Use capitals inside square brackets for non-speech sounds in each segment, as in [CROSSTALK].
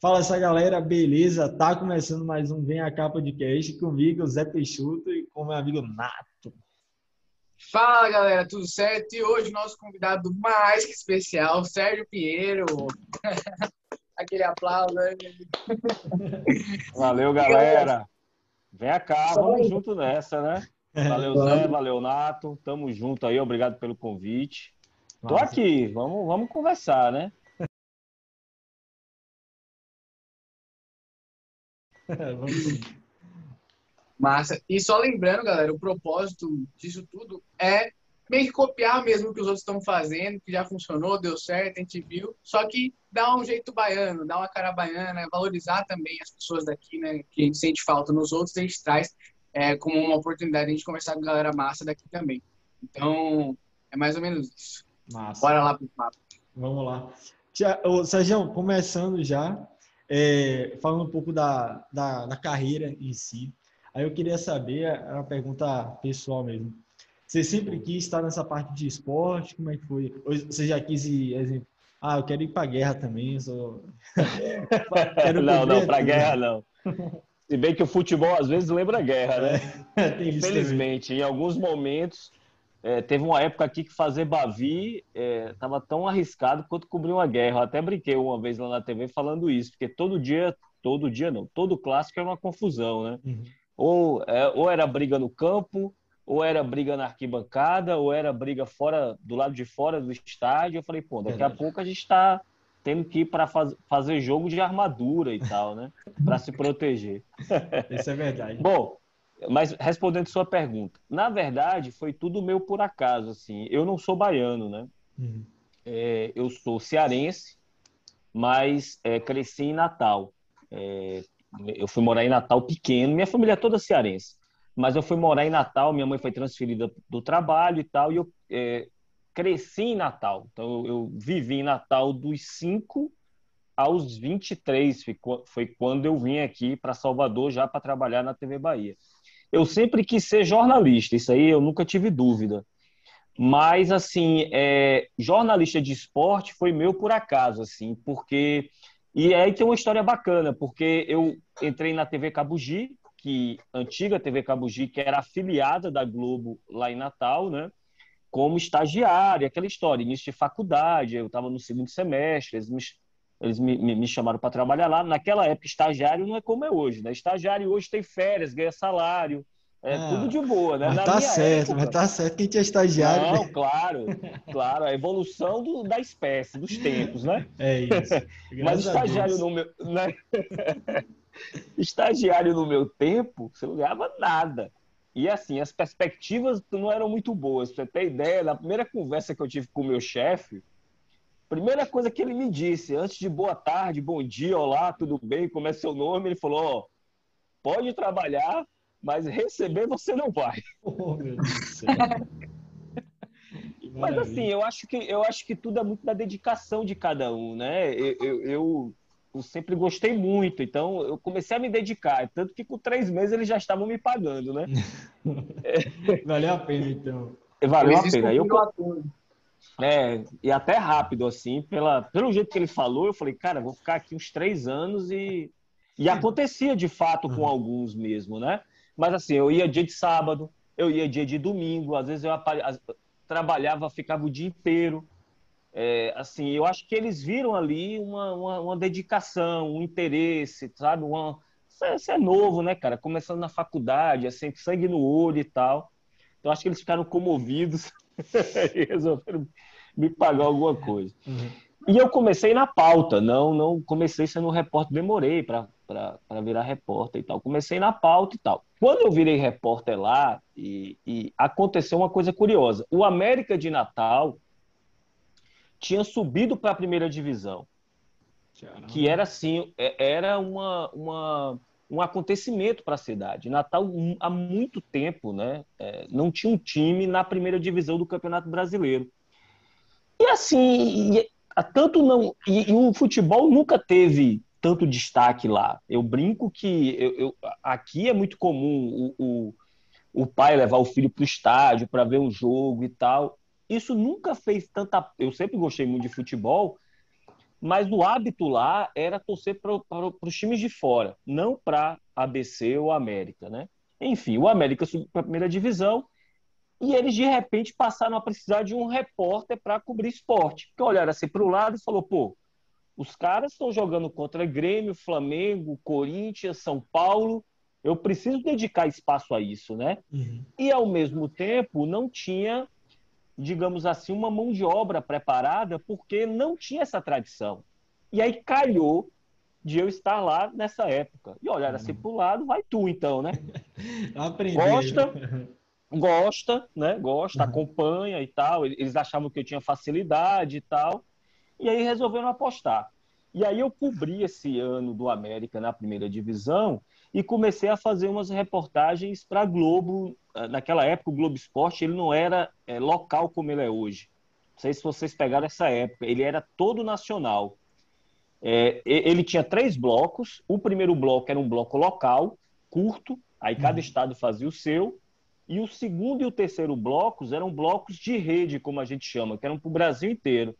Fala essa galera, beleza? Tá começando mais um Vem a Cá Podcast comigo, Zé Peixoto e com meu amigo Nato. Fala galera, tudo certo? E hoje nosso convidado mais que especial, Sérgio Pinheiro. [LAUGHS] Aquele aplauso, né? [LAUGHS] Valeu, galera. Vem cá, vamos junto nessa, né? Valeu, Zé, valeu, Nato. Tamo junto aí, obrigado pelo convite. Tô aqui, vamos, vamos conversar, né? [LAUGHS] Vamos sim. Massa. E só lembrando, galera, o propósito disso tudo é meio que copiar mesmo o que os outros estão fazendo, que já funcionou, deu certo, a gente viu. Só que dá um jeito baiano, dá uma cara baiana, valorizar também as pessoas daqui, né? Que a gente sente falta nos outros, a gente traz é, como uma oportunidade de a gente conversar com a galera massa daqui também. Então, é mais ou menos isso. Massa. Bora lá pro papo. Vamos lá. Tia, ô, Sérgio, começando já, é, falando um pouco da, da, da, carreira em si. Aí eu queria saber, é uma pergunta pessoal mesmo. Você sempre quis estar nessa parte de esporte? Como é que foi? Ou você já quis ir, exemplo, ah, eu quero ir para guerra também, sou... [LAUGHS] não, não, para guerra não. Se bem que o futebol às vezes lembra a guerra, né? É, [LAUGHS] Infelizmente, em alguns momentos é, teve uma época aqui que fazer Bavi estava é, tão arriscado quanto cobrir uma guerra. Eu até brinquei uma vez lá na TV falando isso, porque todo dia, todo dia não, todo clássico é uma confusão, né? Uhum. Ou, é, ou era briga no campo, ou era briga na arquibancada, ou era briga fora do lado de fora do estádio. Eu falei, pô, daqui a pouco a gente está tendo que ir para faz, fazer jogo de armadura e tal, né? Para se proteger. Isso é verdade. [LAUGHS] Bom, mas respondendo sua pergunta, na verdade foi tudo meu por acaso, assim. Eu não sou baiano, né? Uhum. É, eu sou cearense, mas é, cresci em Natal. É, eu fui morar em Natal pequeno, minha família é toda cearense. Mas eu fui morar em Natal, minha mãe foi transferida do trabalho e tal, e eu é, cresci em Natal. Então eu, eu vivi em Natal dos 5 aos 23, foi quando eu vim aqui para Salvador já para trabalhar na TV Bahia eu sempre quis ser jornalista, isso aí eu nunca tive dúvida. Mas, assim, é, jornalista de esporte foi meu por acaso, assim, porque. E aí tem uma história bacana, porque eu entrei na TV Cabugi, que antiga TV Cabugi, que era afiliada da Globo lá em Natal, né? Como estagiário, aquela história, início de faculdade, eu estava no segundo semestre, eles eles me, me, me chamaram para trabalhar lá. Naquela época, estagiário não é como é hoje, né? Estagiário hoje tem férias, ganha salário, é ah, tudo de boa, né? Mas Na tá certo, época, mas tá certo quem tinha estagiário. Não, né? claro, [LAUGHS] claro, a evolução do, da espécie, dos tempos, né? É isso. [LAUGHS] mas estagiário no meu. Né? [LAUGHS] estagiário no meu tempo, você não ganhava nada. E assim, as perspectivas não eram muito boas. Pra você ter ideia, na primeira conversa que eu tive com o meu chefe, Primeira coisa que ele me disse, antes de boa tarde, bom dia, olá, tudo bem, como é seu nome? Ele falou: ó, pode trabalhar, mas receber você não vai. [LAUGHS] Oh, meu Deus do céu. [LAUGHS] mas assim, eu acho que eu acho que tudo é muito da dedicação de cada um, né? Eu, eu, eu, eu sempre gostei muito, então eu comecei a me dedicar, tanto que com três meses eles já estavam me pagando, né? [LAUGHS] Valeu a pena, então. Valeu a pena. Eu, é, e até rápido, assim, pela, pelo jeito que ele falou, eu falei, cara, vou ficar aqui uns três anos e. E acontecia de fato com uhum. alguns mesmo, né? Mas assim, eu ia dia de sábado, eu ia dia de domingo, às vezes eu trabalhava, ficava o dia inteiro. É, assim, eu acho que eles viram ali uma, uma, uma dedicação, um interesse, sabe? Uma... Você é novo, né, cara? Começando na faculdade, assim, sangue no olho e tal. Então, acho que eles ficaram comovidos [LAUGHS] [LAUGHS] e resolveram me pagar alguma coisa. Uhum. E eu comecei na pauta, não não comecei sendo repórter, demorei para virar repórter e tal. Comecei na pauta e tal. Quando eu virei repórter lá, e, e aconteceu uma coisa curiosa. O América de Natal tinha subido para a primeira divisão. Caramba. Que era assim, é, era uma, uma um acontecimento para a cidade. Natal, há muito tempo, né, é, não tinha um time na primeira divisão do Campeonato Brasileiro. E assim, e, tanto não. E, e, o futebol nunca teve tanto destaque lá. Eu brinco que eu, eu, aqui é muito comum o, o, o pai levar o filho para o estádio para ver um jogo e tal. Isso nunca fez tanta. Eu sempre gostei muito de futebol, Mas o hábito lá era torcer para os times de fora, não para ABC ou América, né? Enfim, o América subiu para a primeira divisão e eles de repente passaram a precisar de um repórter para cobrir esporte. Porque olharam assim para o lado e falou: pô, os caras estão jogando contra Grêmio, Flamengo, Corinthians, São Paulo. Eu preciso dedicar espaço a isso, né? Uhum. E ao mesmo tempo não tinha digamos assim, uma mão de obra preparada, porque não tinha essa tradição. E aí calhou de eu estar lá nessa época. E olhar assim para o lado, vai tu então, né? [LAUGHS] Aprendi. Gosta, [LAUGHS] gosta, né? Gosta, uhum. acompanha e tal. Eles achavam que eu tinha facilidade e tal. E aí resolveram apostar. E aí eu cobri esse ano do América na primeira divisão e comecei a fazer umas reportagens para Globo. Eh, naquela época, o Globo Esporte ele não era é, local como ele é hoje. Não sei se vocês pegaram essa época. Ele era todo nacional. É, ele tinha três blocos. O primeiro bloco era um bloco local, curto, aí cada uhum. estado fazia o seu. E o segundo e o terceiro blocos eram blocos de rede, como a gente chama, que eram para o Brasil inteiro.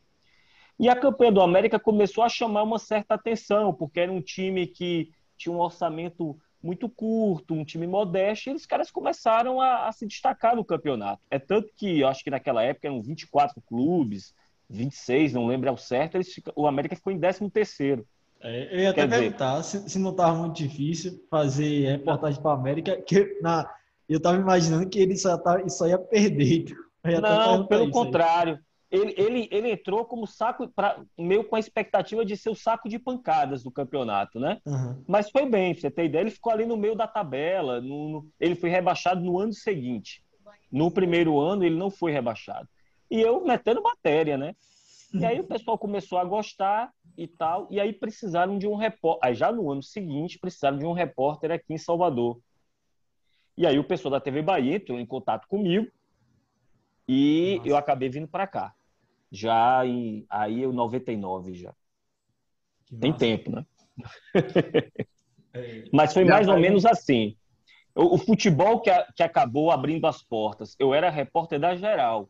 E a campanha do América começou a chamar uma certa atenção, porque era um time que tinha um orçamento muito curto, um time modesto, e os caras começaram a, a, se destacar no campeonato. É tanto que, eu acho que naquela época eram 24 clubes, 26, não lembro ao certo, eles, o América ficou em 13 terceiro. É, eu ia até Quer perguntar dizer... se, se, não estava muito difícil fazer reportagem para a América, que na, eu estava imaginando que ele só, tá, só ia perder. Ia não, pelo contrário. Aí ele, ele, ele entrou como saco, pra, meio com a expectativa de ser o saco de pancadas do campeonato, né? Uhum. Mas foi bem, pra você ter ideia, ele ficou ali no meio da tabela, no, no, ele foi rebaixado no ano seguinte. No primeiro ano, ele não foi rebaixado. E eu metendo matéria, né? E aí o pessoal começou a gostar e tal, e aí precisaram de um repórter. Aí já no ano seguinte, precisaram de um repórter aqui em Salvador. E aí o pessoal da TV Bahia entrou em contato comigo e Nossa. eu acabei vindo para cá já em aí o 99 já. Que Tem massa. tempo, né? É. Mas foi mais ou menos assim. O, o futebol que, a, que acabou abrindo as portas. Eu era repórter da Geral,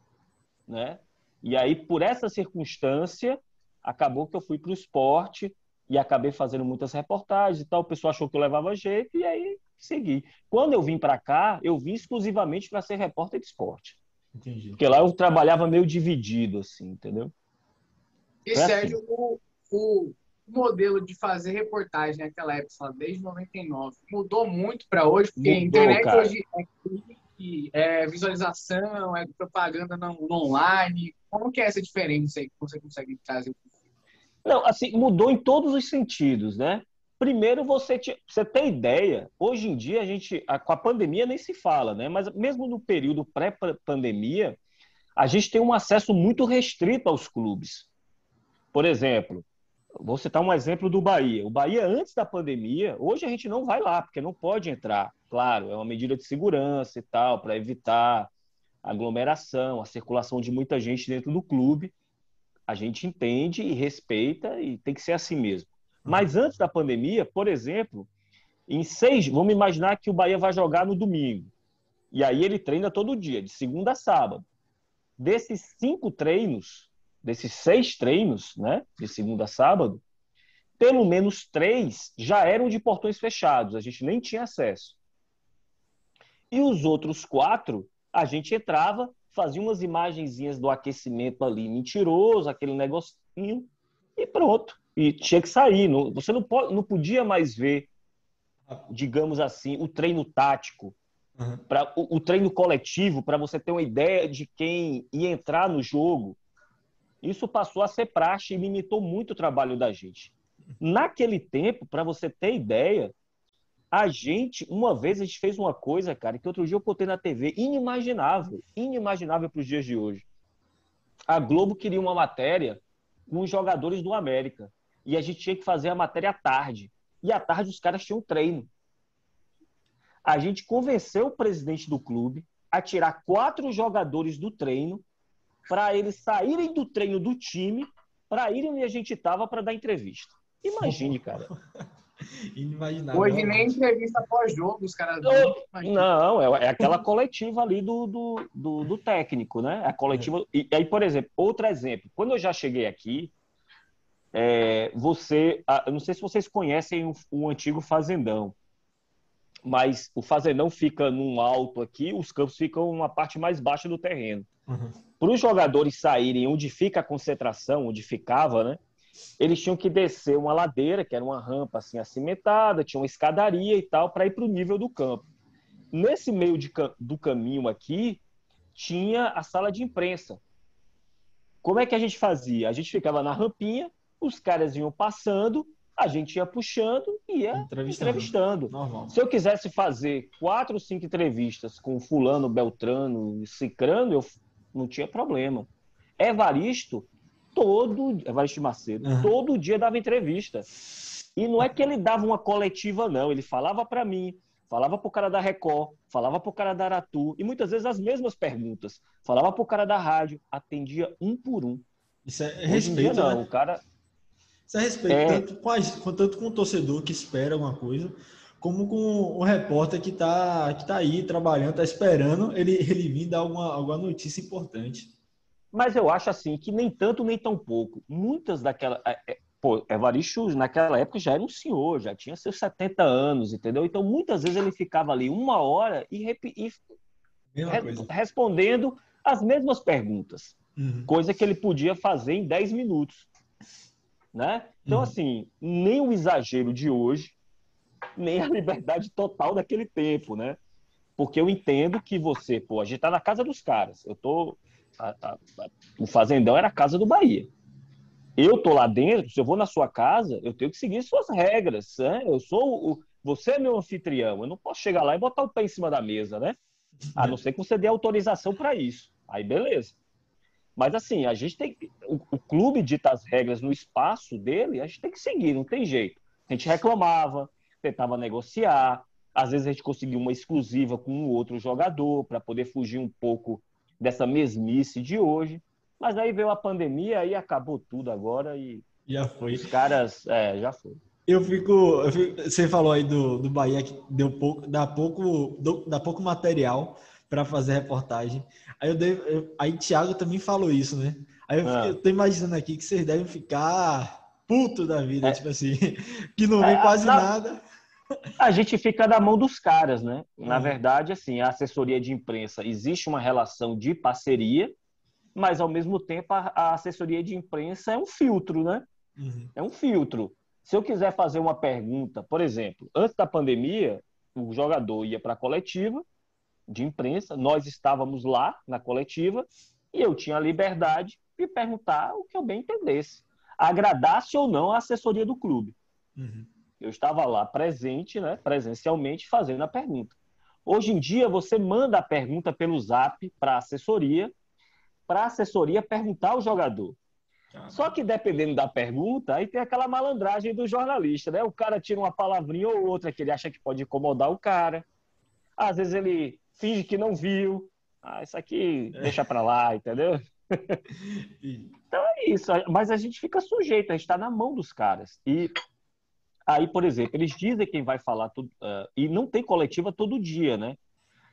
né? E aí, por essa circunstância, acabou que eu fui para o esporte e acabei fazendo muitas reportagens e tal. O pessoal achou que eu levava jeito e aí segui. Quando eu vim para cá, eu vim exclusivamente para ser repórter de esporte. Entendi. Porque lá eu trabalhava meio dividido, assim, entendeu? E, Foi Sérgio, assim. o, o modelo de fazer reportagem naquela época, desde 99, mudou muito para hoje, porque mudou, a internet cara. hoje é clique, é visualização, é propaganda no, no, online. Como que é essa diferença aí que você consegue trazer? Não, assim, mudou em todos os sentidos, né? Primeiro, você, te, você tem ideia, hoje em dia a gente, a, com a pandemia nem se fala, né? Mas mesmo no período pré-pandemia, a gente tem um acesso muito restrito aos clubes. Por exemplo, vou citar um exemplo do Bahia. O Bahia, antes da pandemia, hoje a gente não vai lá, porque não pode entrar. Claro, é uma medida de segurança e tal, para evitar aglomeração, a circulação de muita gente dentro do clube. A gente entende e respeita e tem que ser assim mesmo. Mas antes da pandemia, por exemplo, em seis, vamos imaginar que o Bahia vai jogar no domingo. E aí ele treina todo dia, de segunda a sábado. Desses cinco treinos, desses seis treinos, né, de segunda a sábado, pelo menos três já eram de portões fechados, a gente nem tinha acesso. E os outros quatro, a gente entrava, fazia umas imagenzinhas do aquecimento ali mentiroso, aquele negocinho, e pronto e tinha que sair. Não, você não, pode, não podia mais ver, digamos assim, o treino tático, uhum. Pra, o, o treino coletivo, para você ter uma ideia de quem ia entrar no jogo. Isso passou a ser praxe e limitou muito o trabalho da gente. Naquele tempo, para você ter ideia, a gente, uma vez a gente fez uma coisa, cara, que outro dia eu contei na TV, inimaginável, inimaginável para os dias de hoje. A Globo queria uma matéria com os jogadores do América e a gente tinha que fazer a matéria à tarde. E à tarde os caras tinham treino. A gente convenceu o presidente do clube a tirar quatro jogadores do treino para eles saírem do treino do time para irem onde a gente estava para dar entrevista. Imagine, cara. [LAUGHS] Inimaginável. Hoje nem entrevista pós-jogo os caras Não, é, é, aquela coletiva ali do, do, do, do técnico, né? A coletiva. É. E aí, por exemplo, outro exemplo. Quando eu já cheguei aqui, é, você, eu não sei se vocês conhecem o, o, antigo fazendão, mas o fazendão fica num alto aqui, os campos ficam uma parte mais baixa do terreno. Uhum. Para os jogadores saírem onde fica a concentração, onde ficava, né? Eles tinham que descer uma ladeira, que era uma rampa assim acimentada, tinha uma escadaria e tal, para ir para o nível do campo. Nesse meio de, do caminho aqui, tinha a sala de imprensa. Como é que a gente fazia? A gente ficava na rampinha, os caras iam passando, a gente ia puxando e ia entrevistando. entrevistando. Se eu quisesse fazer quatro ou cinco entrevistas com fulano, Beltrano, Cicrano, eu não tinha problema. Evaristo, todo, Evaristo Macedo, uhum. todo dia dava entrevista. E não é que ele dava uma coletiva, não. Ele falava para mim, falava pro cara da Record, falava pro cara da Aratu, e muitas vezes as mesmas perguntas. Falava pro cara da rádio, atendia um por um. Isso é respeito, dia, não. Né? O cara... Isso é respeito, é... Tanto, com tanto com o torcedor que espera alguma coisa, como com o repórter que está que tá aí trabalhando, está esperando ele, [LAUGHS] ele vir dar alguma, alguma notícia importante. Mas eu acho assim que nem tanto nem tão pouco. Muitas daquela. É, é, pô, Evaristo, naquela época, já era um senhor, já tinha seus 70 anos, entendeu? Então, muitas vezes ele ficava ali uma hora e, e re respondendo as mesmas perguntas. Uhum. Coisa que ele podia fazer em 10 minutos. Né? Então, uhum. assim, nem o exagero de hoje, nem a [LAUGHS] liberdade total daquele tempo, né? Porque eu entendo que você, pô, a gente tá na casa dos caras. Eu tô. A, a, a, o Fazendão era a casa do Bahia eu tô lá dentro, se eu vou na sua casa, eu tenho que seguir suas regras, né? Eu sou o, você é meu anfitrião, eu não posso chegar lá e botar o pé em cima da mesa, né? A não ser que você dê autorização para isso. Aí beleza. Mas assim, a gente tem o, o clube dita as regras no espaço dele, a gente tem que seguir, não tem jeito. A gente reclamava, tentava negociar, às vezes a gente conseguia uma exclusiva com um outro jogador para poder fugir um pouco dessa mesmice de hoje. Mas aí veio a pandemia e acabou tudo agora e já foi. Os caras, é, já foi. Eu fico, eu fico, você falou aí do, do Bahia que deu pouco, dá pouco, dá pouco material para fazer reportagem. Aí eu, dei, eu, aí Thiago também falou isso, né? Aí eu, ah. eu tô imaginando aqui que vocês devem ficar puto da vida, é. tipo assim, [LAUGHS] que não vem é, quase na, nada. A gente fica na mão dos caras, né? Na uhum. verdade, assim, a assessoria de imprensa existe uma relação de parceria mas ao mesmo tempo a, a assessoria de imprensa é um filtro, né? Uhum. É um filtro. Se eu quiser fazer uma pergunta, por exemplo, antes da pandemia, o jogador ia para a coletiva de imprensa, nós estávamos lá na coletiva e eu tinha a liberdade de perguntar o que eu bem entendesse, agradasse ou não a assessoria do clube. Uhum. Eu estava lá presente, né, presencialmente, fazendo a pergunta. Hoje em dia, você manda a pergunta pelo zap para a assessoria para a assessoria perguntar ao jogador. Só que dependendo da pergunta, aí tem aquela malandragem do jornalista, né? O cara tira uma palavrinha ou outra que ele acha que pode incomodar o cara. Às vezes ele finge que não viu. Ah, isso aqui é. deixa para lá, entendeu? então é isso. Mas a gente fica sujeito, a gente está na mão dos caras. E aí, por exemplo, eles dizem quem vai falar tudo. Uh, e não tem coletiva todo dia, né?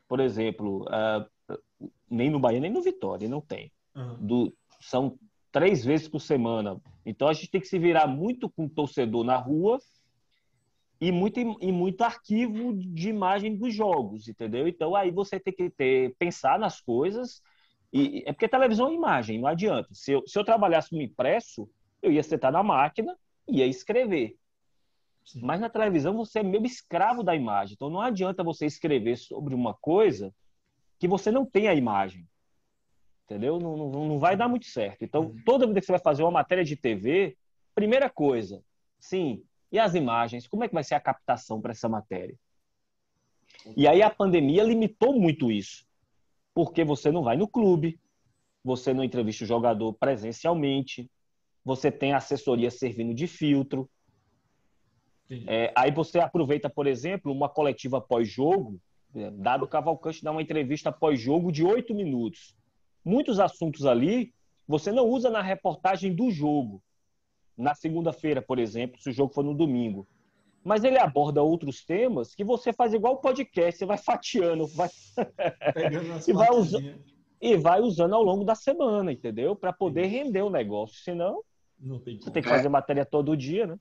Por exemplo, uh, nem no Bahia, nem no Vitória, não tem. Uhum. Do, são três vezes por semana. Então a gente tem que se virar muito com o torcedor na rua e muito, e muito arquivo de imagem dos jogos, entendeu? Então aí você tem que ter, pensar nas coisas. E, é porque televisão é imagem, não adianta. Se eu, se eu trabalhasse no impresso, eu ia sentar na máquina e ia escrever. Sim. Mas na televisão você é meio escravo da imagem. Então não adianta você escrever sobre uma coisa que você não tem a imagem. Entendeu? Não, não, não vai dar muito certo. Então, uhum. toda vez que você vai fazer uma matéria de TV, primeira coisa, sim, e as imagens? Como é que vai ser a captação para essa matéria? E aí a pandemia limitou muito isso. Porque você não vai no clube, você não entrevista o jogador presencialmente, você tem assessoria servindo de filtro. É, aí você aproveita, por exemplo, uma coletiva pós-jogo Dado Cavalcante dá uma entrevista pós-jogo de oito minutos. Muitos assuntos ali você não usa na reportagem do jogo. Na segunda-feira, por exemplo, se o jogo for no domingo. Mas ele aborda outros temas que você faz igual o podcast, você vai fatiando, vai... [LAUGHS] e, vai usando, e vai usando ao longo da semana, entendeu? Para poder render o negócio. Senão, Não tem Você tem que fazer é. matéria todo dia, né?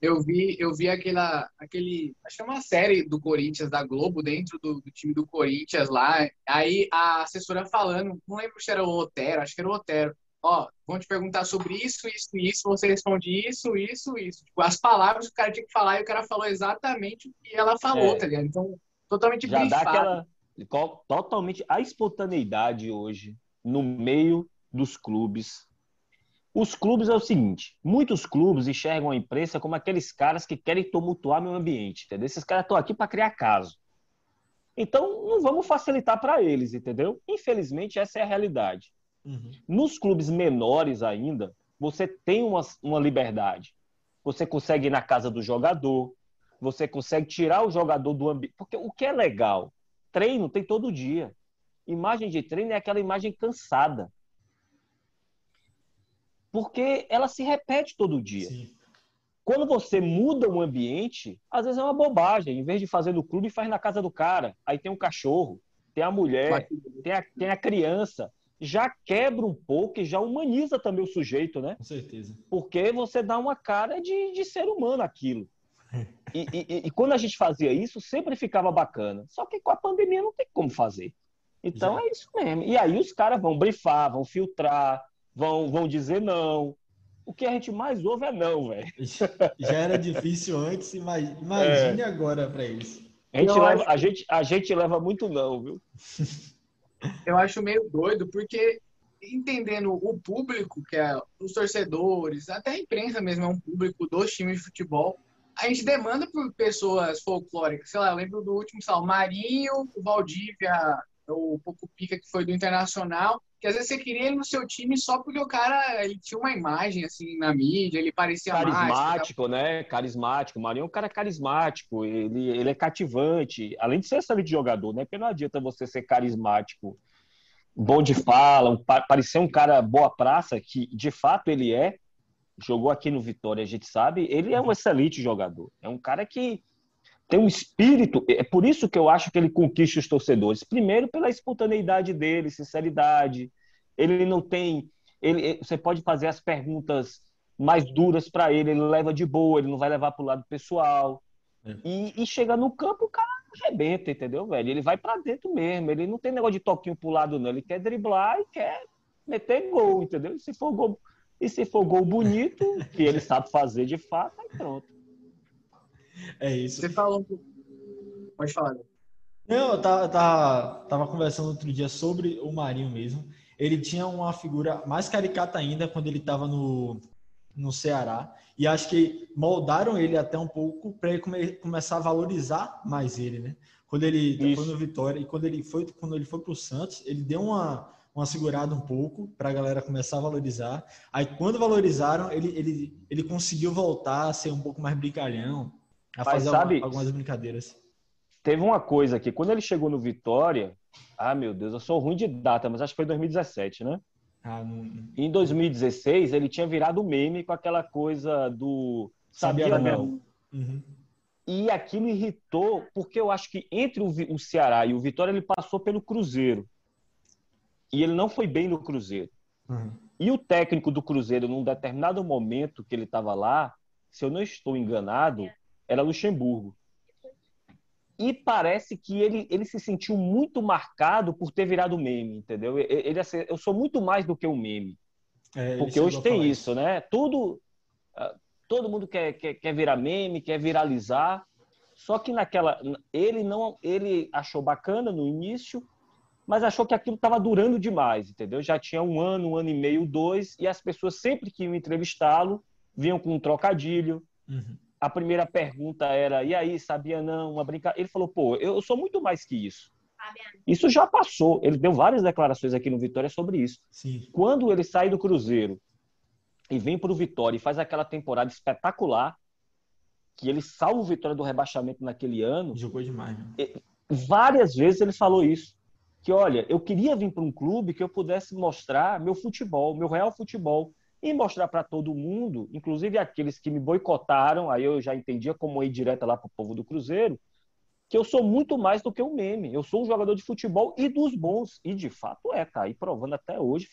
Eu vi, eu vi aquela, aquele, acho que é uma série do Corinthians da Globo dentro do, do, time do Corinthians lá. Aí a assessora falando, não lembro se era o Otero, acho que era o Otero. Ó, vão te perguntar sobre isso, isso, isso, você responde isso, isso, isso. Tipo, as palavras que o cara tinha que falar e o cara falou exatamente o que ela falou, é. tá ligado? Então, totalmente Já brifado. dá aquela totalmente a espontaneidade hoje no meio dos clubes os clubes é o seguinte: muitos clubes enxergam a imprensa como aqueles caras que querem tumultuar meu ambiente, entendeu? Esses caras estão aqui para criar caso. Então, não vamos facilitar para eles, entendeu? Infelizmente, essa é a realidade. Uhum. Nos clubes menores ainda, você tem uma, uma liberdade. Você consegue ir na casa do jogador, você consegue tirar o jogador do ambiente. Porque o que é legal? Treino tem todo dia. Imagem de treino é aquela imagem cansada porque ela se repete todo dia. Sim. Quando você muda o ambiente, às vezes é uma bobagem. Em vez de fazer no clube, faz na casa do cara. Aí tem um cachorro, tem a mulher, tem a, tem a criança. Já quebra um pouco e já humaniza também o sujeito, né? Com certeza. Porque você dá uma cara de, de ser humano aquilo. [LAUGHS] E, e, e, quando a gente fazia isso, sempre ficava bacana. Só que com a pandemia não tem como fazer. Então Já. é isso mesmo. E aí os caras vão brifar, vão filtrar, vão, vão dizer não. O que a gente mais ouve é não, velho. [LAUGHS] Já era difícil antes, imagine é. agora para isso. A gente, leva, acho... a, gente, a gente leva muito não, viu? [LAUGHS] Eu acho meio doido, porque entendendo o público, que é os torcedores, até a imprensa mesmo é um público dos times de futebol, a gente demanda por pessoas folclóricas. Sei lá, eu lembro do último sal, Marinho, o Valdívia, o Poco Pica, que foi do Internacional, que às vezes você queria ele no seu time só porque o cara ele tinha uma imagem assim na mídia, ele parecia carismático, mais, né? Carismático. O Marinho é um cara carismático, ele, ele é cativante, além de ser excelente jogador, né? Porque não adianta você ser carismático, bom de fala, um, parecer um cara boa praça, que de fato ele é. Jogou aqui no Vitória, a gente sabe, ele é um excelente jogador. É um cara que tem um espírito. É por isso que eu acho que ele conquista os torcedores. Primeiro, pela espontaneidade dele, sinceridade. Ele não tem. Ele, você pode fazer as perguntas mais duras para ele, ele leva de boa, ele não vai levar para o lado pessoal. É. E, e, chega no campo, o cara arrebenta, entendeu, velho? Ele vai para dentro mesmo. Ele não tem negócio de toquinho pro lado, não. Ele quer driblar e quer meter gol, entendeu? E se for gol, e se for gol bonito, [LAUGHS] que ele sabe fazer de fato, aí pronto. É isso. Você falou. Pode falar. Não, eu tava, tava, tava conversando outro dia sobre o Marinho mesmo. Ele tinha uma figura mais caricata ainda quando ele estava no, no Ceará. E acho que moldaram ele até um pouco para ele come, começar a valorizar mais ele, né? Quando ele foi no Vitória e quando ele foi quando ele foi para o Santos, ele deu uma, uma segurada um pouco para a galera começar a valorizar. Aí quando valorizaram, ele, ele, ele conseguiu voltar a ser um pouco mais brincalhão, a Mas, fazer sabe, algumas brincadeiras. Teve uma coisa aqui, quando ele chegou no Vitória, ah, meu Deus, eu sou ruim de data, mas acho que foi 2017, né? Ah, não... Em 2016, ele tinha virado meme com aquela coisa do sabia, sabia não. Uhum. E aquilo irritou, porque eu acho que entre o, Ceará e o Vitória, ele passou pelo Cruzeiro. E ele não foi bem no Cruzeiro. Uhum. E o técnico do Cruzeiro, num determinado momento que ele estava lá, se eu não estou enganado, era Luxemburgo. E parece que ele, ele se sentiu muito marcado por ter virado meme, entendeu? Ele, assim, eu sou muito mais do que um meme. É, porque hoje tem isso, né? Tudo, ah, todo mundo quer, quer, quer virar meme, quer viralizar. Só que naquela, ele não, ele achou bacana no início, mas achou que aquilo estava durando demais, entendeu? Já tinha um ano, um ano e meio, dois, e as pessoas sempre que iam entrevistá-lo vinham com um trocadilho. Uhum a primeira pergunta era: e aí, sabia não? Uma brincadeira. Ele falou: pô, eu sou muito mais que isso. Isso já passou. Ele deu várias declarações aqui no Vitória sobre isso. Sim. Quando ele sai do Cruzeiro e vem para o Vitória e faz aquela temporada espetacular, que ele salva o Vitória do rebaixamento naquele ano. Jogou demais. Né? Várias vezes ele falou isso. Que olha, eu queria vir para um clube que eu pudesse mostrar meu futebol, meu real futebol e mostrar para todo mundo, inclusive aqueles que me boicotaram, aí eu já entendia como ir direta lá para o povo do Cruzeiro, que eu sou muito mais do que um meme. Eu sou um jogador de futebol e dos bons. E de fato é, tá aí provando até hoje,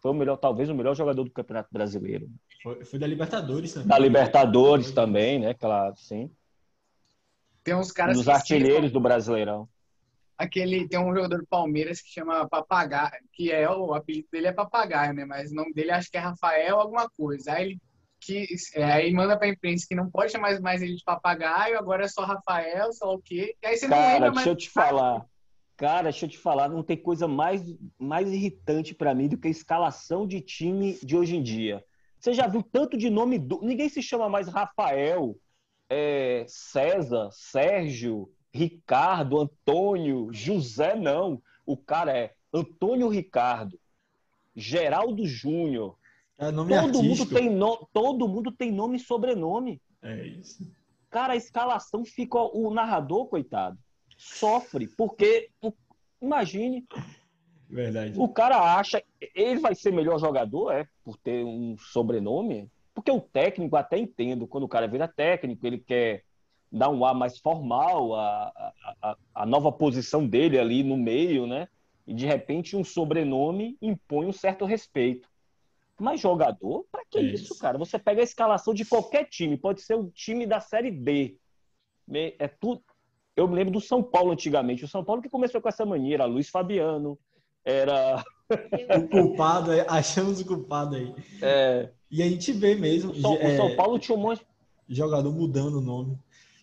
Foi o melhor, talvez o melhor jogador do Campeonato Brasileiro. Foi, foi da Libertadores também. Da Libertadores também, né? Aquela, sim. Tem uns caras Dos artilheiros do Brasileirão. Aquele, tem um jogador do Palmeiras que chama Papagaio, que é o apelido dele é Papagaio, né? Mas o nome dele acho que é Rafael alguma coisa. Aí ele que é, aí manda pra imprensa que não pode chamar mais ele de papagaio, agora é só Rafael, só o quê? E aí você Cara, não lembra deixa mais. eu te falar. Cara, deixa eu te falar, não tem coisa mais, mais irritante pra mim do que a escalação de time de hoje em dia. Você já viu tanto de nome do... Ninguém se chama mais Rafael, é, César, Sérgio, Ricardo, Antônio, José, não. O cara é Antônio Ricardo, Geraldo Júnior. É nome Todo mundo, artístico. tem no... Todo mundo tem nome e sobrenome. É isso. Cara, a escalação fica. O narrador, coitado, sofre, porque. Imagine, Verdade. o cara acha. Ele vai ser melhor jogador, é, por ter um sobrenome. Porque o técnico, até entendo, quando o cara vira técnico, ele quer dar um ar mais formal, a, a, a- nova posição dele ali no meio, né? E de repente um sobrenome impõe um certo respeito. Mas jogador, pra que É isso, isso. cara? Você pega a escalação de qualquer time, pode ser o time da Série B. Me- É tudo. Eu me lembro do São Paulo antigamente. O São Paulo que começou com essa maneira, Luiz Fabiano, era. O culpado, achamos o culpado aí. é, E a gente vê mesmo o, São, o é, São Paulo tinha um monte. jogador mudando o nome.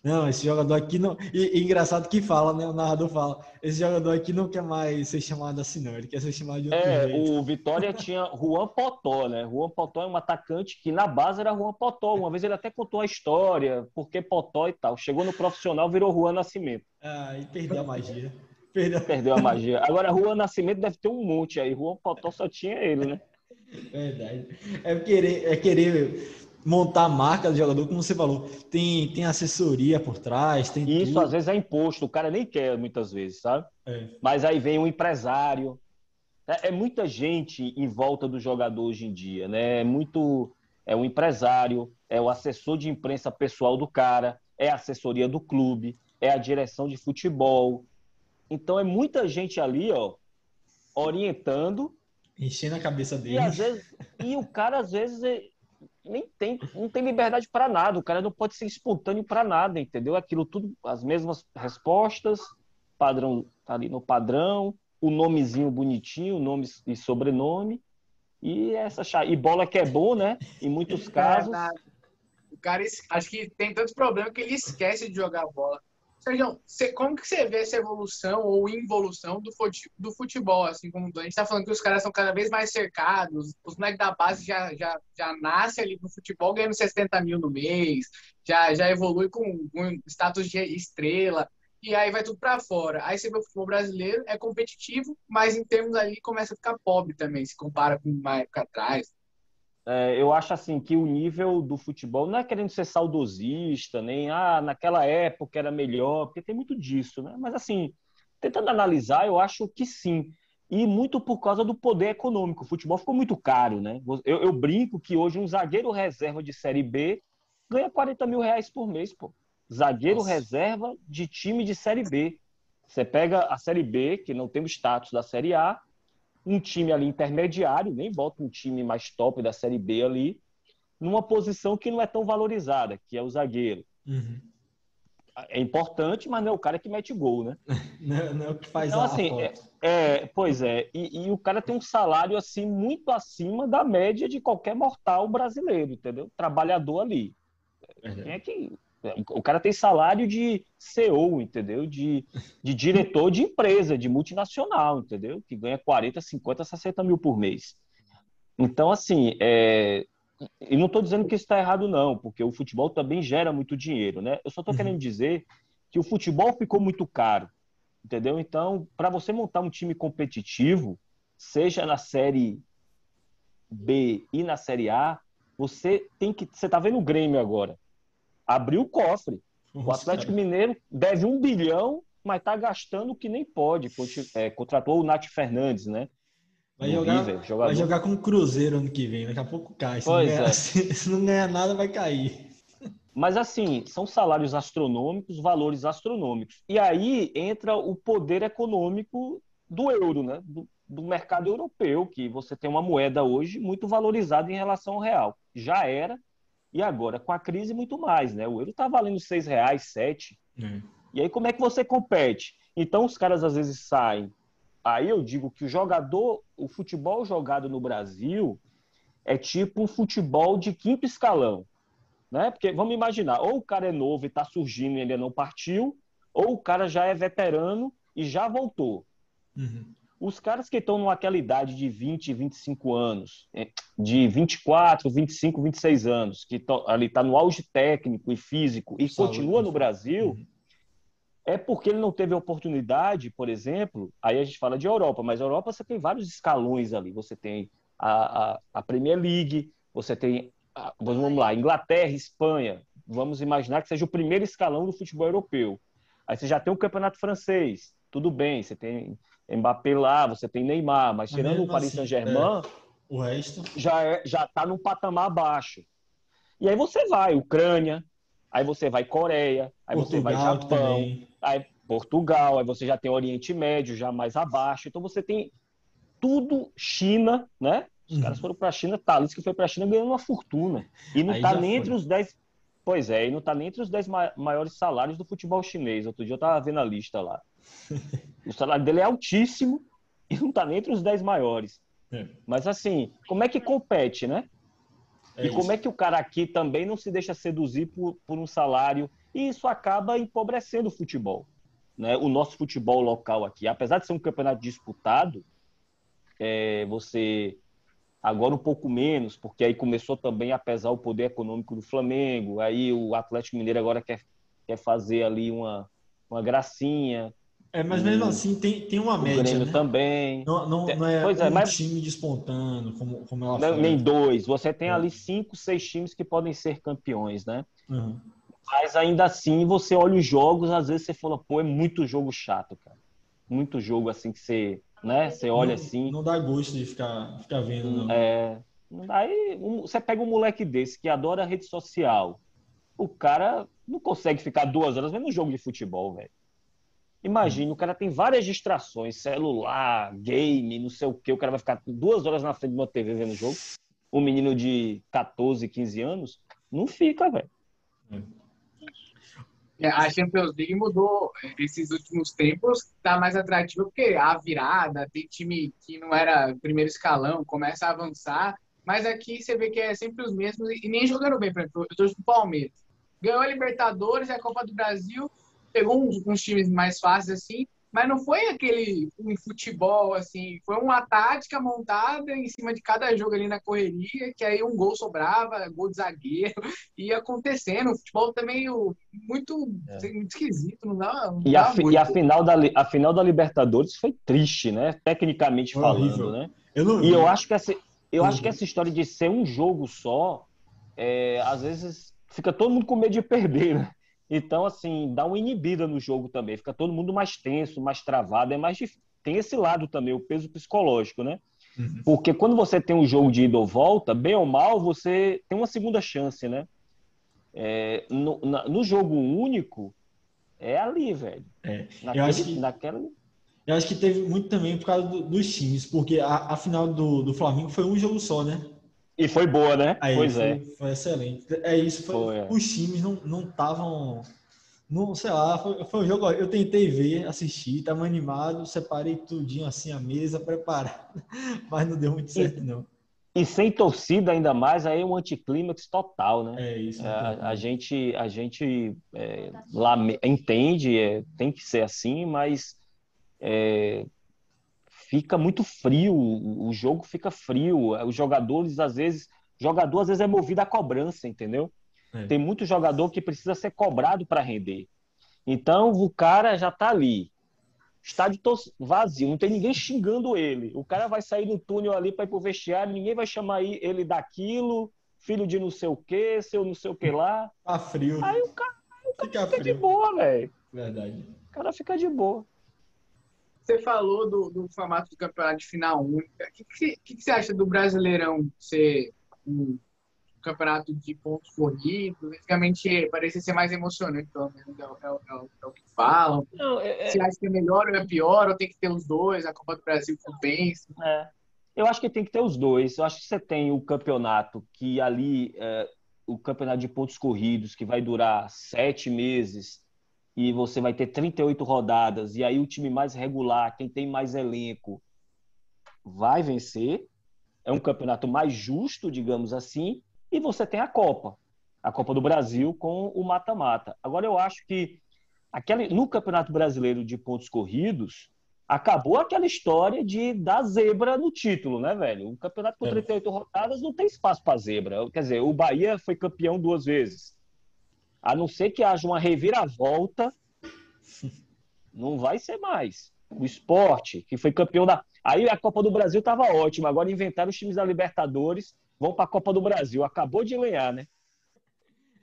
Não, esse jogador aqui não. E, e engraçado que fala, né? O narrador fala: esse jogador aqui não quer mais ser chamado assim, não. Ele quer ser chamado de outro É, jeito. o Vitória tinha Juan Potó, né? Juan Potó é um atacante que na base era Juan Potó. Uma vez ele até contou a história, por que Potó e tal. Chegou no profissional, virou Juan Nascimento. Ah, e perdeu a magia. Perdeu. Perdeu a magia. Agora, Juan Nascimento deve ter um monte aí. Juan Potó só tinha ele, né? [LAUGHS] Verdade. É querer, é querer montar a marca do jogador, como você falou. Tem, tem assessoria por trás, tem isso tudo. às vezes é imposto. O cara nem quer muitas vezes, sabe? É. Mas aí vem um empresário. É, é muita gente em volta do jogador hoje em dia, né? É muito. É o empresário, é o assessor de imprensa pessoal do cara, é a assessoria do clube, é a direção de futebol. Então é muita gente ali, ó, orientando Enchendo a cabeça dele. e vezes e o cara às vezes nem tem não tem liberdade para nada. O cara não pode ser espontâneo para nada, entendeu? Aquilo tudo as mesmas respostas, padrão tá ali no padrão, o nomezinho bonitinho, nome e sobrenome. E essa e bola que é bom, né? Em muitos [LAUGHS] casos. Verdade. O cara acho que tem tantos problemas que ele esquece de jogar bola. Sérgio, você- como que você vê essa evolução ou involução do, fute- do futebol? Assim como a gente está falando que os caras são cada vez mais cercados, os moleques da base já, já, já nascem ali no futebol ganhando 60 mil no mês, já, já evolui com, status de estrela, e aí vai tudo para fora. Aí você vê o futebol brasileiro, é competitivo, mas em termos ali começa a ficar pobre também, se compara com uma época atrás. É, eu acho assim que o nível do futebol não é querendo ser saudosista, nem ah, naquela época era melhor, porque tem muito disso, né? Mas assim, tentando analisar, eu acho que sim. E muito por causa do poder econômico. O futebol ficou muito caro, né? Eu, eu brinco que hoje um zagueiro reserva de Série B ganha 40 mil reais por mês, pô. Zagueiro Nossa. reserva de time de Série B. Você pega a Série B, que não tem o status da Série A, um time ali intermediário, nem bota um time mais top da Série B ali, numa posição que não é tão valorizada, que é o zagueiro. Uhum. É importante, mas não é o cara que mete gol, né? [LAUGHS] Não, é- não é o que faz Então, a assim, foto. É, pois é, e, e o cara tem um salário assim muito acima da média de qualquer mortal brasileiro, entendeu? Trabalhador ali. Quem é que o cara tem salário de CEO, entendeu? De, de diretor de empresa, de multinacional, entendeu? Que ganha 40, 50, 60 mil por mês. Então, assim, é... e não estou dizendo que isso está errado, não, porque o futebol também gera muito dinheiro, né? Eu só estou Uhum. querendo dizer que o futebol ficou muito caro, entendeu? Então, para você montar um time competitivo, seja na Série B e na Série A, você tem que. Você está vendo o Grêmio agora. Abriu o cofre. O Nossa, Atlético cara. Mineiro deve um bilhão, mas está gastando o que nem pode. É, contratou o Nath Fernandes, né? Vai jogar, River, vai jogar com o Cruzeiro ano que vem. Daqui a pouco cai. Se, Pois não, ganhar, é. [LAUGHS] se, se não ganhar nada, vai cair. Mas assim, são salários astronômicos, valores astronômicos. E aí entra o poder econômico do euro, né? Do- do mercado europeu, que você tem uma moeda hoje muito valorizada em relação ao real. Já era, e agora com a crise muito mais, né? O euro está valendo seis reais, sete. É. E aí como é que você compete? Então os caras às vezes saem. Aí eu digo que o jogador, o futebol jogado no Brasil é tipo um futebol de quinto escalão, né? Porque vamos imaginar, ou o cara é novo e está surgindo e ainda não partiu, ou o cara já é veterano e já voltou. Uhum. Os caras que estão naquela idade de 20, 25 anos, é, de 24, 25, 26 anos, que tão, ali está no auge técnico e físico e Saúde, continua no Brasil, uhum. é porque ele não teve oportunidade, por exemplo, aí a gente fala de Europa, mas a Europa você tem vários escalões ali. Você tem a, a, a Premier League, você tem, a, vamos lá, Inglaterra, Espanha. Vamos imaginar que seja o primeiro escalão do futebol europeu. Aí você já tem o campeonato francês, tudo bem, você tem Mbappé lá, você tem Neymar, mas tirando o Paris assim, Saint-Germain, é, o resto já é, já está num patamar abaixo. E aí você vai Ucrânia, aí você vai Coreia, aí Portugal você vai Japão, também. aí Portugal, aí você já tem Oriente Médio já mais abaixo. Então você tem tudo China, né? Os uhum. caras foram para a China, Thales que foi para a China ganhando uma fortuna. E não está nem foi. entre os 10. Pois é, e não está nem entre os 10 maiores salários do futebol chinês. Outro dia eu estava vendo a lista lá. [LAUGHS] o salário dele é altíssimo e não está nem entre os 10 maiores. É. Mas assim, como é que compete, né? É e isso. como é que o cara aqui também não se deixa seduzir por, por um salário? E isso acaba empobrecendo o futebol. Né? O nosso futebol local aqui. Apesar de ser um campeonato disputado, é, você agora um pouco menos, porque aí começou também a pesar o poder econômico do Flamengo. Aí o Atlético Mineiro agora quer, quer fazer ali uma, uma gracinha. É, mas mesmo assim tem, tem uma média. O Grêmio né? também. Não, não, não é, pois é, um mas... time despontando, como, como ela não, Nem dois. Você tem é. ali cinco, seis times que podem ser campeões, né? Uhum. Mas ainda assim, você olha os jogos, às vezes você fala, pô, é muito jogo chato, cara. Muito jogo assim que você, né? Você olha não, assim. Não dá gosto de ficar, ficar vendo, não. É. Aí você pega um moleque desse que adora rede social. O cara não consegue ficar duas horas vendo um jogo de futebol, velho. Imagina, o cara tem várias distrações, celular, game, não sei o que, o cara vai ficar duas horas na frente de uma TV vendo o jogo. Um menino de 14, 15 anos, não fica, velho. É, a Champions League mudou esses últimos tempos, tá mais atrativo porque a virada, tem time que não era primeiro escalão, começa a avançar, mas aqui você vê que é sempre os mesmos e nem jogando bem, por exemplo, eu torço pro Palmeiras. Ganhou a Libertadores, a Copa do Brasil, pegou uns, uns, times mais fáceis assim, mas não foi aquele um futebol assim, foi uma tática montada em cima de cada jogo ali na correria, que aí um gol sobrava, gol de zagueiro, ia acontecendo. O futebol também muito, é. muito esquisito, não dá. Não e, dá a, e a, final da, a final da Libertadores foi triste, né? Tecnicamente foi falando, horrível. né? Eu e eu acho que essa, eu acho que essa história de ser um jogo só, é, às vezes fica todo mundo com medo de perder, né? Então, assim, dá uma inibida no jogo também. Fica todo mundo mais tenso, mais travado. É mais difícil. Tem esse lado também, o peso psicológico, né? Uhum. Porque quando você tem um jogo de ida ou volta, bem ou mal, você tem uma segunda chance, né? É, no, na, no, jogo único, é ali, velho. É. Naquele, eu, acho que, naquela... eu acho que teve muito também por causa do, dos times, porque a, a final do, do Flamengo foi um jogo só, né? E foi boa, né? Aí, pois foi, é. Foi excelente. É isso, foi, foi é. os times não estavam. Não, sei lá, foi, foi um jogo. Eu tentei ver, assistir, tava animado, separei tudinho assim a mesa, [LAUGHS] preparado, mas não deu muito certo, não. E sem torcida ainda mais, aí é um anticlímax total, né? É isso. É, a, a, gente, a gente é, lá, entende, é, tem que ser assim, mas é, fica muito frio, o jogo fica frio, os jogadores às vezes, jogador às vezes é movido à cobrança, entendeu? É. Tem muito jogador que precisa ser cobrado para render. Então o cara já tá ali, estádio vazio, não tem ninguém xingando ele. O cara vai sair do túnel ali para ir pro vestiário, ninguém vai chamar ele daquilo, filho de não sei o que, seu não sei o que lá. Tá frio. Aí o cara, o cara fica, fica de boa, velho. Verdade. O cara fica de boa. Você falou do, do formato do campeonato de final única. O que, que, que, você acha do Brasileirão ser um campeonato de pontos corridos. Antigamente parecia ser mais emocionante, pelo menos é, é, é, é o que falam. Não, é, é, Se acha que é melhor ou é pior, ou tem que ter os dois, a Copa do Brasil compensa. É. Eu acho que tem que ter os dois. Eu acho que você tem o campeonato que ali, o campeonato de pontos corridos, que vai durar sete meses, e você vai ter 38 rodadas, e aí o time mais regular, quem tem mais elenco, vai vencer. É um campeonato mais justo, digamos assim, e você tem a Copa, a Copa do Brasil com o mata-mata. Agora eu acho que aquele, no Campeonato Brasileiro de pontos corridos, acabou aquela história de dar zebra no título, né, velho? Um campeonato com 38 é. rodadas não tem espaço para zebra. Quer dizer, o Bahia foi campeão duas vezes. A não ser que haja uma reviravolta, não vai ser mais. O esporte, que foi campeão da. Aí a Copa do Brasil estava ótima. Agora inventaram os times da Libertadores, vão para a Copa do Brasil. Acabou de lenhar, né?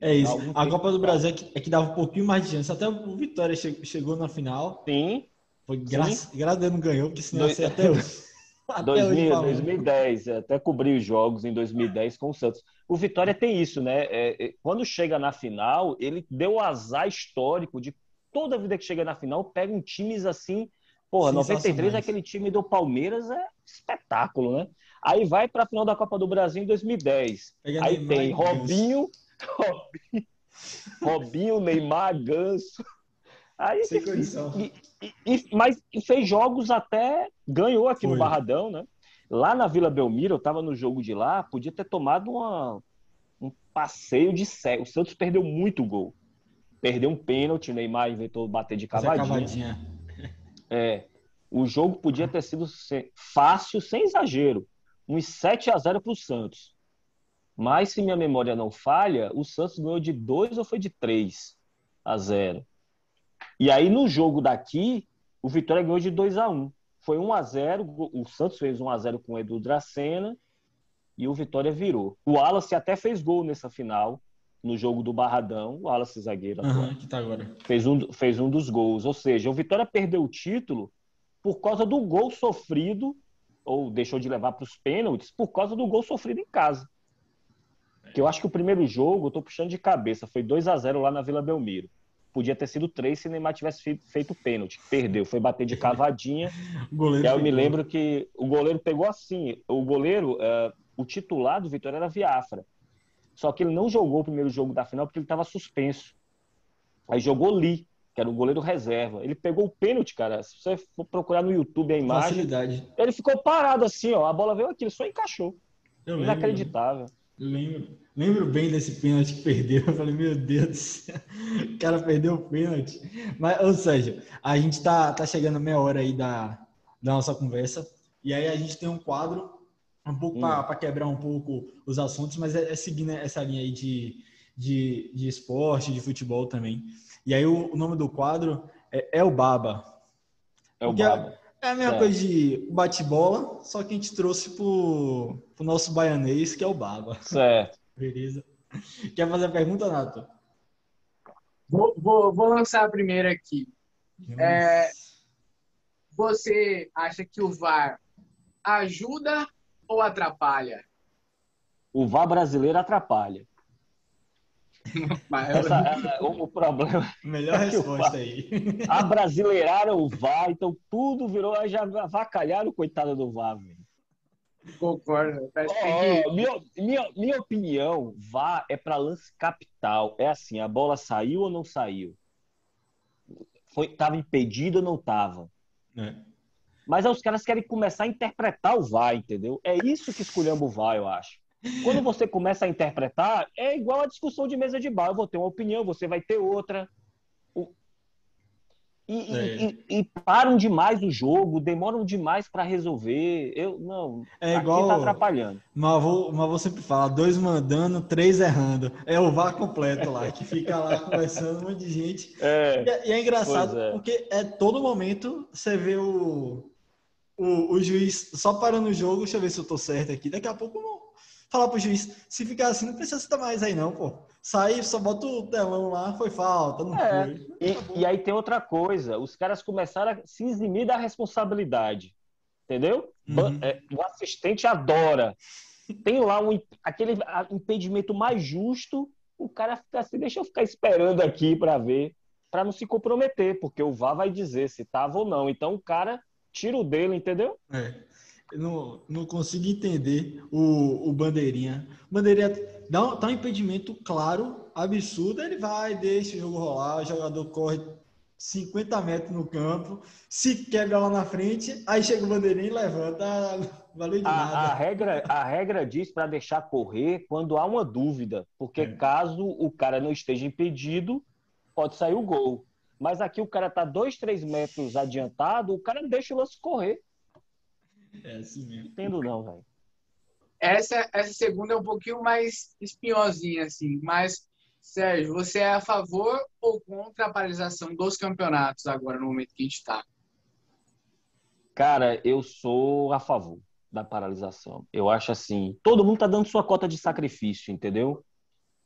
É isso. A Copa do Brasil é que, é que, dava um pouquinho mais de chance. Até o Vitória chegou na final. Sim. Foi graças a Deus não ganhou, porque senão ia ser até hoje. Até 2000, 2010, até cobri os jogos em 2010 com o Santos. O Vitória tem isso, né? É, é, quando chega na final, ele deu o azar histórico de toda vida que chega na final, pega um times assim Porra, 93 é aquele time do Palmeiras é espetáculo, né? Aí vai para a final da Copa do Brasil em 2010. Pega Aí Neymar tem Robinho, Robinho, [LAUGHS] Robinho, Neymar, Ganso. Aí, Sem e, e, e, mas fez jogos até ganhou aqui Foi. no Barradão, né? Lá na Vila Belmiro, eu estava no jogo de lá, podia ter tomado uma, um passeio de cego. O Santos perdeu muito gol. Perdeu um pênalti, o Neymar inventou bater de cavadinha. cavadinha. É, o jogo podia ter sido fácil, sem exagero. Uns 7 a 0 para o Santos. Mas, se minha memória não falha, o Santos ganhou de 2 ou foi de 3 a 0. E aí, no jogo daqui, o Vitória ganhou de 2 a 1 Foi 1 a 0 O Santos fez 1 a 0 com o Edu Dracena e o Vitória virou. O Wallace até fez gol nessa final no jogo do Barradão, o Wallace zagueiro uhum, que tá agora. Fez, um, fez um dos gols. Ou seja, o Vitória perdeu o título por causa do gol sofrido, ou deixou de levar para os pênaltis, por causa do gol sofrido em casa. Que eu acho que o primeiro jogo, eu tô puxando de cabeça, foi 2 a 0 lá na Vila Belmiro. Podia ter sido 3 se o Neymar tivesse feito pênalti. Perdeu, foi bater de cavadinha. [LAUGHS] e aí eu me lembro que o goleiro pegou assim. O goleiro, uh, o titular do Vitória era Viafra. Só que ele não jogou o primeiro jogo da final porque ele estava suspenso. Aí jogou Lee, que era o goleiro reserva. Ele pegou o pênalti, cara. Se você for procurar no YouTube a imagem. Facilidade. Ele ficou parado assim, ó. A bola veio aqui, ele só encaixou. Eu Inacreditável. Lembro, lembro, lembro bem desse pênalti que perdeu. Eu falei, meu Deus do céu, [LAUGHS] o cara perdeu o pênalti. Mas, ou seja, a gente tá, tá chegando a meia hora aí da, da nossa conversa. E aí a gente tem um quadro um pouco hum. para quebrar um pouco os assuntos, mas é, é seguindo essa linha aí de, de, de esporte, de futebol também. E aí o, o nome do quadro é, é o Baba. É o Baba. É, a mesma é. coisa de bate-bola, só que a gente trouxe pro, pro nosso baianês, que é o Baba. Certo. Beleza. Quer fazer a pergunta, Nato? Vou, vou, vou lançar a primeira aqui. É, você acha que o VAR ajuda ou atrapalha? O VAR brasileiro atrapalha. [LAUGHS] Essa, é, o problema. [LAUGHS] Melhor é resposta aí. Abrasileiraram [LAUGHS] o VAR, então tudo virou. Já avacalharam o coitado do VAR, velho. Concordo. Oh, minha, minha, minha opinião, VAR é para lance capital. É assim: a bola saiu ou não saiu? Foi, tava impedido ou não tava? É. Mas aí os caras querem começar a interpretar o VAR, entendeu? É isso que escolhemos o VAR, eu acho. Quando você começa a interpretar, é igual a discussão de mesa de bar. Eu vou ter uma opinião, você vai ter outra. E, é. e, e, param demais o jogo, demoram demais para resolver. Eu não. É igual. Tá atrapalhando. Mas vou, mas vou sempre falar: dois mandando, três errando. É o VAR completo lá, que fica lá conversando um monte de gente. É, e, é, e é engraçado é. porque é todo momento você vê o, o, o juiz só parando o jogo, deixa eu ver se eu tô certo aqui. Daqui a pouco vou falar pro juiz, se ficar assim, não precisa citar mais aí não, pô. Sai, só bota o telão lá, foi falta, não é, foi. E, e, aí tem outra coisa, os caras começaram a se eximir da responsabilidade, entendeu? Uhum. É, o assistente adora tem lá um, aquele impedimento mais justo, o cara fica assim, deixa eu ficar esperando aqui para ver, para não se comprometer, porque o VAR vai dizer se tava ou não. Então o cara tira o dele, entendeu? É. Não, não consigo entender o, o Bandeirinha. Bandeirinha dá um, dá um impedimento claro, absurdo, ele vai, deixa o jogo rolar, o jogador corre 50 metros no campo, se quebra lá na frente, aí chega o bandeirinha e levanta, [LAUGHS] valeu de a, nada. A regra, a regra diz para deixar correr quando há uma dúvida, porque é. caso o cara não esteja impedido, pode sair o gol. Mas aqui o cara tá dois, três metros adiantado, o cara deixa o lance correr. É assim mesmo. Entendo não, velho. Essa, essa segunda é um pouquinho mais espinhosinha, assim, mas Sérgio, você é a favor ou contra a paralisação dos campeonatos agora, no momento que a gente está? Cara, eu sou a favor da paralisação. Eu acho assim, todo mundo está dando sua cota de sacrifício, entendeu?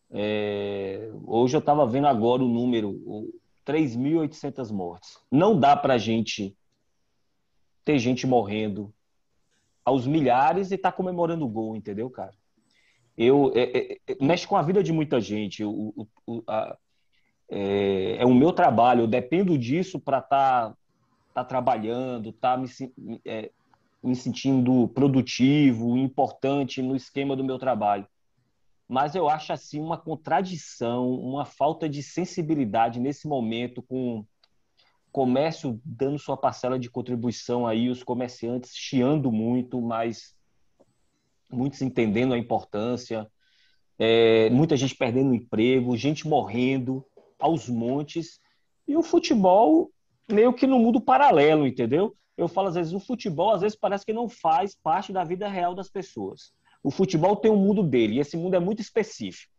É... hoje eu estava vendo agora o número, 3.800 mortes. Não dá para gente ter gente morrendo aos milhares e tá comemorando o gol, entendeu, cara? eu é, é, é, mexe com a vida de muita gente. O, o, a, é, é, o meu trabalho, eu dependo disso para estar tá, tá trabalhando, tá me, é, me sentindo produtivo, importante no esquema do meu trabalho. Mas eu acho assim uma contradição, uma falta de sensibilidade nesse momento com comércio dando sua parcela de contribuição aí, os comerciantes chiando muito, mas muitos entendendo a importância, é, muita gente perdendo emprego, gente morrendo aos montes, e o futebol meio que no mundo paralelo, entendeu? Eu falo às vezes, o futebol às vezes parece que não faz parte da vida real das pessoas. O futebol tem um mundo dele, e esse mundo é muito específico.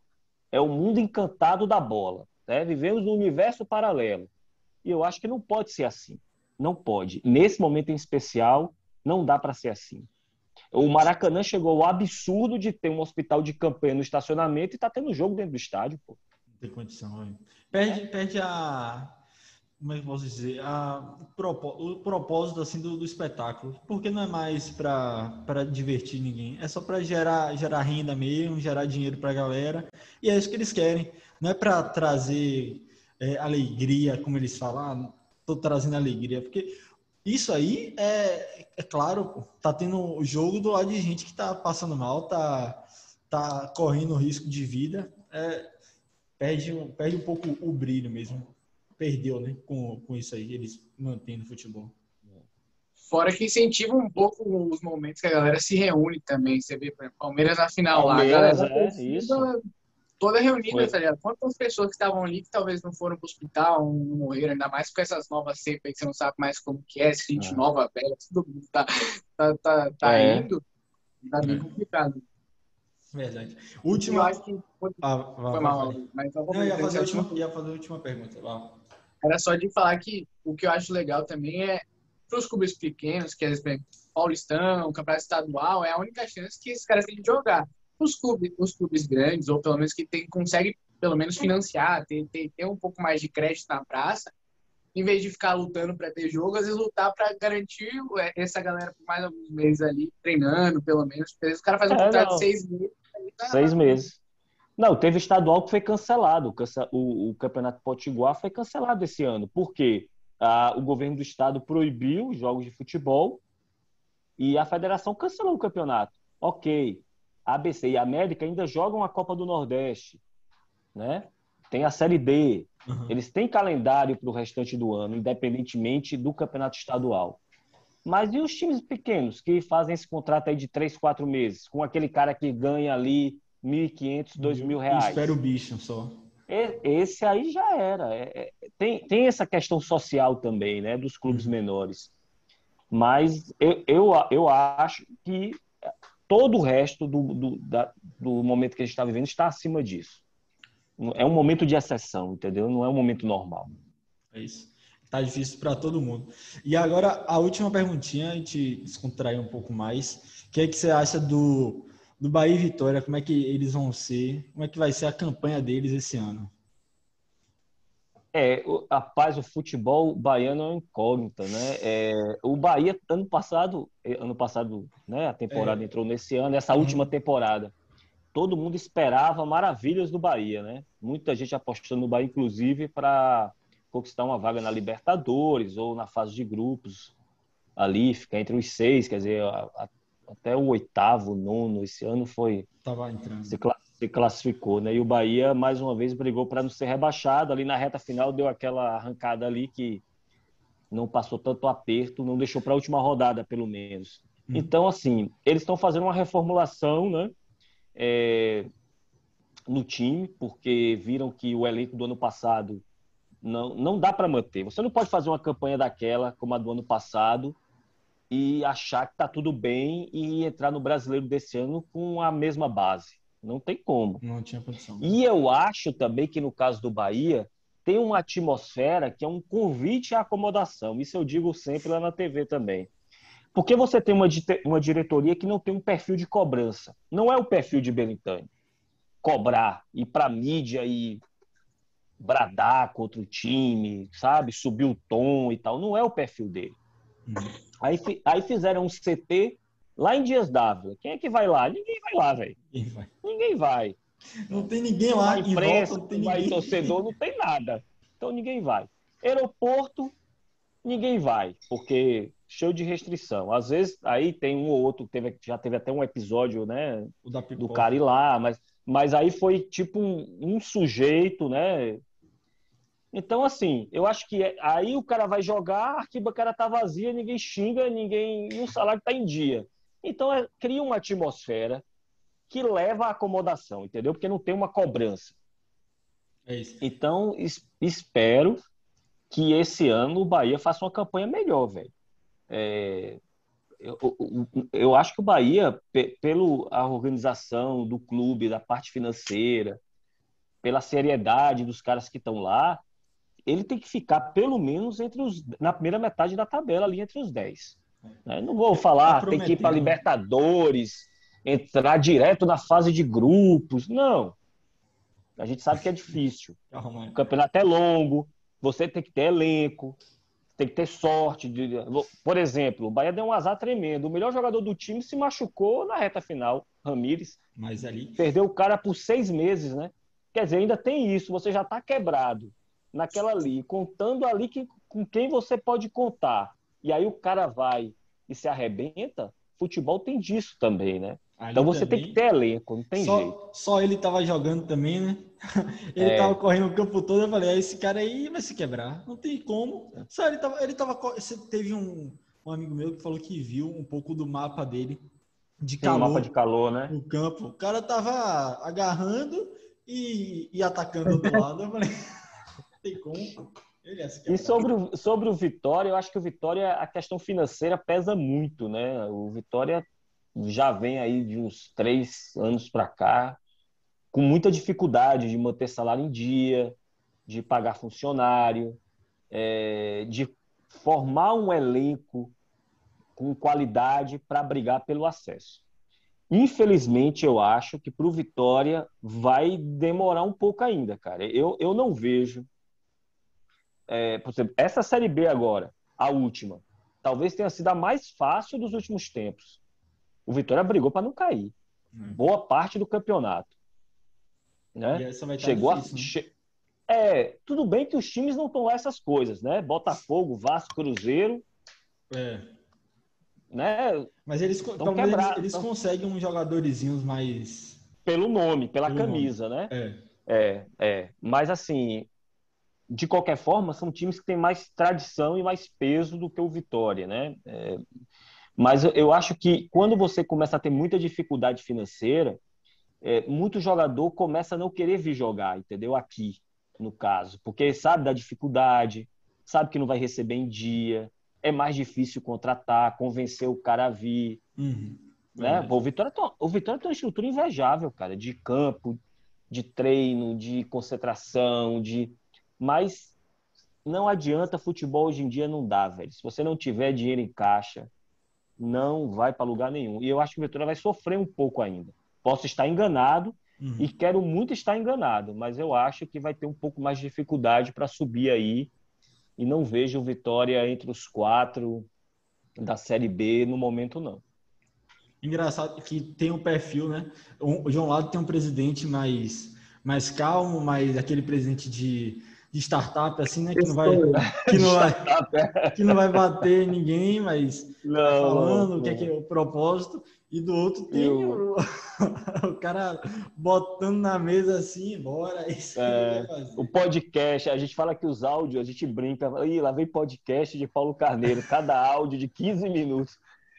É o mundo encantado da bola. Né? Vivemos num universo paralelo. E eu acho que não pode ser assim. Não pode. Nesse momento em especial, não dá para ser assim. O Maracanã chegou ao absurdo de ter um hospital de campanha no estacionamento e tá tendo jogo dentro do estádio, pô. Não tem condição? Perde, perde a. Como é que posso dizer? A, o propósito assim, do, do espetáculo. Porque não é mais para divertir ninguém. É só para gerar, gerar renda mesmo, gerar dinheiro para a galera. E é isso que eles querem. Não é para trazer é, alegria, como eles falam. Estou ah, trazendo alegria. Porque isso aí é, é claro, pô, tá tendo o jogo do lado de gente que tá passando mal, tá, tá correndo risco de vida. É, perde, perde um pouco o brilho mesmo. Perdeu, né? Com, com isso aí, eles mantêm no futebol. Fora que incentiva um pouco os momentos que a galera se reúne também. Você vê, por exemplo, Palmeiras na final Palmeiras, lá. Galera, é, isso toda reunida, tá ligado? Quantas pessoas que estavam ali que talvez não foram pro hospital, não morreram, ainda mais com essas novas cepas que você não sabe mais como que é, se gente é. nova, velha, todo mundo tá, tá, tá, tá é. indo, tá bem é. complicado. Verdade. Última. Eu acho que foi, ah, foi mal, mas eu, não, ia, fazer a última, ia fazer a última pergunta. Era só de falar que o que eu acho legal também é para os clubes pequenos, que é Paulistão, Campeonato Estadual, é a única chance que esses caras têm de jogar os clubes, os clubes grandes, ou pelo menos que tem, consegue pelo menos financiar, ter, ter, ter um pouco mais de crédito na praça, em vez de ficar lutando para ter jogo, às vezes lutar para garantir é, essa galera por mais alguns meses ali, treinando, pelo menos. O cara faz um é, contrato de seis meses. Tá seis meses. Não, teve estadual que foi cancelado. O, o Campeonato Potiguar foi cancelado esse ano. Por quê? Ah, o governo do estado proibiu os jogos de futebol e a federação cancelou o campeonato. Ok. ABC e América ainda jogam a Copa do Nordeste, né? Tem a Série D. Uhum. Eles têm calendário para o restante do ano, independentemente do campeonato estadual. Mas e os times pequenos que fazem esse contrato aí de três, quatro meses, com aquele cara que ganha ali 1.500, 2.000 reais? Espera o bicho só. Esse aí já era. É, é, tem, tem essa questão social também, né, dos clubes uhum. menores. Mas eu, eu, eu acho que todo o resto do, do, da, do momento que a gente está vivendo está acima disso. É um momento de exceção, entendeu? Não é um momento normal. É isso. Tá difícil para todo mundo. E agora, a última perguntinha, a gente descontrair um pouco mais. O que é que você acha do, do Bahia e Vitória? Como é que eles vão ser? Como é que vai ser a campanha deles esse ano? É, a paz, o futebol baiano é uma incógnita, né? É, o Bahia, ano passado, eh, ano passado, né? A temporada é. entrou nesse ano, essa uhum. última temporada. Todo mundo esperava maravilhas do Bahia, né? Muita gente apostando no Bahia, inclusive, para conquistar uma vaga na Libertadores ou na fase de grupos ali, ficar entre os seis, quer dizer, a, a, até o oitavo, nono, esse ano foi. Tava entrando. Se, se classificou, né? E o Bahia, mais uma vez, brigou para não ser rebaixado. Ali na reta final, deu aquela arrancada ali que não passou tanto aperto, não deixou para a última rodada, pelo menos. Hum. Então, assim, eles estão fazendo uma reformulação, né? É, no time, porque viram que o elenco do ano passado não, não dá para manter. Você não pode fazer uma campanha daquela como a do ano passado e achar que está tudo bem e entrar no brasileiro desse ano com a mesma base. Não tem como. Não tinha condição. E eu acho também que no caso do Bahia tem uma atmosfera que é um convite à acomodação. Isso eu digo sempre lá na TV também. Porque você tem uma, uma diretoria que não tem um perfil de cobrança. Não é o perfil de Belintani. Cobrar, ir para mídia e bradar contra o time, sabe? Subir o tom e tal. Não é o perfil dele. Uhum. Aí, aí fizeram um CT lá em Dias Dávila. Quem é que vai lá? Ninguém vai lá, velho. Ninguém vai. Não tem ninguém lá. Não imprensa, volta, não, não vai torcedor, não tem nada. Então ninguém vai. Aeroporto, ninguém vai, porque cheio de restrição. Às vezes aí tem um ou outro, teve, já teve até um episódio, né, do cara ir lá, mas, mas aí foi tipo um, um sujeito, né, então, assim, eu acho que é, aí o cara vai jogar, a arquibancada tá vazia, ninguém xinga, ninguém. e o salário tá em dia. Então, é, cria uma atmosfera que leva à acomodação, entendeu? Porque não tem uma cobrança. É isso. Então, es, espero que esse ano o Bahia faça uma campanha melhor, velho. É, eu, eu, eu, acho que o Bahia, pela organização do clube, da parte financeira, pela seriedade dos caras que estão lá, ele tem que ficar pelo menos entre os, na primeira metade da tabela, ali entre os 10. Né? Não vou falar, tem que ir para Libertadores, entrar direto na fase de grupos. Não. A gente sabe que é difícil. [LAUGHS] O campeonato é longo, você tem que ter elenco, tem que ter sorte. De... Por exemplo, o Bahia deu um azar tremendo. O melhor jogador do time se machucou na reta final, Ramires. Mas ali. Perdeu o cara por seis meses, né? Quer dizer, ainda tem isso, você já está quebrado naquela ali, contando ali que, com quem você pode contar. E aí o cara vai e se arrebenta, futebol tem disso também, né? Ali então você também, tem que ter elenco, não tem só, jeito. Só ele tava jogando também, né? [LAUGHS] Ele é. tava correndo o campo todo, eu falei, ah, esse cara aí vai se quebrar. Não tem como. Só ele tava. Ele tava você teve um, um amigo meu que falou que viu um pouco do mapa dele de calor. Um mapa de calor, né? No campo. O cara tava agarrando e, e atacando do outro lado. Eu falei [LAUGHS] tem como. E sobre o, sobre o Vitória, eu acho que o Vitória, a questão financeira pesa muito, né? O Vitória já vem aí de uns três anos para cá com muita dificuldade de manter salário em dia, de pagar funcionário, é, de formar um elenco com qualidade para brigar pelo acesso. Infelizmente, eu acho que para o Vitória vai demorar um pouco ainda, cara. Eu, eu não vejo é, por exemplo, essa Série B agora, a última, talvez tenha sido a mais fácil dos últimos tempos. O Vitória brigou para não cair. Hum. Boa parte do campeonato. Né? Chegou difícil, a. Né? Che... É, tudo bem que os times não estão lá essas coisas, né? Botafogo, Vasco, Cruzeiro. É. Né? Mas eles, então, eles, eles então... conseguem uns jogadorzinhos mais. Pelo nome, pela Pelo camisa, nome. né? É. É, é. Mas assim, de qualquer forma, são times que têm mais tradição e mais peso do que o Vitória, né? É, mas eu acho que quando você começa a ter muita dificuldade financeira, é, muito jogador começa a não querer vir jogar, entendeu? Aqui, no caso, porque sabe da dificuldade, sabe que não vai receber em dia, é mais difícil contratar, convencer o cara a vir. Uhum. Né? O, Vitória tem, o Vitória tem uma estrutura invejável, cara, de campo, de treino, de concentração, de mas não adianta, futebol hoje em dia não dá, velho. Se você não tiver dinheiro em caixa, não vai para lugar nenhum. E eu acho que o Vitória vai sofrer um pouco ainda. Posso estar enganado, Uhum. E quero muito estar enganado, mas eu acho que vai ter um pouco mais de dificuldade para subir aí. E não vejo Vitória entre os quatro da Série B no momento, não. Engraçado que tem um perfil, né? O João Lado tem um presidente mais, mais calmo, mais aquele presidente de, de startup, assim, né? Que não vai, [LAUGHS] que não vai, é. que não vai bater ninguém, mas não, falando o que é, que é o propósito. E do outro tem o, [LAUGHS] o, cara botando na mesa assim, bora. Isso é, o podcast, a gente fala que os áudios, a gente brinca, Ih, lá vem podcast de Paulo Carneiro, cada áudio de 15 minutos.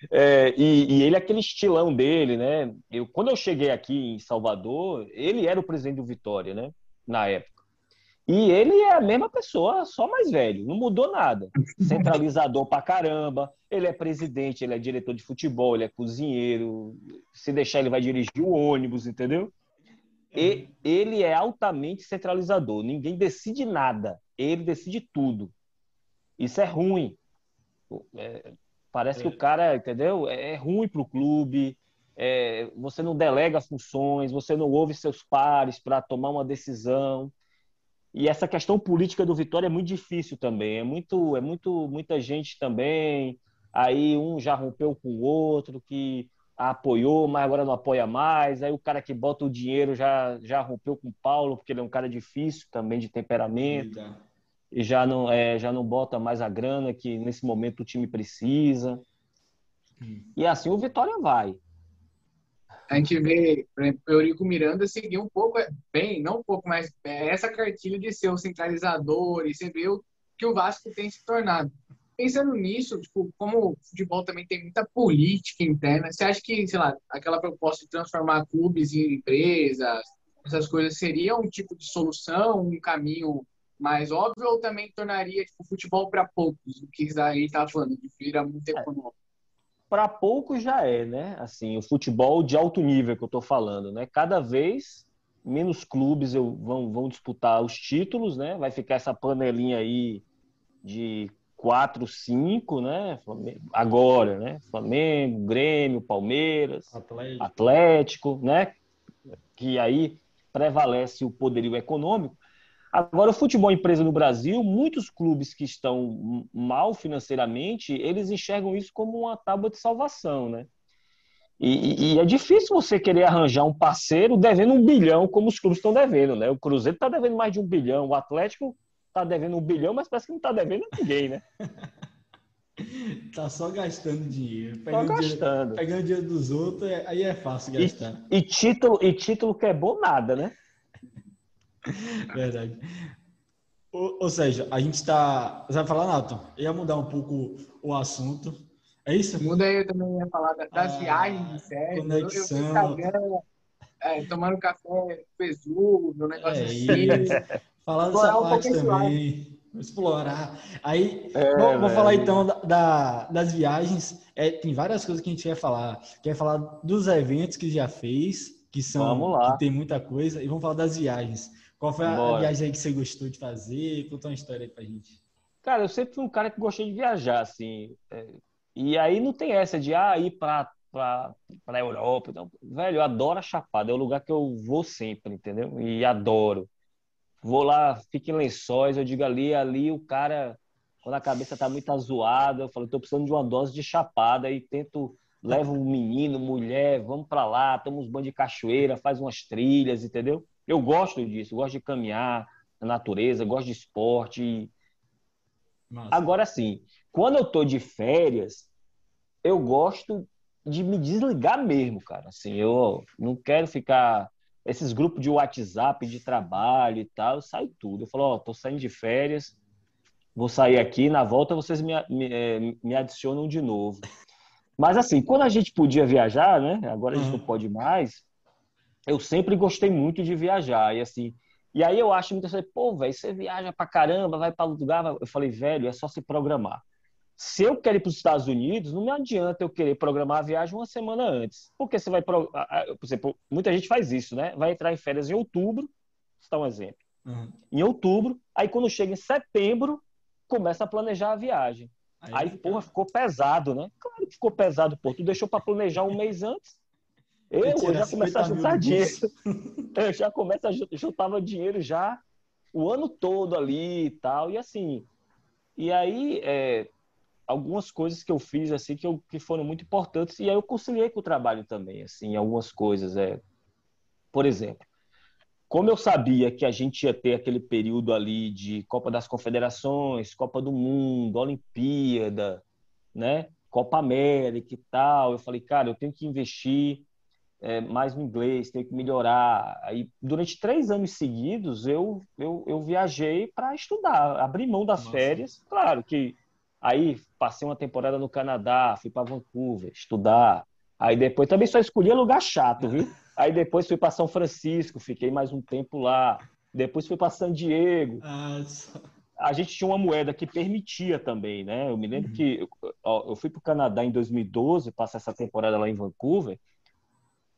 É, e, e, ele, aquele estilão dele, né? Eu, quando eu cheguei aqui em Salvador, ele era o presidente do Vitória, né? Na época. E ele é a mesma pessoa, só mais velho, não mudou nada. [LAUGHS] Centralizador pra caramba. Ele é presidente, ele é diretor de futebol, ele é cozinheiro. Se deixar, ele vai dirigir o ônibus, entendeu? E ele é altamente centralizador. Ninguém decide nada. Ele decide tudo. Isso é ruim. É, parece é. que o cara, entendeu? É, é ruim para o clube. É, você não delega funções, você não ouve seus pares para tomar uma decisão. E essa questão política do Vitória é muito difícil também. É muito, é muito, muita gente também. Aí um já rompeu com o outro que apoiou, mas agora não apoia mais. Aí o cara que bota o dinheiro já, já rompeu com o Paulo, porque ele é um cara difícil também de temperamento. Eita. E já não, é, já não bota mais a grana que nesse momento o time precisa. Hum. E assim o Vitória vai a gente vê, por exemplo, Eurico Miranda seguir um pouco, é, bem, não um pouco, mas é, essa cartilha de ser o centralizador e você vê o que o Vasco tem se tornado. Pensando nisso, tipo, como o futebol também tem muita política interna, você acha que, sei lá, aquela proposta de transformar clubes em empresas, essas coisas seria um tipo de solução, um caminho mais óbvio ou também tornaria tipo, futebol para poucos, o que aí está falando, de vira muito é. econômico? Para poucos já é, né? Assim, o futebol de alto nível que eu estou falando, né? Cada vez menos clubes eu, vão, vão disputar os títulos, né? Vai ficar essa panelinha aí de quatro, cinco, né? Agora, né? Flamengo, Grêmio, Palmeiras, Atlético, Atlético né? Que aí prevalece o poderio econômico. Agora, o futebol empresa no Brasil, muitos clubes que estão mal financeiramente, eles enxergam isso como uma tábua de salvação, né? E, e, é difícil você querer arranjar um parceiro devendo um bilhão, como os clubes estão devendo, né? O Cruzeiro está devendo mais de um bilhão, o Atlético está devendo um bilhão, mas parece que não está devendo a ninguém, né? [LAUGHS] tá só gastando dinheiro. Pegando só gastando. Dinheiro, pegando dinheiro dos outros, é, aí é fácil gastar. E, e, título, e título que é bom nada, né? [LAUGHS] Verdade. Ou, ou, seja, a gente está. Você vai falar, Nato? Eu ia mudar um pouco o assunto. É isso? Muda aí, eu também ia falar das ah, viagens de série. Conexão. Eu, é, tomando café pesudo, no negócio é assim. [LAUGHS] Falar dessa um parte também. Explorar. Aí, é, vou, vou, falar então da, das viagens. É, tem várias coisas que a gente quer falar. Quer falar dos eventos que já fez, que são que tem muita coisa, e vamos falar das viagens. Qual foi a, viagem aí que você gostou de fazer? Conta uma história aí pra gente. Cara, eu sempre fui um cara que gostei de viajar, assim. É, e aí não tem essa de ah, ir pra, pra, pra Europa. Então, velho, eu adoro a Chapada. É o lugar que eu vou sempre, entendeu? E adoro. Vou lá, fico em lençóis, eu digo ali, ali o cara, quando a cabeça tá muito azoada, eu falo, tô precisando de uma dose de chapada e tento leva um menino, mulher, vamos para lá, toma uns banhos de cachoeira, faz umas trilhas, entendeu? Eu gosto disso, gosto de caminhar na natureza, gosto de esporte. Nossa. Agora sim, quando eu tô de férias, eu gosto de me desligar mesmo, cara. Assim, eu não quero ficar esses grupos de WhatsApp de trabalho e tal, eu saio tudo. Eu falo, ó, oh, tô saindo de férias, vou sair aqui, na volta vocês me, me, é, me adicionam de novo. Mas assim, quando a gente podia viajar, né? Agora a gente uhum. não pode mais eu sempre gostei muito de viajar. E assim, e aí eu acho muitas vezes, pô, velho, você viaja pra caramba, vai para lugar. Eu falei, velho, é só se programar. Se eu quero ir para os Estados Unidos, não me adianta eu querer programar a viagem uma semana antes. Porque você vai. Por exemplo, muita gente faz isso, né? Vai entrar em férias em outubro, dar um exemplo. Uhum. Em outubro, aí quando chega em setembro, começa a planejar a viagem. Aí, aí porra, ficou pesado, né? Claro que ficou pesado, pô. Tu deixou para planejar um mês antes. Eu, [LAUGHS] eu já começo a juntar dinheiro. Eu já começo a juntava dinheiro já o ano todo ali e tal. E assim, e aí é, algumas coisas que eu fiz assim que, eu, que foram muito importantes e aí eu conciliei com o trabalho também, assim, algumas coisas. É, por exemplo, como eu sabia que a gente ia ter aquele período ali de Copa das Confederações, Copa do Mundo, Olimpíada, né? Copa América e tal, eu falei, cara, eu tenho que investir é, mais no inglês, tenho que melhorar. Aí, durante três anos seguidos, eu, eu, eu viajei para estudar, abri mão das Nossa. férias. Claro que aí passei uma temporada no Canadá, fui para Vancouver estudar. Aí depois também só escolhia lugar chato, viu? [LAUGHS] Aí depois fui para São Francisco, fiquei mais um tempo lá. Depois fui para San Diego. Nossa. A gente tinha uma moeda que permitia também, né? Eu me lembro uhum. que ó, eu fui para o Canadá em 2012, passar essa temporada lá em Vancouver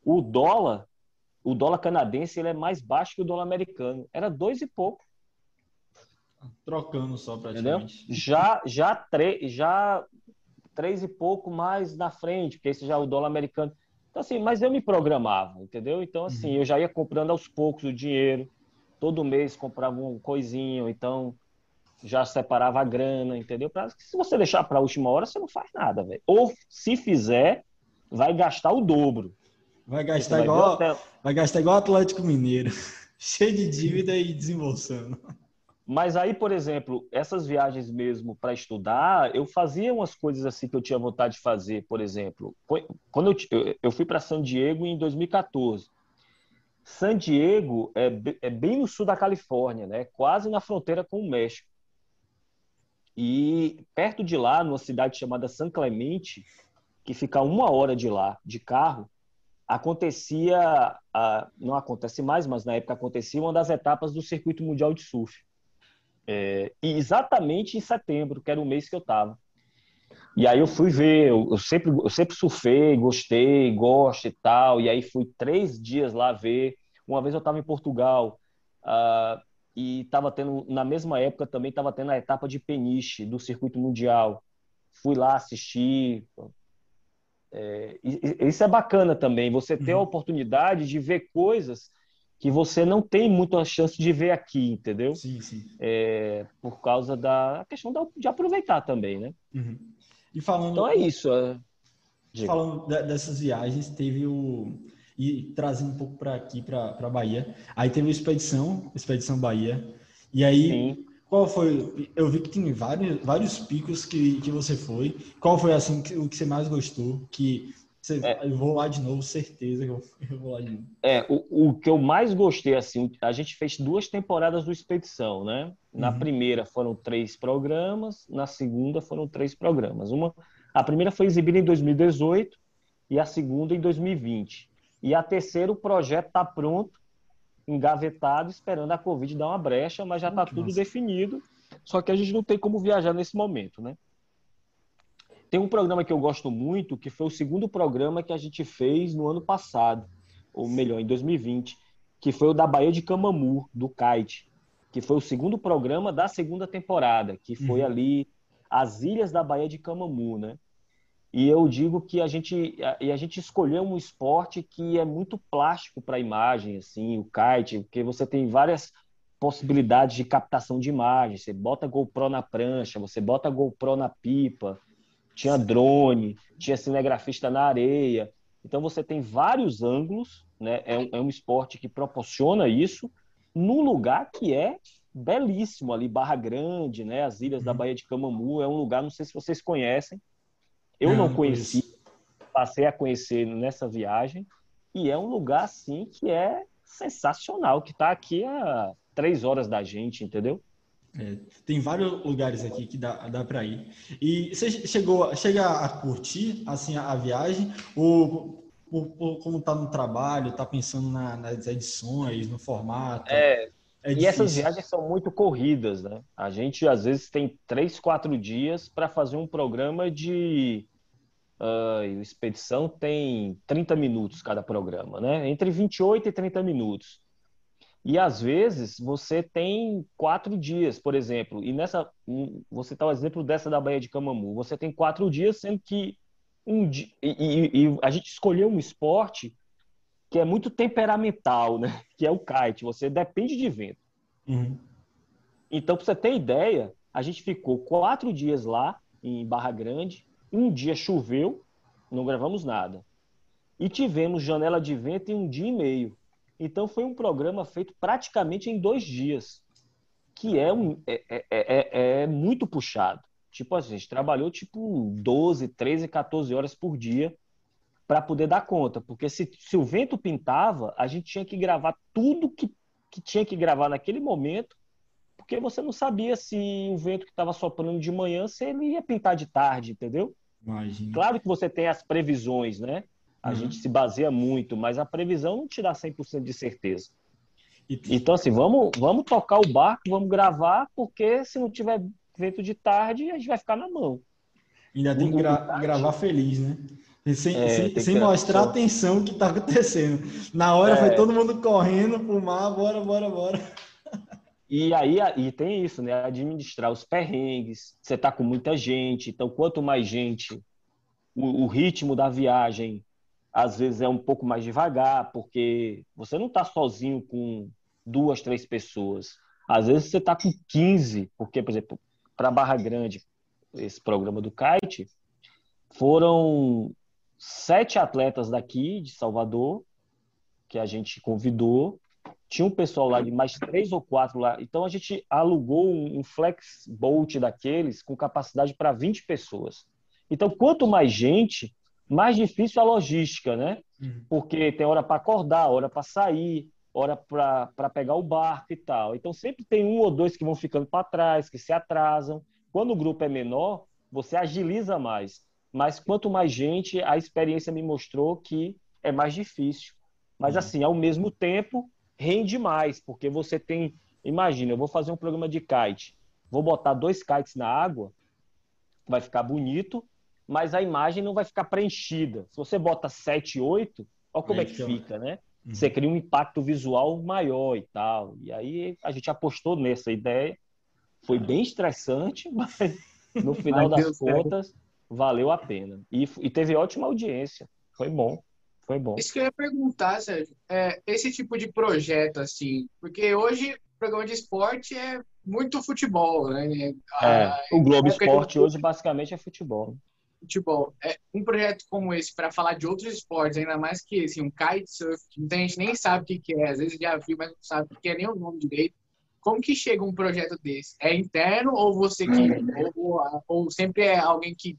o dólar, o dólar canadense, ele é mais baixo que o dólar americano. Era dois e pouco. Trocando só praticamente. Entendeu? Já, já, tre já três e pouco mais na frente, porque esse já é o dólar americano. Então, assim, mas eu me programava, entendeu? Então, assim, uhum. eu já ia comprando aos poucos o dinheiro. Todo mês comprava um coisinho, então já separava a grana, entendeu? Pra, se você deixar para a última hora, você não faz nada, velho. Ou se fizer, vai gastar o dobro. Vai gastar vai igual, vai gastar igual Atlético Mineiro, [LAUGHS] cheio de dívida e desembolsando. Mas aí, por exemplo, essas viagens mesmo para estudar, eu fazia umas coisas assim que eu tinha vontade de fazer, por exemplo. Quando eu, eu fui para San Diego em 2014. San Diego é, é, bem no sul da Califórnia, né? quase na fronteira com o México. E perto de lá, numa cidade chamada San Clemente, que fica uma hora de lá, de carro, acontecia, não acontece mais, mas na época acontecia uma das etapas do Circuito Mundial de Surf. É, e exatamente em setembro, que era o mês que eu estava. E aí eu fui ver, eu, eu, sempre, eu sempre surfei, gostei, gosto e tal. E aí fui três dias lá ver. Uma vez eu estava em Portugal uh, e estava tendo, na mesma época também estava tendo a etapa de peniche do circuito mundial. Fui lá assistir, é, isso é bacana também, você ter uhum. a oportunidade de ver coisas que você não tem muita chance de ver aqui, entendeu? Sim, sim. É, por causa da questão de aproveitar também, né? Uhum. E falando. Então é isso. É... Falando dessas viagens, teve o. E trazendo um pouco para aqui, para Bahia. Aí teve a Expedição, Expedição Bahia. E aí, Sim. Qual foi? Eu vi que tem vários, vários picos que, que você foi. Qual foi assim o que você mais gostou? Que você, é, eu vou lá de novo, certeza que eu, eu vou lá de novo. É, o, o que eu mais gostei, assim, a gente fez duas temporadas do Expedição, né? Na uhum. primeira foram três programas, na segunda foram três programas. Uma, a primeira foi exibida em 2018 e a segunda em 2020. E a terceira, o projeto está pronto engavetado, esperando a Covid dar uma brecha, mas já está tudo massa. definido. Só que a gente não tem como viajar nesse momento, né? Tem um programa que eu gosto muito, que foi o segundo programa que a gente fez no ano passado, ou melhor, em 2020, que foi o da Baía de Camamu, do Kite, que foi o segundo programa da segunda temporada, que foi uhum. ali as ilhas da Baía de Camamu, né? E eu digo que a gente, e a gente escolheu um esporte que é muito plástico para a imagem, assim, o kite, porque você tem várias possibilidades de captação de imagem. Você bota GoPro na prancha, você bota GoPro na pipa, tinha drone, tinha cinegrafista na areia. Então você tem vários ângulos, né? É um, é um esporte que proporciona isso num lugar que é belíssimo ali, Barra Grande, né? As ilhas da uhum. Baía de Camamu é um lugar, não sei se vocês conhecem, eu não, não conheci, passei a conhecer nessa viagem e é um lugar assim que é sensacional, que está aqui a três horas da gente, entendeu? É, tem vários lugares aqui que dá, dá para ir. E você chegou, chega a curtir assim a, a viagem ou, ou, ou, como tá no trabalho, tá pensando na, nas edições, no formato? É, é e essas viagens são muito corridas, né? A gente às vezes tem três, quatro dias para fazer um programa de Uh, Expedição tem 30 minutos cada programa, né? Entre 28 e 30 minutos. E às vezes você tem quatro dias, por exemplo, e nessa. Você está o exemplo dessa da Baía de Camamu. Você tem quatro dias, sendo que um dia. E, e, e a gente escolheu um esporte que é muito temperamental, né? [LAUGHS] Que é o kite. Você depende de vento. Uhum. Então, para você ter ideia, a gente ficou quatro dias lá em Barra Grande. Um dia choveu, não gravamos nada. E tivemos janela de vento em um dia e meio. Então, foi um programa feito praticamente em dois dias, que é, um, é, é, é, é muito puxado. Tipo, a gente trabalhou tipo 12, 13, 14 horas por dia para poder dar conta. Porque se, se o vento pintava, a gente tinha que gravar tudo que, que tinha que gravar naquele momento, porque você não sabia se o vento que estava soprando de manhã, se ele ia pintar de tarde, entendeu? Imagina. Claro que você tem as previsões, né? A uhum. gente se baseia muito, mas a previsão não te dá 100% de certeza. Então, assim, vamos, vamos tocar o barco, vamos gravar, porque se não tiver vento de tarde, a gente vai ficar na mão. Ainda tem que gra gravar feliz, né? Sem, é, sem, sem mostrar a atenção que está acontecendo. Na hora é. foi todo mundo correndo pro mar, bora, bora, bora. E aí e tem isso, né? Administrar os perrengues. Você tá com muita gente, então quanto mais gente, o, o ritmo da viagem às vezes é um pouco mais devagar, porque você não está sozinho com duas, três pessoas. Às vezes você está com 15, porque, por exemplo, para Barra Grande, esse programa do kite, foram sete atletas daqui de Salvador que a gente convidou. Tinha um pessoal lá de mais três ou quatro lá. Então a gente alugou um flex boat daqueles com capacidade para 20 pessoas. Então, quanto mais gente, mais difícil a logística, né? Uhum. Porque tem hora para acordar, hora para sair, hora para pegar o barco e tal. Então sempre tem um ou dois que vão ficando para trás, que se atrasam. Quando o grupo é menor, você agiliza mais. Mas quanto mais gente, a experiência me mostrou que é mais difícil. Mas uhum. assim, ao mesmo tempo, rende mais, porque você tem, imagina, eu vou fazer um programa de kite, vou botar dois kites na água, vai ficar bonito, mas a imagem não vai ficar preenchida. Se você bota 7, 8, olha como é, é que fica, né? Uhum. Você cria um impacto visual maior e tal. E aí a gente apostou nessa ideia. Foi bem estressante, [LAUGHS] mas no final mas das contas certo. Valeu a pena. E, e, teve ótima audiência. Foi bom. Foi bom. Isso que eu ia perguntar, Sérgio. É, esse tipo de projeto, assim, porque hoje o programa de esporte é muito futebol, né? É, o Globo Esporte hoje basicamente é futebol futebol. É, um projeto como esse para falar de outros esportes, ainda mais que assim, um kitesurf, que muita gente nem sabe o que, que é, às vezes já viu, mas não sabe o que é nem o nome direito. Como que chega um projeto desse? É interno ou você que ou, ou sempre é alguém que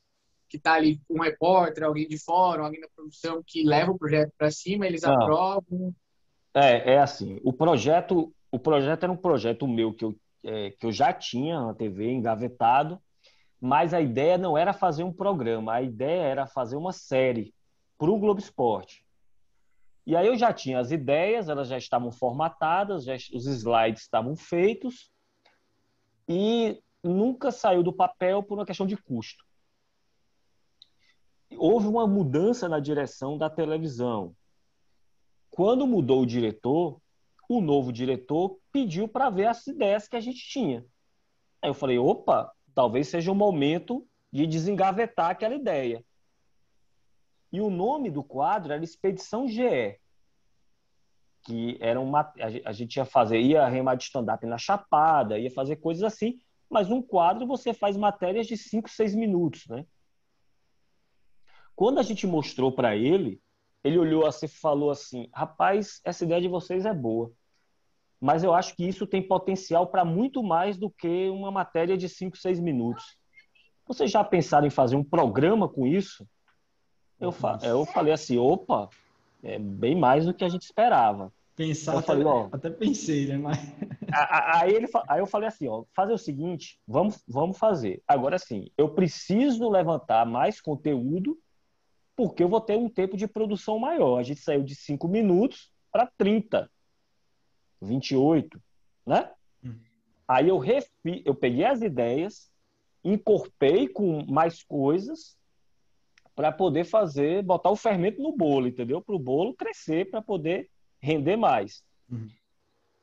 que está ali um repórter, alguém de fora, alguém da produção que leva o projeto para cima, eles não. aprovam? É, é assim, o projeto, o projeto era um projeto meu que eu, é, que eu já tinha na TV engavetado, mas a ideia não era fazer um programa, a ideia era fazer uma série para o Globo Esporte. E aí eu já tinha as ideias, elas já estavam formatadas, já, os slides estavam feitos, e nunca saiu do papel por uma questão de custo. Houve uma mudança na direção da televisão. Quando mudou o diretor, o novo diretor pediu para ver as ideias que a gente tinha. Aí eu falei, opa, talvez seja o momento de desengavetar aquela ideia. E o nome do quadro era Expedição GE, que era uma a gente ia fazer ia remar de stand-up na Chapada, ia fazer coisas assim, mas um quadro você faz matérias de 5, 6 minutos, né? Quando a gente mostrou para ele, ele olhou assim e falou assim: "Rapaz, essa ideia de vocês é boa mas eu acho que isso tem potencial para muito mais do que uma matéria de 5, 6 minutos. Vocês já pensaram em fazer um programa com isso? Eu, fa eu falei assim, opa, é bem mais do que a gente esperava. Pensar, eu falei, ó, até pensei, né? Mas... [LAUGHS] Aí, ele, aí eu falei assim, ó, fazer o seguinte, vamos, vamos fazer. Agora sim, eu preciso levantar mais conteúdo porque eu vou ter um tempo de produção maior. A gente saiu de 5 minutos para 30. 28, né? Hum. Aí eu refi, eu peguei as ideias, incorporei com mais coisas para poder fazer, botar o fermento no bolo, entendeu? Para o bolo crescer, para poder render mais. Uhum.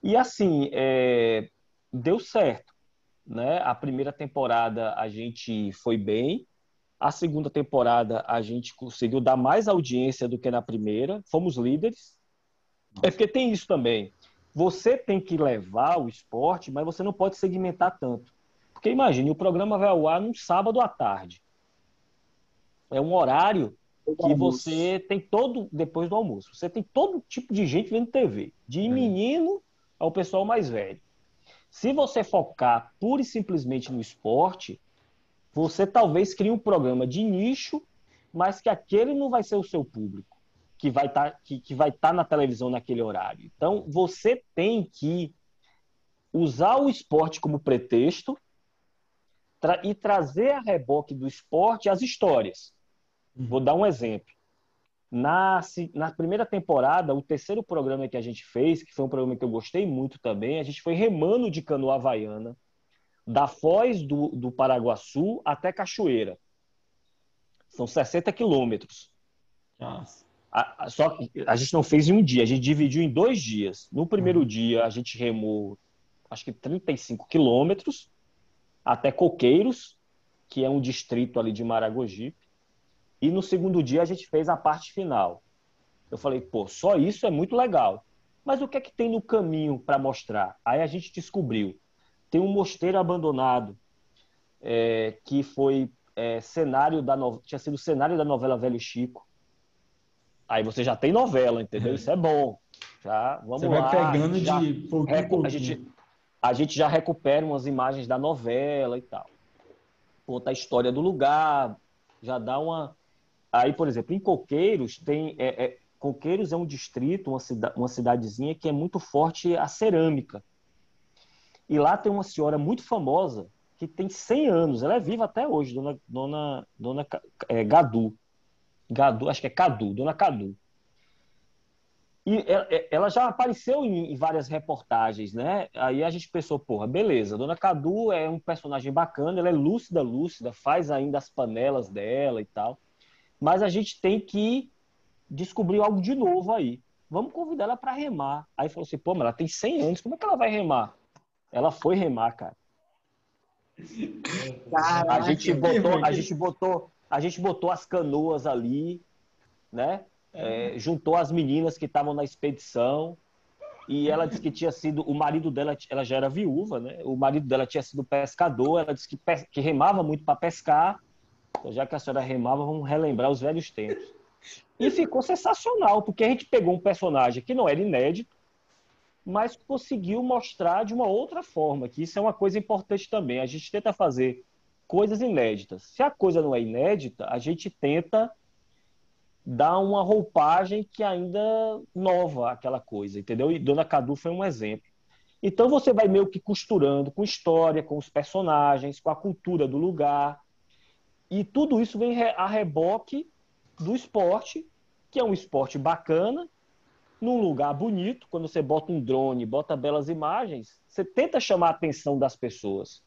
E assim, é, deu certo. Né? A primeira temporada a gente foi bem, a segunda temporada a gente conseguiu dar mais audiência do que na primeira, fomos líderes, É porque tem isso também. Você tem que levar o esporte, mas você não pode segmentar tanto. Porque imagine, o programa vai ao ar num sábado à tarde. É um horário que você tem todo, depois do almoço, você tem todo tipo de gente vendo TV, de é. menino ao pessoal mais velho. Se você focar pura e simplesmente no esporte, você talvez crie um programa de nicho, mas que aquele não vai ser o seu público, que vai estar tá, que, que vai tá na televisão naquele horário. Então, você tem que usar o esporte como pretexto tra e trazer a reboque do esporte as histórias. Uhum. Vou dar um exemplo. Na, na primeira temporada, o terceiro programa que a gente fez, que foi um programa que eu gostei muito também, a gente foi remando de canoa havaiana, da Foz do, do Paraguaçu até Cachoeira. São 60 quilômetros. Nossa. A, a, só que a gente não fez em um dia, a gente dividiu em dois dias. No primeiro uhum. dia, a gente remou, acho que 35 quilômetros, até Coqueiros, que é um distrito ali de Maragogipe. E no segundo dia a gente fez a parte final. Eu falei, pô, só isso é muito legal. Mas o que é que tem no caminho para mostrar? Aí a gente descobriu. Tem um mosteiro abandonado é, que foi é, cenário da no... tinha sido cenário da novela Velho Chico. Aí você já tem novela, entendeu? Isso é bom. Já vamos você lá. Vai pegando já, de pouquinho, pouquinho. A gente, a gente já recupera umas imagens da novela e tal. Conta a história do lugar, já dá uma Aí, por exemplo, em Coqueiros tem é, é, Coqueiros é um distrito, uma, cida, uma cidadezinha que é muito forte a cerâmica. E lá tem uma senhora muito famosa que tem 100 anos, ela é viva até hoje, dona, dona, dona é, Gadu. Gadu, acho que é Cadu, dona Cadu. E é, é, ela já apareceu em, várias reportagens, né? Aí a gente pensou, porra, beleza, Dona Cadu é um personagem bacana, ela é lúcida, lúcida, faz ainda as panelas dela e tal mas a gente tem que descobrir algo de novo aí. Vamos convidar ela para remar. Aí falou assim, pô, mas ela tem 100 anos, como é que ela vai remar? Ela foi remar, cara. Caraca, a gente botou, a gente botou, a gente botou as canoas ali, né? É. Juntou as meninas que estavam na expedição e ela disse que tinha sido o marido dela, ela já era viúva, né? O marido dela tinha sido pescador, ela disse que, que remava muito para pescar então, já que a senhora remava, vamos relembrar os velhos tempos. E ficou sensacional, porque a gente pegou um personagem que não era inédito, mas conseguiu mostrar de uma outra forma, que isso é uma coisa importante também. A gente tenta fazer coisas inéditas. Se a coisa não é inédita, a gente tenta dar uma roupagem que ainda nova aquela coisa, entendeu? E Dona Cadu foi um exemplo. Então você vai meio que costurando com história, com os personagens, com a cultura do lugar, e tudo isso vem a reboque do esporte, que é um esporte bacana, num lugar bonito. Quando você bota um drone, bota belas imagens, você tenta chamar a atenção das pessoas.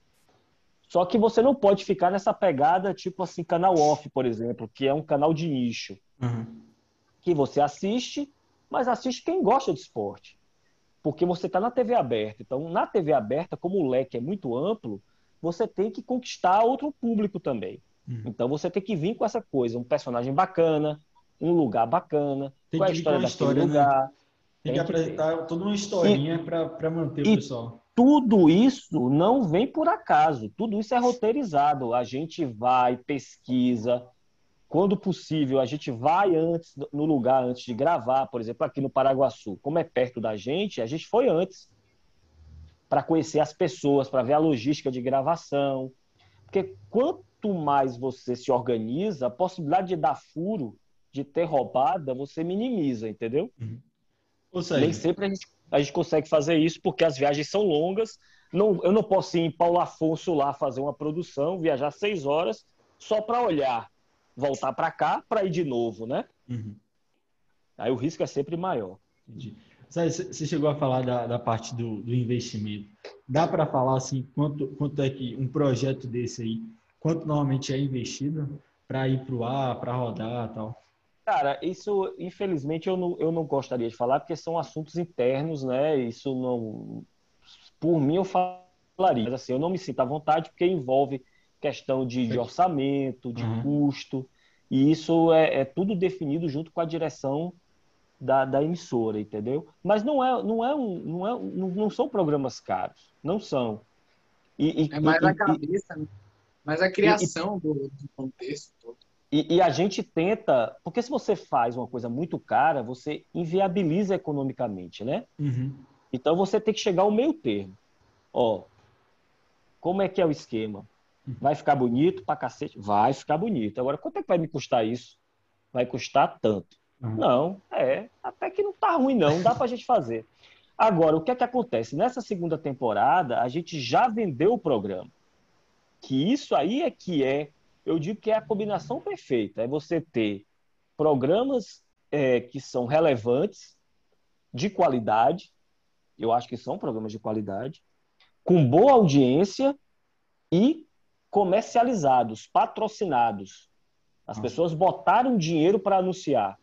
Só que você não pode ficar nessa pegada tipo assim, canal off, por exemplo, que é um canal de nicho. Uhum. Que você assiste, mas assiste quem gosta de esporte. Porque você está na TV aberta. Então, na TV aberta, como o leque é muito amplo, você tem que conquistar outro público também. Uhum. Então você tem que vir com essa coisa, um personagem bacana, um lugar bacana, tem qual é a história daquele história, né? lugar. Né? Tem, tem, que apresentar toda uma historinha para manter o pessoal. Tudo isso não vem por acaso, tudo isso é roteirizado. A gente vai, pesquisa, quando possível, a gente vai antes no lugar antes de gravar, por exemplo, aqui no Paraguaçu, como é perto da gente, a gente foi antes para conhecer as pessoas, para ver a logística de gravação. Porque quanto mais você se organiza, a possibilidade de dar furo, de ter roubada, você minimiza, entendeu? Uhum. Ou seja, Nem sempre a gente, a gente consegue fazer isso porque as viagens são longas. Não, eu não posso ir em Paulo Afonso lá fazer uma produção, viajar seis horas só para olhar, voltar para cá para ir de novo, né? Uhum. Aí o risco é sempre maior. Entendi. Você chegou a falar da, da parte do, do investimento. Dá para falar assim quanto, quanto é que um projeto desse aí quanto normalmente é investido para ir para o ar, para rodar tal? Cara, isso infelizmente eu não, eu não gostaria de falar porque são assuntos internos, né? Isso não. Por mim eu falaria, mas assim, eu não me sinto à vontade porque envolve questão de, de orçamento, de uhum. custo, e isso é, é, tudo definido junto com a direção da, da emissora, entendeu? Mas não é, não é um, não é, não, não são programas caros, não são. E, e, é mais e, a cabeça, né? mais a criação do, do, contexto todo. E, e, a gente tenta, porque se você faz uma coisa muito cara, você inviabiliza economicamente, né? Uhum. Então você tem que chegar ao meio termo. Ó, como é que é o esquema? Uhum. Vai ficar bonito pra cacete? Vai ficar bonito. Agora, quanto é que vai me custar isso? Vai custar tanto. Uhum. Não, é, até que não tá ruim não, dá pra [LAUGHS] gente fazer. Agora, o que é que acontece? Nessa segunda temporada, a gente já vendeu o programa. Que isso aí é que é, eu digo que é a combinação perfeita. É você ter programas é, que são relevantes, de qualidade, eu acho que são programas de qualidade, com boa audiência e comercializados, patrocinados. As pessoas botaram dinheiro para anunciar.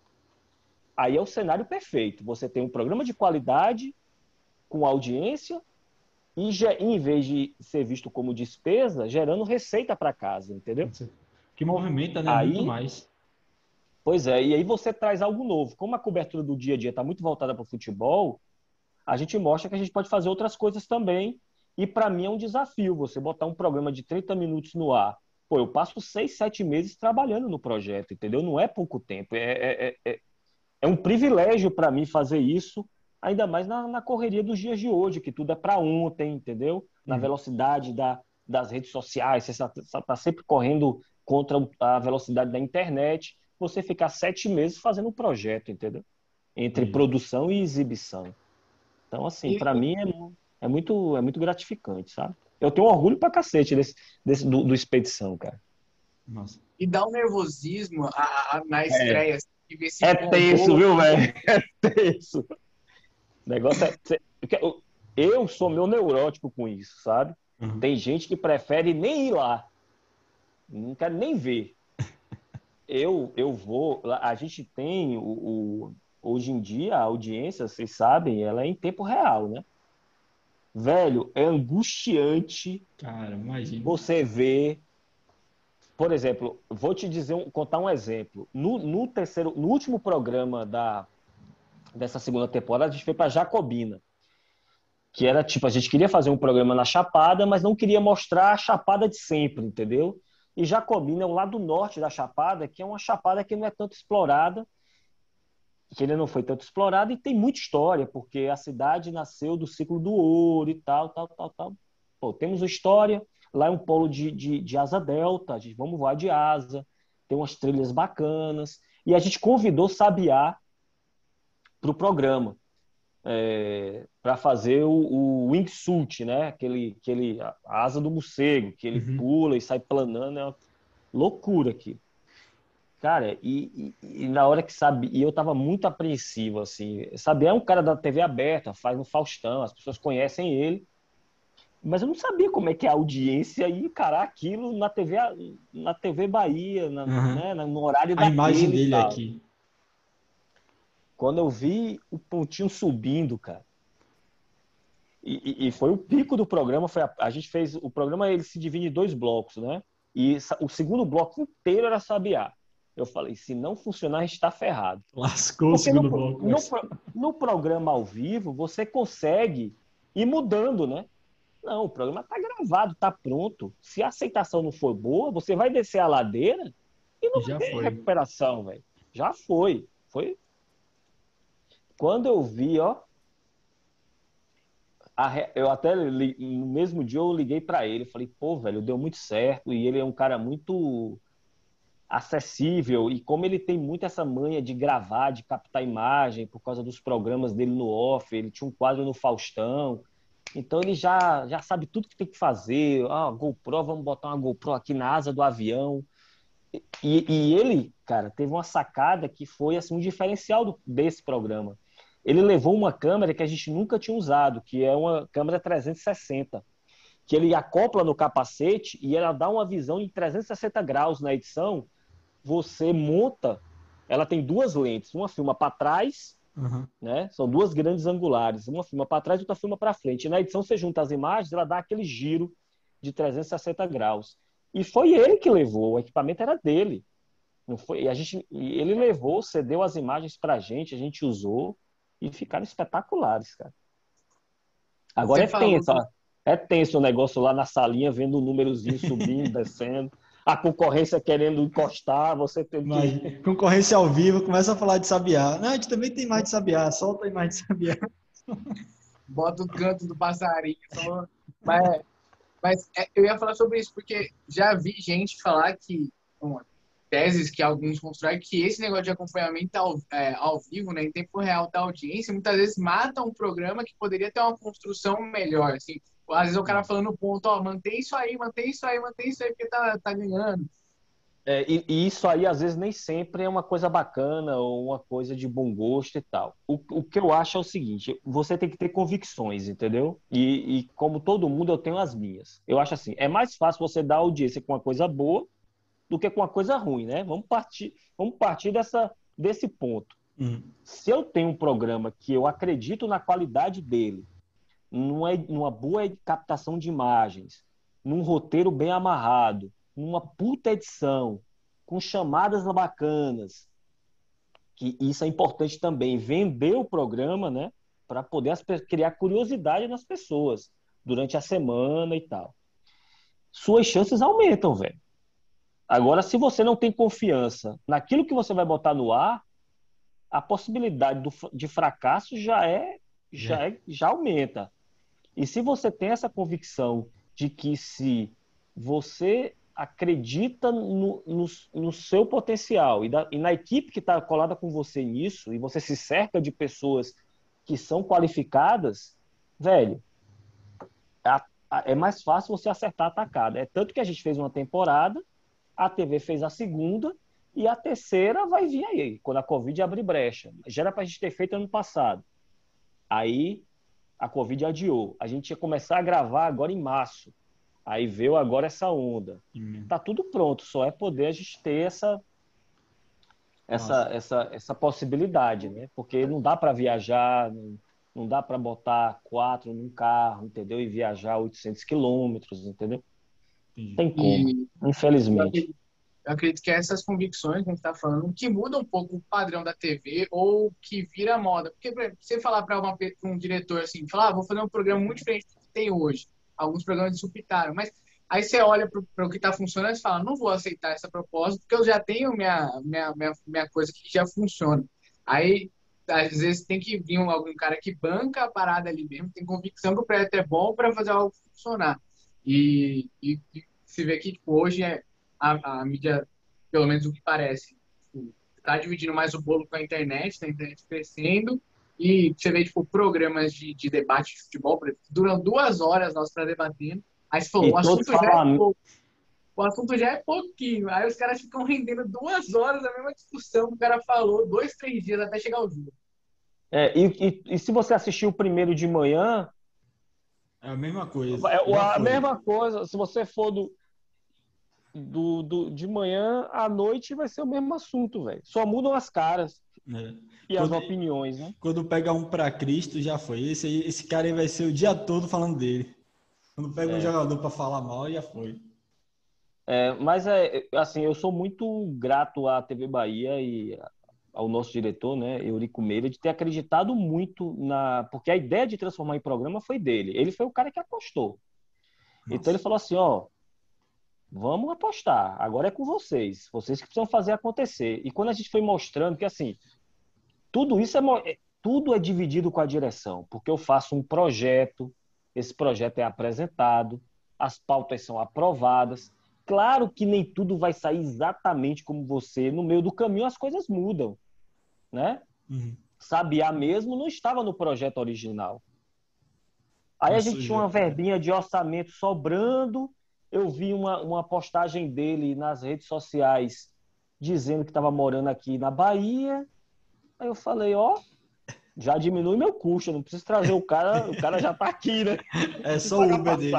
Aí é o cenário perfeito. Você tem um programa de qualidade, com audiência, e em vez de ser visto como despesa, gerando receita para casa, entendeu? Que movimenta né, aí, muito mais. Pois é, e aí você traz algo novo. Como a cobertura do dia a dia está muito voltada para o futebol, a gente mostra que a gente pode fazer outras coisas também. E para mim é um desafio você botar um programa de 30 minutos no ar. Pô, eu passo seis, sete meses trabalhando no projeto, entendeu? Não é pouco tempo. É, é, é, é um privilégio para mim fazer isso, ainda mais na, na, correria dos dias de hoje, que tudo é para ontem, entendeu? Na uhum. velocidade da, das redes sociais, você está tá sempre correndo contra a velocidade da internet, você ficar sete meses fazendo um projeto, entendeu? Entre uhum. produção e exibição. Então, assim, para mim é, é, muito, é muito gratificante, sabe? Eu tenho orgulho pra cacete desse, desse, do, do Expedição, cara. Nossa. E dá um nervosismo a, a, na é. estreia, é. É tenso, viu, velho? [LAUGHS] É tenso. O negócio é. Eu sou meu neurótico com isso, sabe? Uhum. Tem gente que prefere nem ir lá. Não quero nem ver. Eu, eu vou. A gente tem o, o, hoje em dia a audiência, vocês sabem, ela é em tempo real, né? Velho, é angustiante. Cara, imagina. Você vê por exemplo, vou te dizer, um, contar um exemplo. No, no, terceiro, no último programa da, dessa segunda temporada, a gente foi para Jacobina. Que era tipo, a gente queria fazer um programa na Chapada, mas não queria mostrar a Chapada de sempre, entendeu? E Jacobina é o lado norte da Chapada, que é uma chapada que não é tanto explorada, que ainda não foi tanto explorada, e tem muita história, porque a cidade nasceu do ciclo do ouro e tal, tal, tal, tal. Pô, temos história, Lá é um polo de, de, de asa delta, a gente, vamos voar de asa, tem umas trilhas bacanas. E a gente convidou Sabiá para o programa, é, para fazer o, o wingsuit, né? Aquele, aquele, a asa do morcego, que ele uhum. pula e sai planando, é uma loucura aqui. Cara, e, e, e, na hora que sabe, e eu tava muito apreensivo, assim. Sabiá é um cara da TV aberta, faz no Faustão, as pessoas conhecem ele. Mas eu não sabia como é que é a audiência e encarar aquilo na TV, na TV Bahia, na, uhum. né, no horário da A imagem dele aqui. Quando eu vi o pontinho subindo, cara. E, e, foi o pico do programa. Foi a, a, gente fez o programa, ele se divide em dois blocos, né? E o segundo bloco inteiro era Sabiá. Eu falei, se não funcionar, a gente está ferrado. Lascou Porque o segundo no, bloco. No, no programa ao vivo, você consegue ir mudando, né? Não, o programa está gravado, está pronto. Se a aceitação não for boa, você vai descer a ladeira e não Já tem foi. recuperação, velho. Já foi. Foi. Quando eu vi, ó, eu até no mesmo dia eu liguei para ele, falei, pô, velho, deu muito certo e ele é um cara muito acessível e como ele tem muito essa manha de gravar, de captar imagem por causa dos programas dele no off, ele tinha um quadro no Faustão, então ele já, já sabe tudo que tem que fazer. Ah, GoPro, vamos botar uma GoPro aqui na asa do avião. E, e ele, cara, teve uma sacada que foi assim, um diferencial do, desse programa. Ele levou uma câmera que a gente nunca tinha usado, que é uma câmera 360, que ele acopla no capacete e ela dá uma visão em 360 graus na edição. Você monta, ela tem duas lentes, uma filma para trás Uhum. Né? São duas grandes angulares, uma filma para trás e outra filma para frente. E na edição você junta as imagens, ela dá aquele giro de 360 graus. E foi ele que levou, o equipamento era dele. Não foi, a gente, ele levou, cedeu as imagens para a gente, a gente usou e ficaram espetaculares, cara. Agora Você é tenso, ó, é tenso o negócio lá na salinha, vendo o númerozinho subindo, [LAUGHS] descendo. A concorrência querendo encostar, você tem que... Concorrência ao vivo, começa a falar de sabiá. Não, a gente também tem mais de sabiá, solta a imagem de sabiá. [LAUGHS] Bota o canto do passarinho. Só... Mas, mas é, eu ia falar sobre isso, porque já vi gente falar que teses que alguns constroem que esse negócio de acompanhamento ao, é, ao vivo, né, em tempo real da audiência, muitas vezes mata um programa que poderia ter uma construção melhor, assim. Às vezes o cara falando ponto, ó, mantém isso aí, mantém isso aí, mantém isso aí, porque tá, tá ganhando. É, e, e, isso aí, às vezes, nem sempre é uma coisa bacana ou uma coisa de bom gosto e tal. O, o que eu acho é o seguinte: você tem que ter convicções, entendeu? E, e, como todo mundo, eu tenho as minhas. Eu acho assim: é mais fácil você dar audiência com uma coisa boa do que com uma coisa ruim, né? Vamos partir, vamos partir dessa, desse ponto. Uhum. Se eu tenho um programa que eu acredito na qualidade dele, numa, numa boa captação de imagens, num roteiro bem amarrado, numa puta edição, com chamadas bacanas, que isso é importante também, vender o programa, né? Para poder as, criar curiosidade nas pessoas durante a semana e tal. Suas chances aumentam, velho. Agora, se você não tem confiança naquilo que você vai botar no ar, a possibilidade do, de fracasso já é, já é. é já aumenta. E se você tem essa convicção de que se você acredita no, no, no seu potencial e, da, e, na equipe que está colada com você nisso, e você se cerca de pessoas que são qualificadas, velho, a, a, é mais fácil você acertar a tacada. É tanto que a gente fez uma temporada a TV fez a segunda e a terceira vai vir aí, quando a Covid abrir brecha. Já era para a gente ter feito ano passado. Aí a Covid adiou. A gente ia começar a gravar agora em março. Aí veio agora essa onda. Uhum. Tá tudo pronto, só é poder a gente ter essa essa, essa, essa possibilidade, né? Porque não dá para viajar, não, não dá para botar quatro num carro, entendeu? E viajar 800 quilômetros, entendeu? Tem como, e, infelizmente. Eu acredito que essas convicções que a gente está falando, que mudam um pouco o padrão da TV ou que vira moda. Porque exemplo, você falar para um diretor assim, falar, ah, vou fazer um programa muito diferente do que tem hoje. Alguns programas supitaram, mas aí você olha para o que está funcionando e fala, não vou aceitar essa proposta porque eu já tenho minha, minha, minha, minha coisa que já funciona. Aí, às vezes, tem que vir algum cara que banca a parada ali mesmo, tem convicção que o projeto é bom para fazer algo funcionar. E, e, e se vê que tipo, hoje é a, a, mídia, pelo menos o que parece, está tipo, dividindo mais o bolo com a internet, tá a internet crescendo. E você vê, tipo, programas de, de debate de futebol, por exemplo, duram duas horas nós para debatendo. Aí você falou, o assunto já é pouco. O assunto já é pouquinho. Aí os caras ficam rendendo duas horas a mesma discussão que o cara falou, dois, três dias até chegar ao jogo. É, e, e, e, se você assistiu o primeiro de manhã, é a mesma coisa. É, a mesma coisa. Se você for do, do, do, de manhã à noite, vai ser o mesmo assunto, velho. Só mudam as caras. É. E quando, as opiniões, né? Quando pega um para Cristo, já foi. Esse, aí, esse cara aí vai ser o dia todo falando dele. Quando pega é. um jogador para falar mal, já foi. É, mas é assim, eu sou muito grato à TV Bahia e ao nosso diretor, né, Eurico Meira, de ter acreditado muito na. Porque a ideia de transformar em programa foi dele. Ele foi o cara que apostou. Nossa. Então ele falou assim: ó, vamos apostar, agora é com vocês. Vocês que precisam fazer acontecer. E quando a gente foi mostrando que, assim, tudo isso é. é tudo é dividido com a direção, porque eu faço um projeto, esse projeto é apresentado, as pautas são aprovadas. Claro que nem tudo vai sair exatamente como você. No meio do caminho as coisas mudam né? Uhum. Sabiá mesmo não estava no projeto original. Aí Nossa, a gente tinha uma verbinha de orçamento sobrando. Eu vi uma, uma postagem dele nas redes sociais dizendo que estava morando aqui na Bahia. Aí eu falei, ó, já diminui meu custo, eu não preciso trazer o cara, o cara já está aqui, né? [LAUGHS] É só o Uber dele.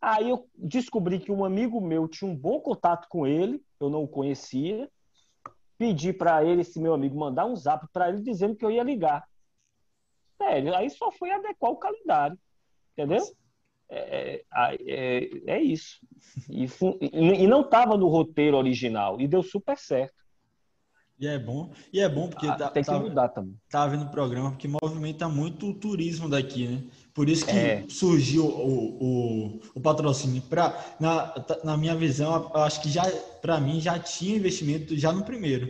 Aí eu descobri que um amigo meu tinha um bom contato com ele, eu não o conhecia pedi para ele, esse meu amigo, mandar um zap para ele dizendo que eu ia ligar. Sério, aí só foi adequar o calendário. Entendeu? É, é, é, é, isso. E, e não estava no roteiro original. E deu super certo. E é bom, e é bom porque ah, tá, tem que tá, mudar também. Tá vendo o programa porque movimenta muito o turismo daqui, né? Por isso que é. surgiu o, o, o patrocínio. Pra, na, na minha visão, eu acho que já para mim já tinha investimento já no primeiro.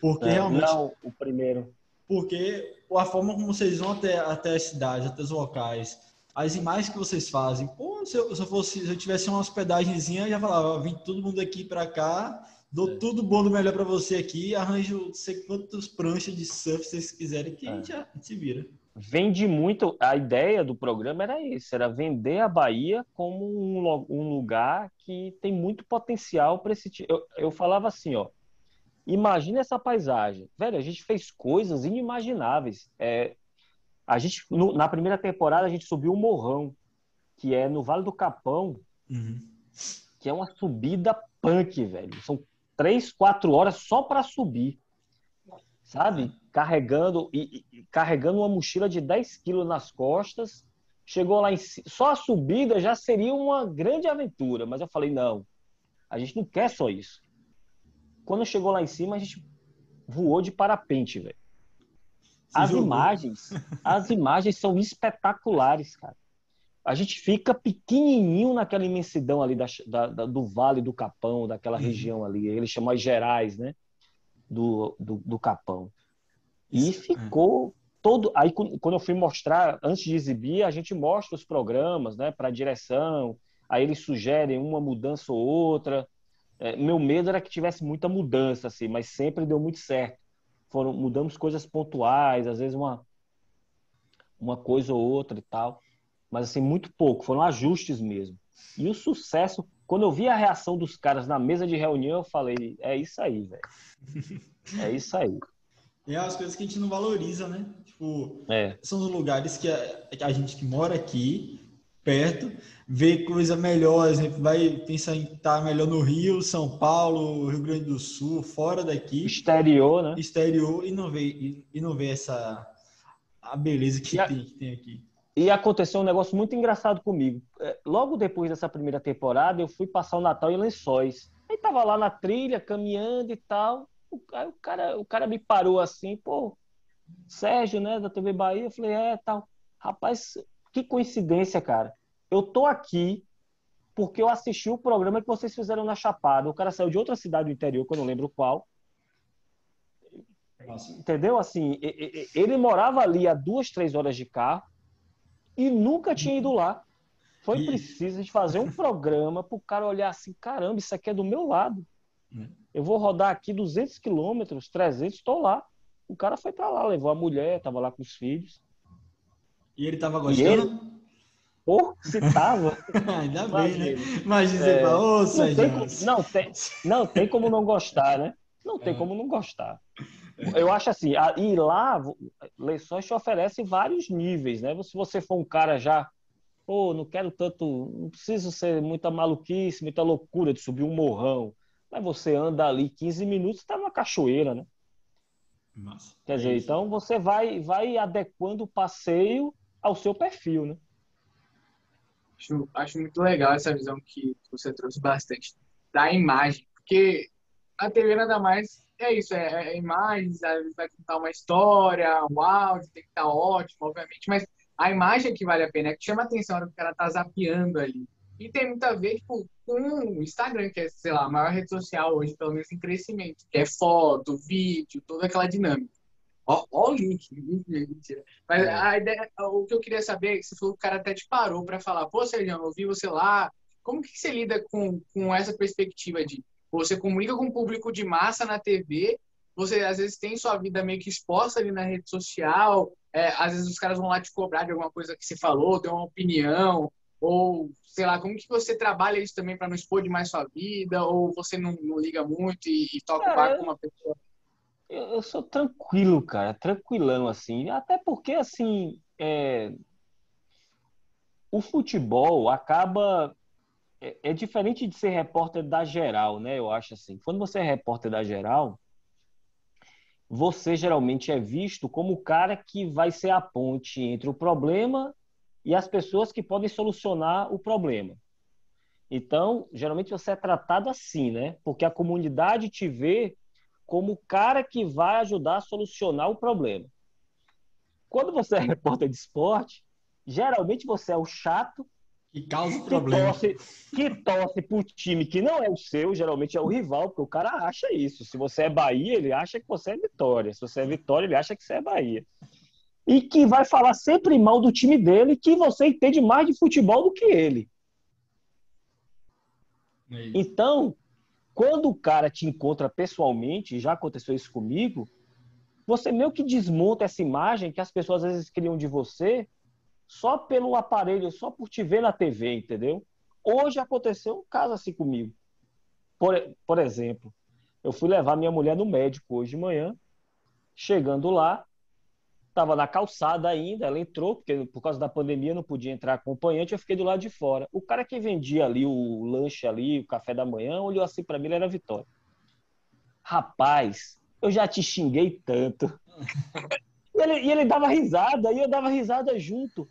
Porque é, realmente. Não, o primeiro. Porque a forma como vocês vão até, até as cidades, até os locais, as imagens que vocês fazem. Pô, se eu, se eu fosse, se eu tivesse uma hospedagemzinha, eu já falava, vim todo mundo aqui para cá, dou é. tudo bom do melhor para você aqui, arranjo não sei quantas pranchas de surf vocês quiserem que é. a, gente, a gente se vira. Vende muito, a ideia do programa era isso, era vender a Bahia como um, um lugar que tem muito potencial para esse tipo. Eu, eu falava assim, ó, imagina essa paisagem. Velho, a gente fez coisas inimagináveis. É, a gente, no, na primeira temporada, a gente subiu o Morrão, que é no Vale do Capão, uhum. que é uma subida punk, velho. São três, quatro horas só para subir, sabe? Carregando e, e, carregando uma mochila de 10 quilos nas costas. Chegou lá em só a subida já seria uma grande aventura, mas eu falei não, a gente não quer só isso. Quando chegou lá em cima, a gente voou de parapente, velho. As imagens, as imagens são espetaculares, cara. A gente fica pequenininho naquela imensidão ali da, da, da do Vale do Capão, daquela uhum. região ali. Eles chamam as Gerais, né? Do, do, do Capão. E Isso, ficou todo. Aí, quando eu fui mostrar, antes de exibir, a gente mostra os programas, né? Para a direção. Aí eles sugerem uma mudança ou outra. É, meu medo era que tivesse muita mudança, assim, mas sempre deu muito certo foram mudamos coisas pontuais, às vezes uma uma coisa ou outra e tal, mas assim muito pouco, foram ajustes mesmo. E o sucesso, quando eu vi a reação dos caras na mesa de reunião, eu falei, é isso aí, velho. É isso aí. É as coisas que a gente não valoriza, né? Tipo, é. são os lugares que a, a gente que mora aqui perto, vê coisa melhor, exemplo, vai pensar em estar melhor no Rio, São Paulo, Rio Grande do Sul, fora daqui. Exterior, né? Exterior e não vê, e, e não vê essa a beleza que, tem, que tem aqui. E aconteceu um negócio muito engraçado comigo. É, logo depois dessa primeira temporada, eu fui passar o Natal em Lençóis. Aí tava lá na trilha, caminhando e tal. Aí o cara, o cara me parou assim, pô, Sérgio, né, da TV Bahia. Eu falei, é, tal. Rapaz, que coincidência, cara. Eu tô aqui porque eu assisti o programa que vocês fizeram na Chapada. O cara saiu de outra cidade do interior, que eu não lembro qual. Nossa. Entendeu? Assim, ele morava ali a duas, três horas de carro e nunca tinha ido lá. Foi e... preciso de fazer um [LAUGHS] programa para o cara olhar assim: caramba, isso aqui é do meu lado. Hum. Eu vou rodar aqui 200 quilômetros, 300, estou lá. O cara foi para lá, levou a mulher, estava lá com os filhos. E ele tava gostando? Ele... Pô, se tava. [LAUGHS] Ainda bem, né? Imagina você é... fala, ô, não, tem como, não, tem, não tem como não gostar, né? Não tem é. como não gostar. Eu acho assim, a, e lá, Leições te oferece vários níveis, né? Se você for um cara já, pô, não quero tanto, não preciso ser muita maluquice, muita loucura de subir um morrão. Mas você anda ali 15 minutos, tá numa cachoeira, né? Nossa, Quer dizer, é então você vai, vai adequando o passeio ao seu perfil, né? Acho, acho muito legal essa visão que você trouxe bastante da imagem, porque a TV nada mais é isso, é, é imagens, às vezes vai contar uma história, o áudio tem que estar ótimo, obviamente, mas a imagem que vale a pena, é que chama a atenção na hora que o cara tá zapeando ali. E tem muito a ver tipo, com o Instagram, que é, sei lá, a maior rede social hoje, pelo menos em crescimento, que é foto, vídeo, toda aquela dinâmica. Ó, ó o link, [LAUGHS] mentira. Mas é. a ideia, o que eu queria saber é que você falou que o cara até te parou para falar, pô, Sérgio, eu vi você lá. Como que você lida com, com essa perspectiva de você comunica com o público de massa na TV, você às vezes tem sua vida meio que exposta ali na rede social, é, às vezes os caras vão lá te cobrar de alguma coisa que você falou, deu uma opinião, ou sei lá, como que você trabalha isso também para não expor demais sua vida, ou você não, não liga muito e, e toca o barco com uma pessoa? eu, eu sou tranquilo, cara, tranquilão, assim. Até porque, assim, é... o futebol acaba. É, é, diferente de ser repórter da geral, né? Eu acho assim. Quando você é repórter da geral, você geralmente é visto como o cara que vai ser a ponte entre o problema e as pessoas que podem solucionar o problema. Então, geralmente você é tratado assim, né? Porque a comunidade te vê como o cara que vai ajudar a solucionar o problema. Quando você é [LAUGHS] repórter de esporte, geralmente você é o chato que causa problema. Que torce, que torce pro time que não é o seu, geralmente é o rival, porque o cara acha isso. Se você é Bahia, ele acha que você é Vitória. Se você é Vitória, ele acha que você é Bahia. E que vai falar sempre mal do time dele, que você entende mais de futebol do que ele. É então, quando o cara te encontra pessoalmente, já aconteceu isso comigo, você meio que desmonta essa imagem que as pessoas às vezes criam de você só pelo aparelho, só por te ver na TV, entendeu? Hoje aconteceu um caso assim comigo. Por, por exemplo, eu fui levar minha mulher no médico hoje de manhã. Chegando lá, estava na calçada ainda, ela entrou, porque por causa da pandemia não podia entrar acompanhante, eu fiquei do lado de fora. O cara que vendia ali o lanche ali, o café da manhã, olhou assim para mim, ele era Vitória. Rapaz, eu já te xinguei tanto. [LAUGHS] e, ele, e ele dava risada, e eu dava risada junto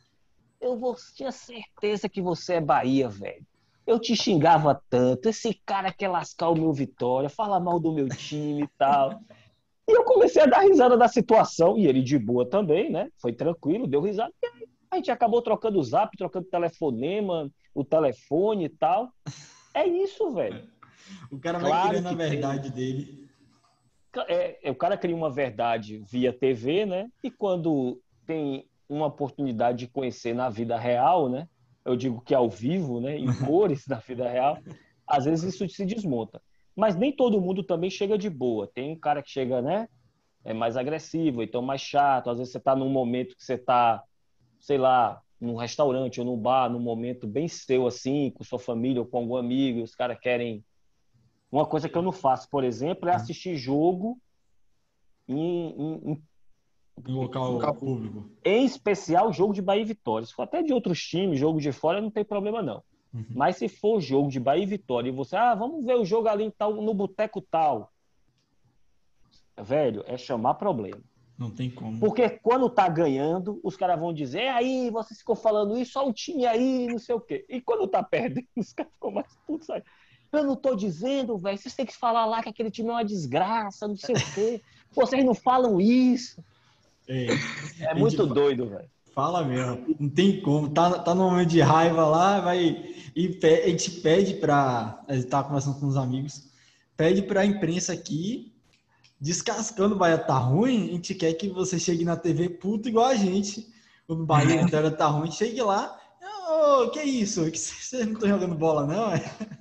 eu vou, tinha certeza que você é Bahia, velho. Eu te xingava tanto, esse cara quer lascar o meu Vitória, fala mal do meu time e tal. E eu comecei a dar risada da situação, e ele de boa também, né? Foi tranquilo, deu risada. E aí, a gente acabou trocando o zap, trocando telefonema, o telefone e tal. É isso, velho. O cara vai claro criando a verdade tem... dele. É, é, o cara cria uma verdade via TV, né? E quando tem uma oportunidade de conhecer na vida real, né? Eu digo que ao vivo, né? Em [LAUGHS] cores na vida real, às vezes isso se desmonta. Mas nem todo mundo também chega de boa. Tem um cara que chega, né? É mais agressivo, então mais chato. Às vezes você está num momento que você está, sei lá, num restaurante ou num bar, num momento bem seu, assim, com sua família ou com algum amigo, os caras querem. Uma coisa que eu não faço, por exemplo, é assistir jogo em, em, em em local, local público. Em especial, jogo de Bahia e Vitória. Se for até de outros times, jogo de fora, não tem problema, não. Uhum. Mas se for jogo de Bahia e Vitória e você, ah, vamos ver o jogo ali tal, no boteco tal. Velho, é chamar problema. Não tem como. Porque quando tá ganhando, os caras vão dizer, aí, você ficou falando isso, olha o time aí, não sei o quê. E quando tá perdendo, [LAUGHS] os caras ficam mais putos aí. Eu não tô dizendo, velho, vocês têm que falar lá que aquele time é uma desgraça, não sei o quê. Vocês não falam isso. É, é muito gente, doido, velho. Fala mesmo, não tem como. Tá, tá no momento de raiva lá, vai. E a gente pede para. A gente tá conversando com os amigos, pede para a imprensa aqui, descascando o Bahia tá ruim, a gente quer que você chegue na TV puto igual a gente. O Bahia [LAUGHS] inteira tá ruim, chegue lá. Oh, que isso? Que vocês não estão jogando bola, não?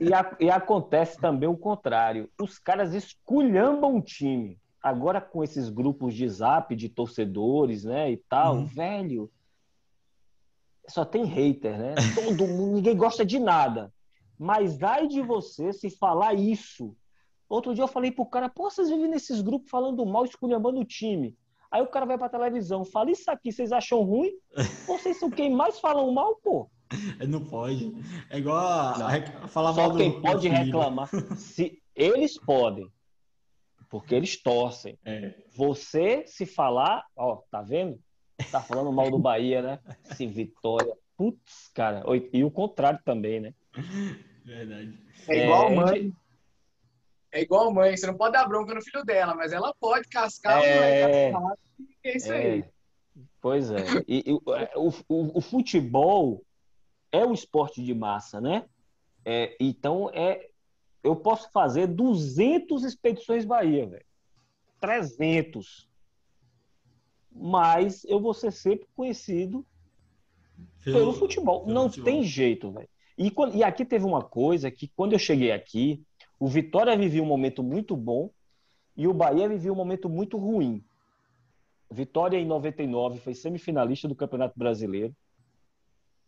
E, a, e acontece também o contrário. Os caras esculhambam o time agora com esses grupos de zap de torcedores, né, e tal, uhum. velho, só tem hater, né? [LAUGHS] Todo mundo, ninguém gosta de nada. Mas ai de você se falar isso. Outro dia eu falei pro cara, pô, vocês vivem nesses grupos falando mal, esculhambando o time. Aí o cara vai pra televisão, fala isso aqui, vocês acham ruim? Vocês são quem mais falam mal, pô. [LAUGHS] Não pode. É igual a, falar Só mal quem do, pode reclamar. Se eles podem, porque eles torcem. É. Você, se falar, ó, tá vendo? Tá falando mal do Bahia, né? Se Vitória. Putz, cara. E o contrário também, né? Verdade. É igual a mãe. É igual a mãe. Você não pode dar bronca no filho dela, mas ela pode cascar é... o É isso aí. É. Pois é. E, e o, o, o, futebol é um esporte de massa, né? É, então, é, eu posso fazer 200 expedições Bahia, velho. 300. Mas eu vou ser sempre conhecido pelo, pelo futebol. Pelo Não futebol. tem jeito, velho. E, e aqui teve uma coisa que, quando eu cheguei aqui, o Vitória vivia um momento muito bom e o Bahia vivia um momento muito ruim. Vitória, em 99, foi semifinalista do Campeonato Brasileiro.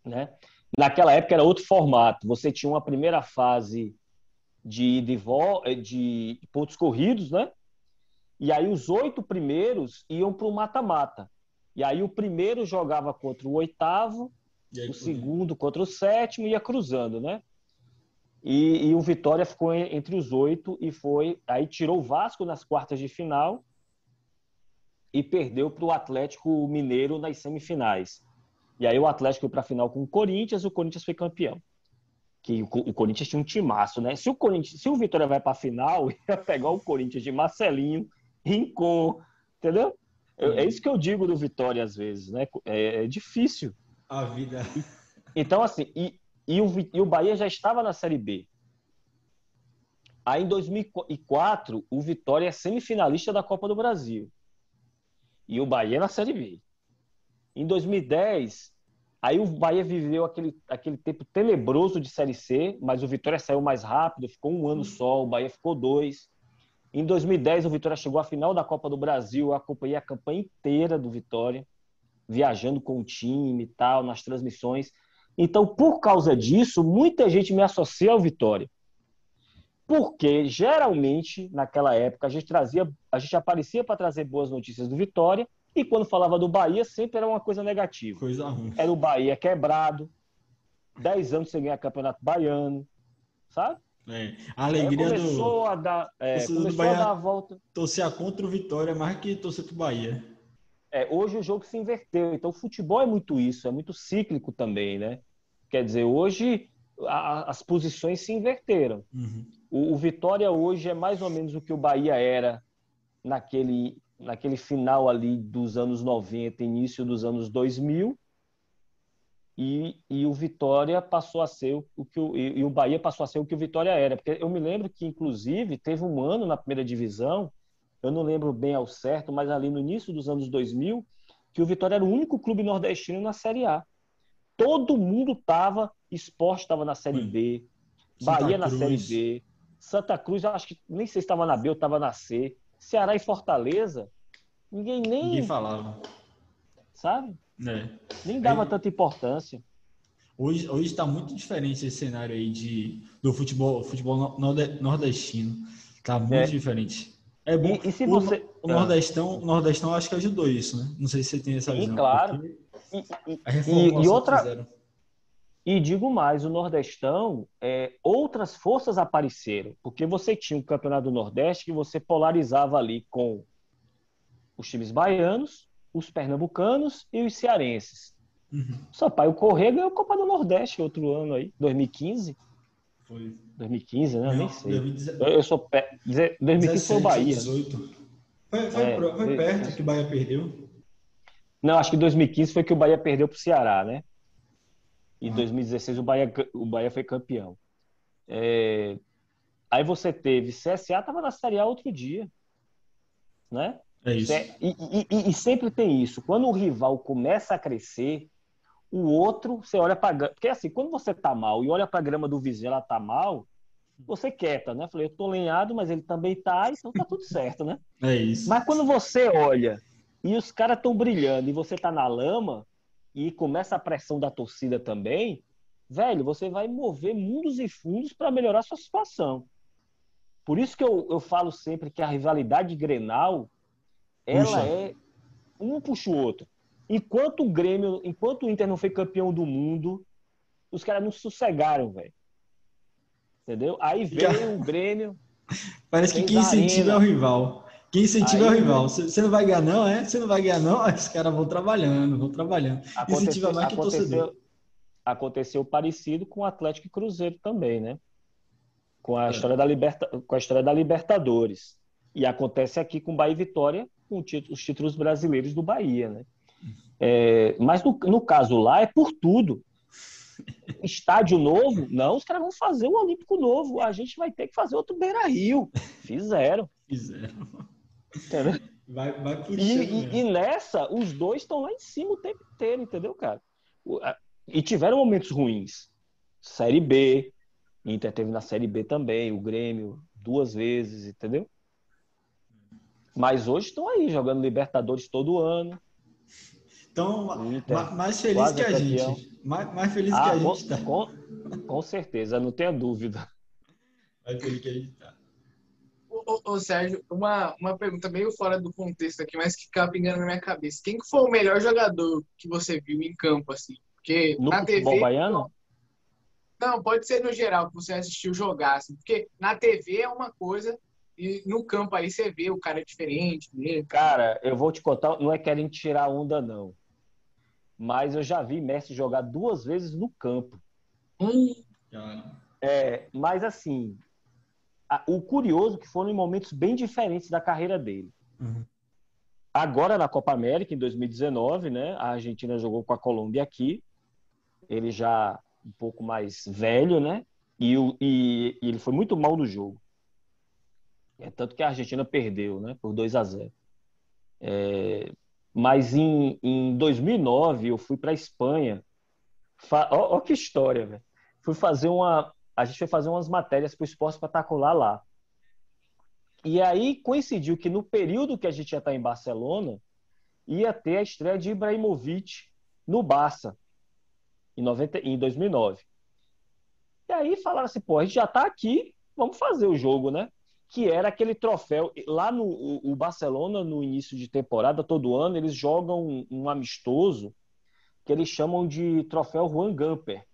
Né? Naquela época era outro formato. Você tinha uma primeira fase de, de, eh, de pontos corridos, né? E aí os oito primeiros iam para o mata-mata. E aí o primeiro jogava contra o oitavo, aí, o segundo contra o sétimo e ia cruzando, né? E, e, o Vitória ficou entre os oito e foi. Aí tirou o Vasco nas quartas de final e perdeu para o Atlético Mineiro nas semifinais. E aí o Atlético foi para a final com o Corinthians, o Corinthians foi campeão. Que o, Corinthians tinha um timaço, né? Se o Corinthians, se o Vitória vai para a final, [LAUGHS] ia pegar o Corinthians de Marcelinho, Rincon, entendeu? É, é isso que eu digo do Vitória às vezes, né? É, é difícil. A vida. Então, assim, e, e, o, e o Bahia já estava na Série B. Aí, em 2004, o Vitória é semifinalista da Copa do Brasil. E o Bahia na Série B. Em 2010, aí o Bahia viveu aquele, aquele tempo tenebroso de Série C, mas o Vitória saiu mais rápido, ficou um ano só, o Bahia ficou dois. Em 2010, o Vitória chegou à final da Copa do Brasil, eu acompanhei a campanha inteira do Vitória, viajando com o time e tal, nas transmissões. Então, por causa disso, muita gente me associa ao Vitória porque geralmente naquela época a gente trazia, a gente aparecia para trazer boas notícias do Vitória e quando falava do Bahia sempre era uma coisa negativa. Coisa ruim. Era o Bahia quebrado, 10 anos sem ganhar campeonato baiano, sabe? É. A alegria é, começou do a dar, é, começou do Bahia a dar a volta. Torcer contra o Vitória mais que torcer pro Bahia. É, hoje o jogo se inverteu, então o futebol é muito isso, é muito cíclico também, né? Quer dizer, hoje a, as posições se inverteram. Uhum. O, o, Vitória hoje é mais ou menos o que o Bahia era naquele, naquele final ali dos anos 90, início dos anos 2000. E, e o Vitória passou a ser o, que o, e, o Bahia passou a ser o que o Vitória era. Porque eu me lembro que, inclusive, teve um ano na primeira divisão, eu não lembro bem ao certo, mas ali no início dos anos 2000, que o Vitória era o único clube nordestino na Série A. Todo mundo estava, esporte estava na Série B, Bahia na Série B, Santa Cruz, acho que nem sei se estava na B ou estava na C. Ceará e Fortaleza, ninguém nem. Ninguém falava. Sabe? É. Nem dava tanta importância. Hoje está muito diferente esse cenário aí de, do futebol, futebol nordestino. Está muito é. diferente. É bom. E, e se você... o, o Nordestão, o Nordestão acho que ajudou isso, né? Não sei se você tem essa Sim, visão. claro. E, e, e outra, e digo mais, o Nordestão, é, outras forças apareceram, porque você tinha o Campeonato do Nordeste que você polarizava ali com os times baianos, os pernambucanos e os cearenses. Uhum. Sampaio Corrêa ganhou a Copa do Nordeste outro ano aí, 2015. Foi. 2015, né? Não, Nem sei. 2017. Eu sou pe... 2015 17, foi o Bahia. 18. Foi, foi, é, foi perto que o Bahia perdeu. Não, acho que 2015 foi que o Bahia perdeu para o Ceará, né? E em 2016 o Bahia, o Bahia foi campeão. É... Aí você teve CSA, estava na Série A outro dia. Né? É isso. E, e, e, sempre tem isso. Quando o rival começa a crescer, o outro, você olha para Porque assim, quando você tá mal e olha para a grama do vizinho, ela tá mal, você quieta, né? Falei, eu tô lenhado, mas ele também tá, então tá tudo certo, né? [LAUGHS] É isso. Mas quando você olha e os caras estão brilhando e você tá na lama, e começa a pressão da torcida também, velho, você vai mover mundos e fundos para melhorar a sua situação. Por isso que eu, eu falo sempre que a rivalidade Grenal, ela puxa. é um puxa o outro. Enquanto o Grêmio, enquanto o Inter não foi campeão do mundo, os caras não sossegaram, velho. Entendeu? Aí veio o Grêmio. [LAUGHS] Parece que quem incentiva é o rival. Quem incentiva Aí, é o rival. Você não vai ganhar, não, é? Você não vai ganhar, não? [LAUGHS] Os caras vão trabalhando, vão trabalhando. Incentiva mais que o torcedor. Aconteceu parecido com o Atlético e Cruzeiro também, né? Com a, é. história da Liberta... com a história da Libertadores. E acontece aqui com Bahia e Vitória, com os títulos brasileiros do Bahia, né? É, mas no, no caso lá é por tudo. [LAUGHS] Estádio novo? Não, os caras vão fazer o Olímpico novo. A gente vai ter que fazer outro Beira Rio. Fizeram. Fizeram. Entendeu? Vai, vai puxando. E, e, e, nessa, os dois estão lá em cima o tempo inteiro, entendeu, cara? E tiveram momentos ruins. Série B, Inter teve na Série B também, o Grêmio duas vezes, entendeu? Mas hoje estão aí, jogando Libertadores todo ano. Então, mais feliz que a gente. Mais, mais feliz ah, que a com, gente tá. Com, com certeza, não tenha dúvida. Mais feliz que a gente tá. Ô, ô, Sérgio, uma, uma pergunta meio fora do contexto aqui, mas que acaba pingando na minha cabeça. Quem que foi o melhor jogador que você viu em campo, assim? Porque no na TV. Baiano? Não, pode ser no geral, que você assistiu jogar, assim. Porque na TV é uma coisa, e no campo aí você vê o cara diferente. Mesmo. Cara, eu vou te contar, não é querendo tirar onda, não. Mas eu já vi Messi jogar duas vezes no campo. Hum. É, mas assim, a, o curioso é que foram em momentos bem diferentes da carreira dele. Uhum. Agora na Copa América, em 2019, né, a Argentina jogou com a Colômbia aqui. Ele já um pouco mais velho, né? E, e, e ele foi muito mal no jogo. É tanto que a Argentina perdeu, né? Por 2 a 0. É, mas em, em 2009 eu fui para a Espanha. Ó, ó, que história, velho. Fui fazer uma. A gente foi fazer umas matérias para o esporte espetacular lá. E aí coincidiu que no período que a gente ia estar em Barcelona, ia ter a estreia de Ibrahimovic no Barça, em, 90, em 2009. E aí falaram assim, pô, a gente já está aqui, vamos fazer o jogo, né? Que era aquele troféu. Lá no o Barcelona, no início de temporada, todo ano, eles jogam um, um amistoso que eles chamam de troféu Juan Gamper.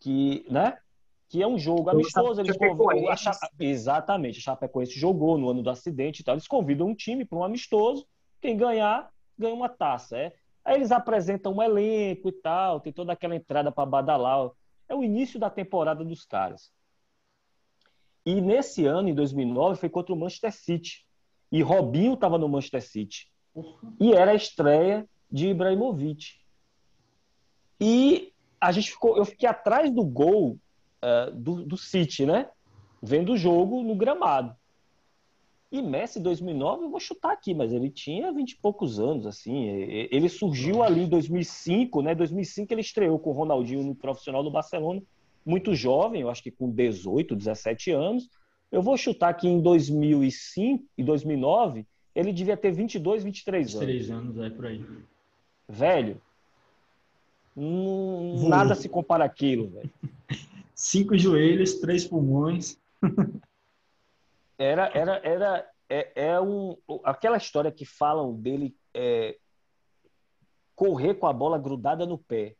Que, né? Que é um jogo amistoso. Eles convidam, a Chape... Exatamente, a Chapecoense jogou no ano do acidente e tal. Eles convidam um time para um amistoso, quem ganhar, ganha uma taça. É? Aí eles apresentam um elenco e tal, tem toda aquela entrada para badalar. É o início da temporada dos caras. E nesse ano, em 2009, foi contra o Manchester City. E Robinho estava no Manchester City. E era a estreia de Ibrahimovic. E a gente ficou, eu fiquei atrás do gol uh, do, do City, né? Vendo o jogo no gramado. E Messi 2009, eu vou chutar aqui, mas ele tinha 20 e poucos anos, assim. Ele surgiu ali em 2005, né? 2005 ele estreou com o Ronaldinho no profissional do Barcelona, muito jovem, eu acho que com 18, 17 anos. Eu vou chutar que em 2005 e 2009 ele devia ter 22, 23 anos. 23 anos, é por aí. Velho, nada se compara aquilo, velho. [LAUGHS] cinco joelhos, três pulmões. era, era, era, é, é um, aquela história que falam dele é, correr com a bola grudada no pé.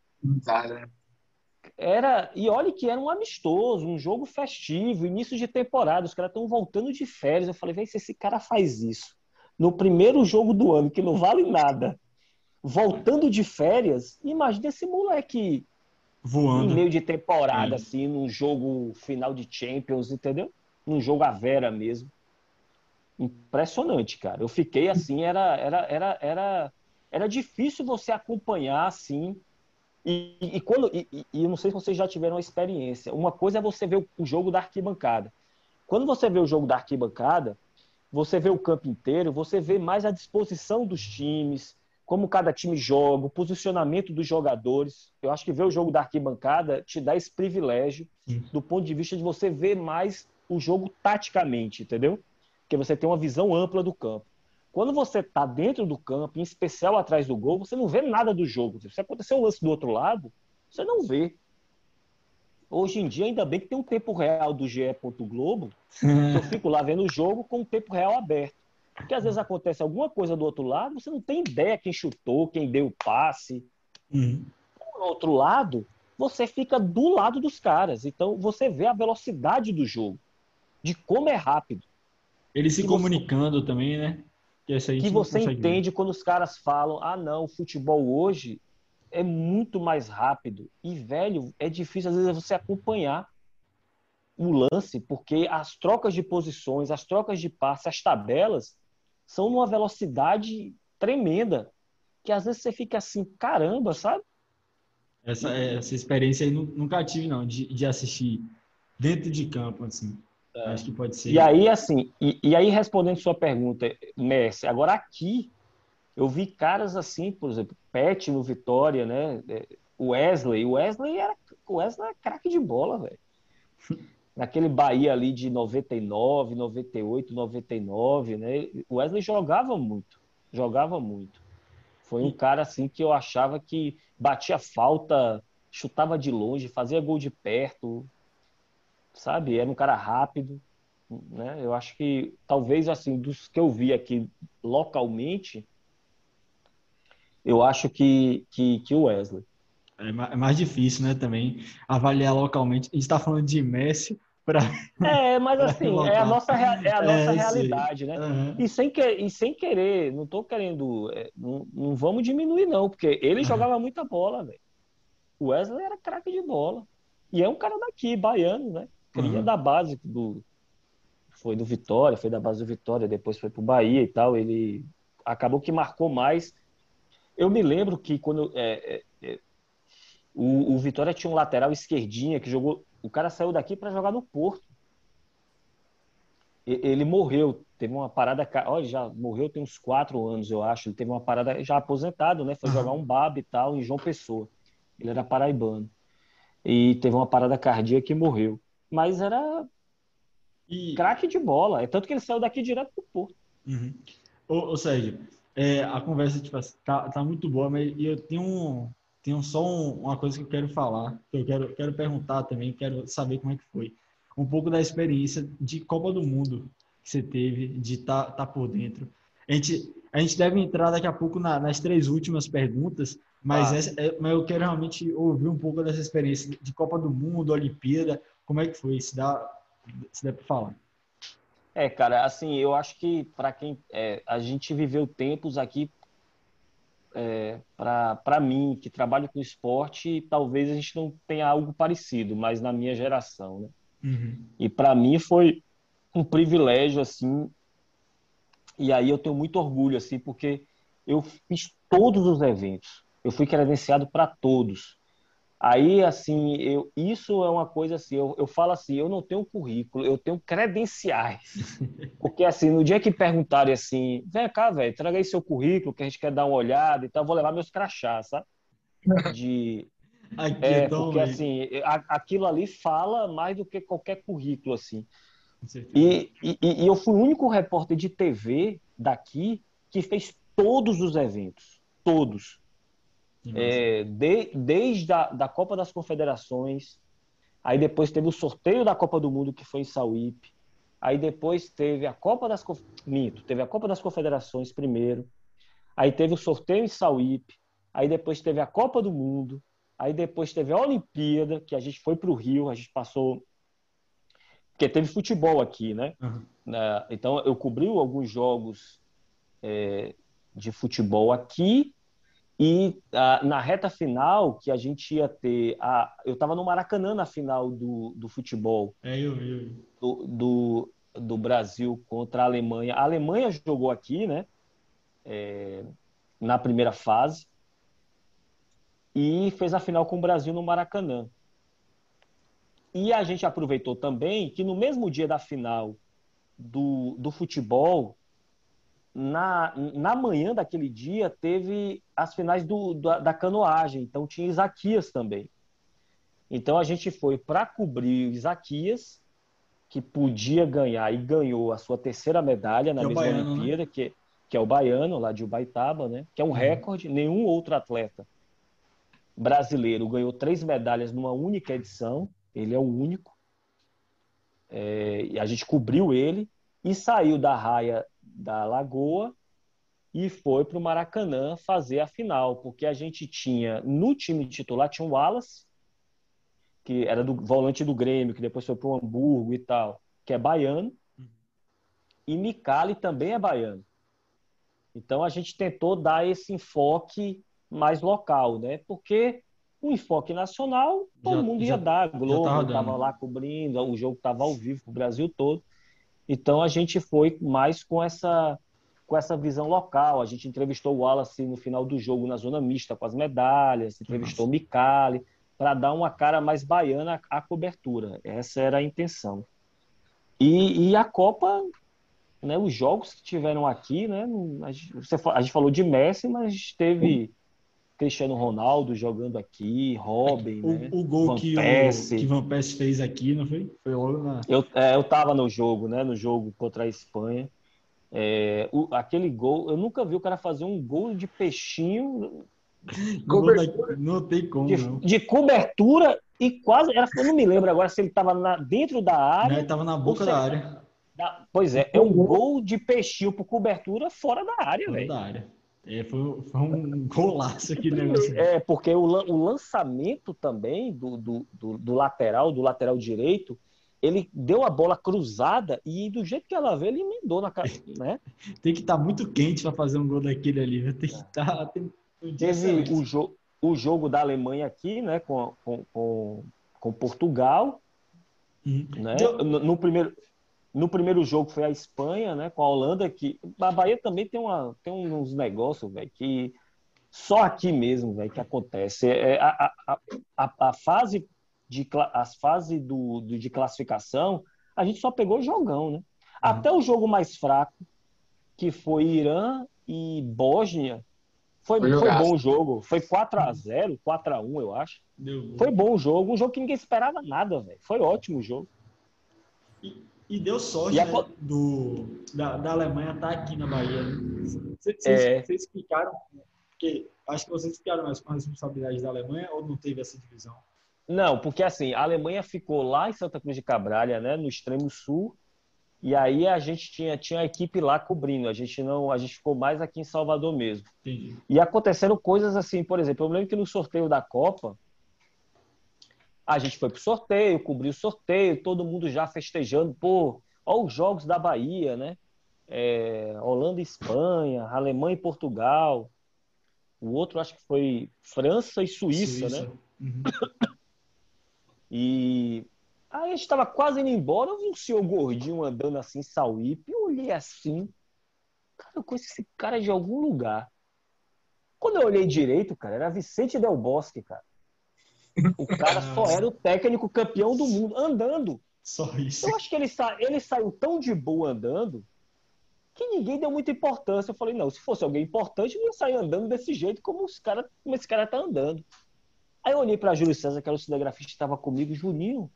Era, e olha que era um amistoso, um jogo festivo, início de temporada, os caras estão voltando de férias. Eu falei, vem se esse cara faz isso no primeiro jogo do ano, que não vale nada, voltando de férias, imagina esse moleque Voando. Em meio de temporada, Sim. assim, num jogo final de Champions, entendeu? Num jogo à vera mesmo. Impressionante, cara. Eu fiquei assim, era, era, era, era, era difícil você acompanhar assim. E, e quando e, e, eu não sei se vocês já tiveram uma experiência. Uma coisa é você ver o, o jogo da arquibancada. Quando você vê o jogo da arquibancada, você vê o campo inteiro, você vê mais a disposição dos times, como cada time joga, o posicionamento dos jogadores. Eu acho que ver o jogo da arquibancada te dá esse privilégio Sim. do ponto de vista de você ver mais o jogo taticamente, entendeu? Porque você tem uma visão ampla do campo. Quando você está dentro do campo, em especial atrás do gol, você não vê nada do jogo. Se acontecer um lance do outro lado, você não vê. Hoje em dia, ainda bem que tem um tempo real do GE. Globo, [LAUGHS] eu fico lá vendo o jogo com o tempo real aberto. Porque às vezes acontece alguma coisa do outro lado, você não tem ideia quem chutou, quem deu o passe. Uhum. Por outro lado, você fica do lado dos caras. Então você vê a velocidade do jogo, de como é rápido. Eles se comunicando você... também, né? Que, que você entende ver. quando os caras falam: ah, não, o futebol hoje é muito mais rápido. E, velho, é difícil às vezes você acompanhar o lance, porque as trocas de posições, as trocas de passe, as tabelas são numa velocidade tremenda, que às vezes você fica assim, caramba, sabe? Essa, essa experiência aí nunca tive, não, de, de assistir dentro de campo, assim. É. Acho que pode ser. E aí, assim, e, e, aí respondendo sua pergunta, Messi, agora aqui, eu vi caras assim, por exemplo, Pet no Vitória, né? É, Wesley, o Wesley era, o Wesley era craque de bola, velho. [LAUGHS] naquele Bahia ali de 99, 98, 99, né? O Wesley jogava muito, jogava muito. Foi um cara assim que eu achava que batia falta, chutava de longe, fazia gol de perto, sabe? Era um cara rápido, né? Eu acho que talvez assim dos que eu vi aqui localmente, eu acho que que, que o Wesley. É, é mais difícil, né, também, avaliar localmente. A gente está falando de Messi para. [LAUGHS] É, mas assim, é a nossa, é a nossa é, realidade, né? Uhum. E, sem que, e sem querer, não estou querendo. É, não, não, vamos diminuir, não, porque ele jogava muita bola, velho. O Wesley era craque de bola. E é um cara daqui, baiano, né? Cria uhum. da base do. Foi do Vitória, foi da base do Vitória, depois foi pro Bahia e tal. Ele acabou que marcou mais. Eu me lembro que quando. É, é, é, o, o Vitória tinha um lateral esquerdinha que jogou. O cara saiu daqui para jogar no Porto. Ele morreu, teve uma parada. Olha, já morreu tem uns quatro anos, eu acho. Ele teve uma parada já aposentado, né? Foi jogar um BAB e tal em João Pessoa. Ele era paraibano. E teve uma parada cardíaca e morreu. Mas era e... craque de bola. É tanto que ele saiu daqui direto pro Porto. Uhum. Ô, ô Sérgio, é, a conversa tipo, assim, tá, tá muito boa, mas eu tenho, um, tenho só um, uma coisa que eu quero falar, que eu quero, quero perguntar também, quero saber como é que foi. Um pouco da experiência de Copa do Mundo que você teve, de estar tá, tá por dentro. A gente, a gente deve entrar daqui a pouco na, nas três últimas perguntas, mas, ah. essa, é, mas eu quero realmente ouvir um pouco dessa experiência de Copa do Mundo, Olimpíada, como é que foi? Se dá, se dá para falar. É, cara, assim, eu acho que para quem é, a gente viveu tempos aqui, é, para mim que trabalho com esporte, talvez a gente não tenha algo parecido, mas na minha geração, né? Uhum. E para mim foi um privilégio assim. E aí eu tenho muito orgulho assim, porque eu fiz todos os eventos. Eu fui credenciado para todos. Aí, assim, eu, isso é uma coisa assim, eu, eu falo assim, eu não tenho currículo, eu tenho credenciais. [LAUGHS] Porque, assim, no dia que perguntarem assim, vem cá, velho, traga aí seu currículo, que a gente quer dar uma olhada e tal, eu vou levar meus crachás, sabe? [LAUGHS] De... Aqui, é, porque, assim, a, aquilo ali fala mais do que qualquer currículo, assim. E, e, e eu fui o único repórter de TV daqui que fez todos os eventos, todos. É, de, desde a da Copa das Confederações, aí depois teve o sorteio da Copa do Mundo, que foi em Sauípe, aí depois teve a Copa das Minto, teve a Copa das Confederações primeiro, aí teve o sorteio em Sauípe, aí depois teve a Copa do Mundo, aí depois teve a Olimpíada, que a gente foi para o Rio, a gente passou porque teve futebol aqui, né? Uhum. Então eu cobri alguns jogos é, de futebol aqui e uh, na reta final, que a gente ia ter. A, eu estava no Maracanã na final do, do futebol. É, eu vi. Do, do, do, Brasil contra a Alemanha. A Alemanha jogou aqui, né? É, na primeira fase. E fez a final com o Brasil no Maracanã. E a gente aproveitou também que no mesmo dia da final do, do futebol, na, na manhã daquele dia teve as finais do, da, da canoagem, então tinha Isaquias também. Então a gente foi para cobrir o Isaquias, que podia ganhar e ganhou a sua terceira medalha na que é mesma baiano, Olimpíada, né? que, que é o baiano, lá de Ubaitaba, né? que é um uhum. recorde, nenhum outro atleta brasileiro ganhou três medalhas numa única edição, ele é o único. É, e a gente cobriu ele e saiu da raia da Lagoa e foi para o Maracanã fazer a final, porque a gente tinha no time titular tinha o Wallace, que era do volante do Grêmio, que depois foi para o Hamburgo e tal, que é baiano, uhum. e Micali também é baiano. Então a gente tentou dar esse enfoque mais local, né? Porque o enfoque nacional, todo já, mundo ia já, dar, a Globo estava lá cobrindo, o jogo estava ao vivo para o Brasil todo. Então a gente foi mais com essa com essa visão local. A gente entrevistou o Wallace no final do jogo na zona mista com as medalhas, entrevistou o Micali para dar uma cara mais baiana à cobertura. Essa era a intenção. E, e a Copa, né, os jogos que tiveram aqui, né, a gente, a gente falou de Messi, mas teve Cristiano Ronaldo jogando aqui, Robin, o, né? o gol Van que, o, que Van Persie fez aqui, não foi? Foi logo na... Eu, é, eu tava no jogo, né? No jogo contra a Espanha. É, o, aquele gol, eu nunca vi o cara fazer um gol de peixinho. [LAUGHS] Cobertura. Não tem como, de, não. de cobertura e quase. Era, eu não me lembro agora se ele estava dentro da área. Não, ele estava na boca da área. Da, pois é, é um gol de peixinho por cobertura fora da área, velho. Fora da área. É, foi, foi, um golaço aqui negócio. É, porque o, o lançamento também do, do, do, do, lateral, do lateral direito, ele deu a bola cruzada e do jeito que ela veio, ele emendou na cara, [LAUGHS] né? Tem que estar tá muito quente para fazer um gol daquele ali, tem que estar... Tá, Teve o, jo o jogo da Alemanha aqui, né, com, com, com, com Portugal. Uhum. Né? No, no, primeiro, no primeiro jogo foi a Espanha, né? Com a Holanda, que. A Bahia também tem, uma, tem uns negócios, velho, que só aqui mesmo, velho, que acontece. É, a, a, a, a fase de as fases do, do, de classificação, a gente só pegou jogão, né? Uhum. Até o jogo mais fraco, que foi Irã e Bósnia, foi, foi, foi bom o jogo. Foi 4x0, 4x1, eu acho. Deu foi bom o jogo. Um jogo que ninguém esperava nada, velho. Foi ótimo o jogo. E, e deu sorte né, do, da, da Alemanha estar tá aqui na Bahia. Vocês, é... vocês explicaram, porque acho que vocês ficaram mais com a responsabilidade da Alemanha ou não teve essa divisão? Não, porque assim, a Alemanha ficou lá em Santa Cruz de Cabralha, né, no extremo sul, e aí a gente tinha, tinha a equipe lá cobrindo, a gente não, a gente ficou mais aqui em Salvador mesmo. Entendi. E aconteceram coisas assim, por exemplo, eu lembro que no sorteio da Copa, a gente foi pro sorteio, cobriu o sorteio, todo mundo já festejando, pô, ó os jogos da Bahia, né? É, Holanda e Espanha, Alemanha e Portugal. O outro acho que foi França e Suíça, Suíça. né? Uhum. E aí a gente estava quase indo embora, eu vi um senhor gordinho andando assim, Sauípe, eu olhei assim, cara, eu conheço esse cara de algum lugar. Quando eu olhei direito, cara, era Vicente Del Bosque, cara. O cara só era o técnico campeão do mundo, andando. Só isso. Eu acho que ele, sa... ele saiu tão de boa andando que ninguém deu muita importância. Eu falei, não, se fosse alguém importante, não ia sair andando desse jeito como, os cara... como esse cara tá andando. Aí eu olhei para Júlio César, que era o cinegrafista que estava comigo, Juninho.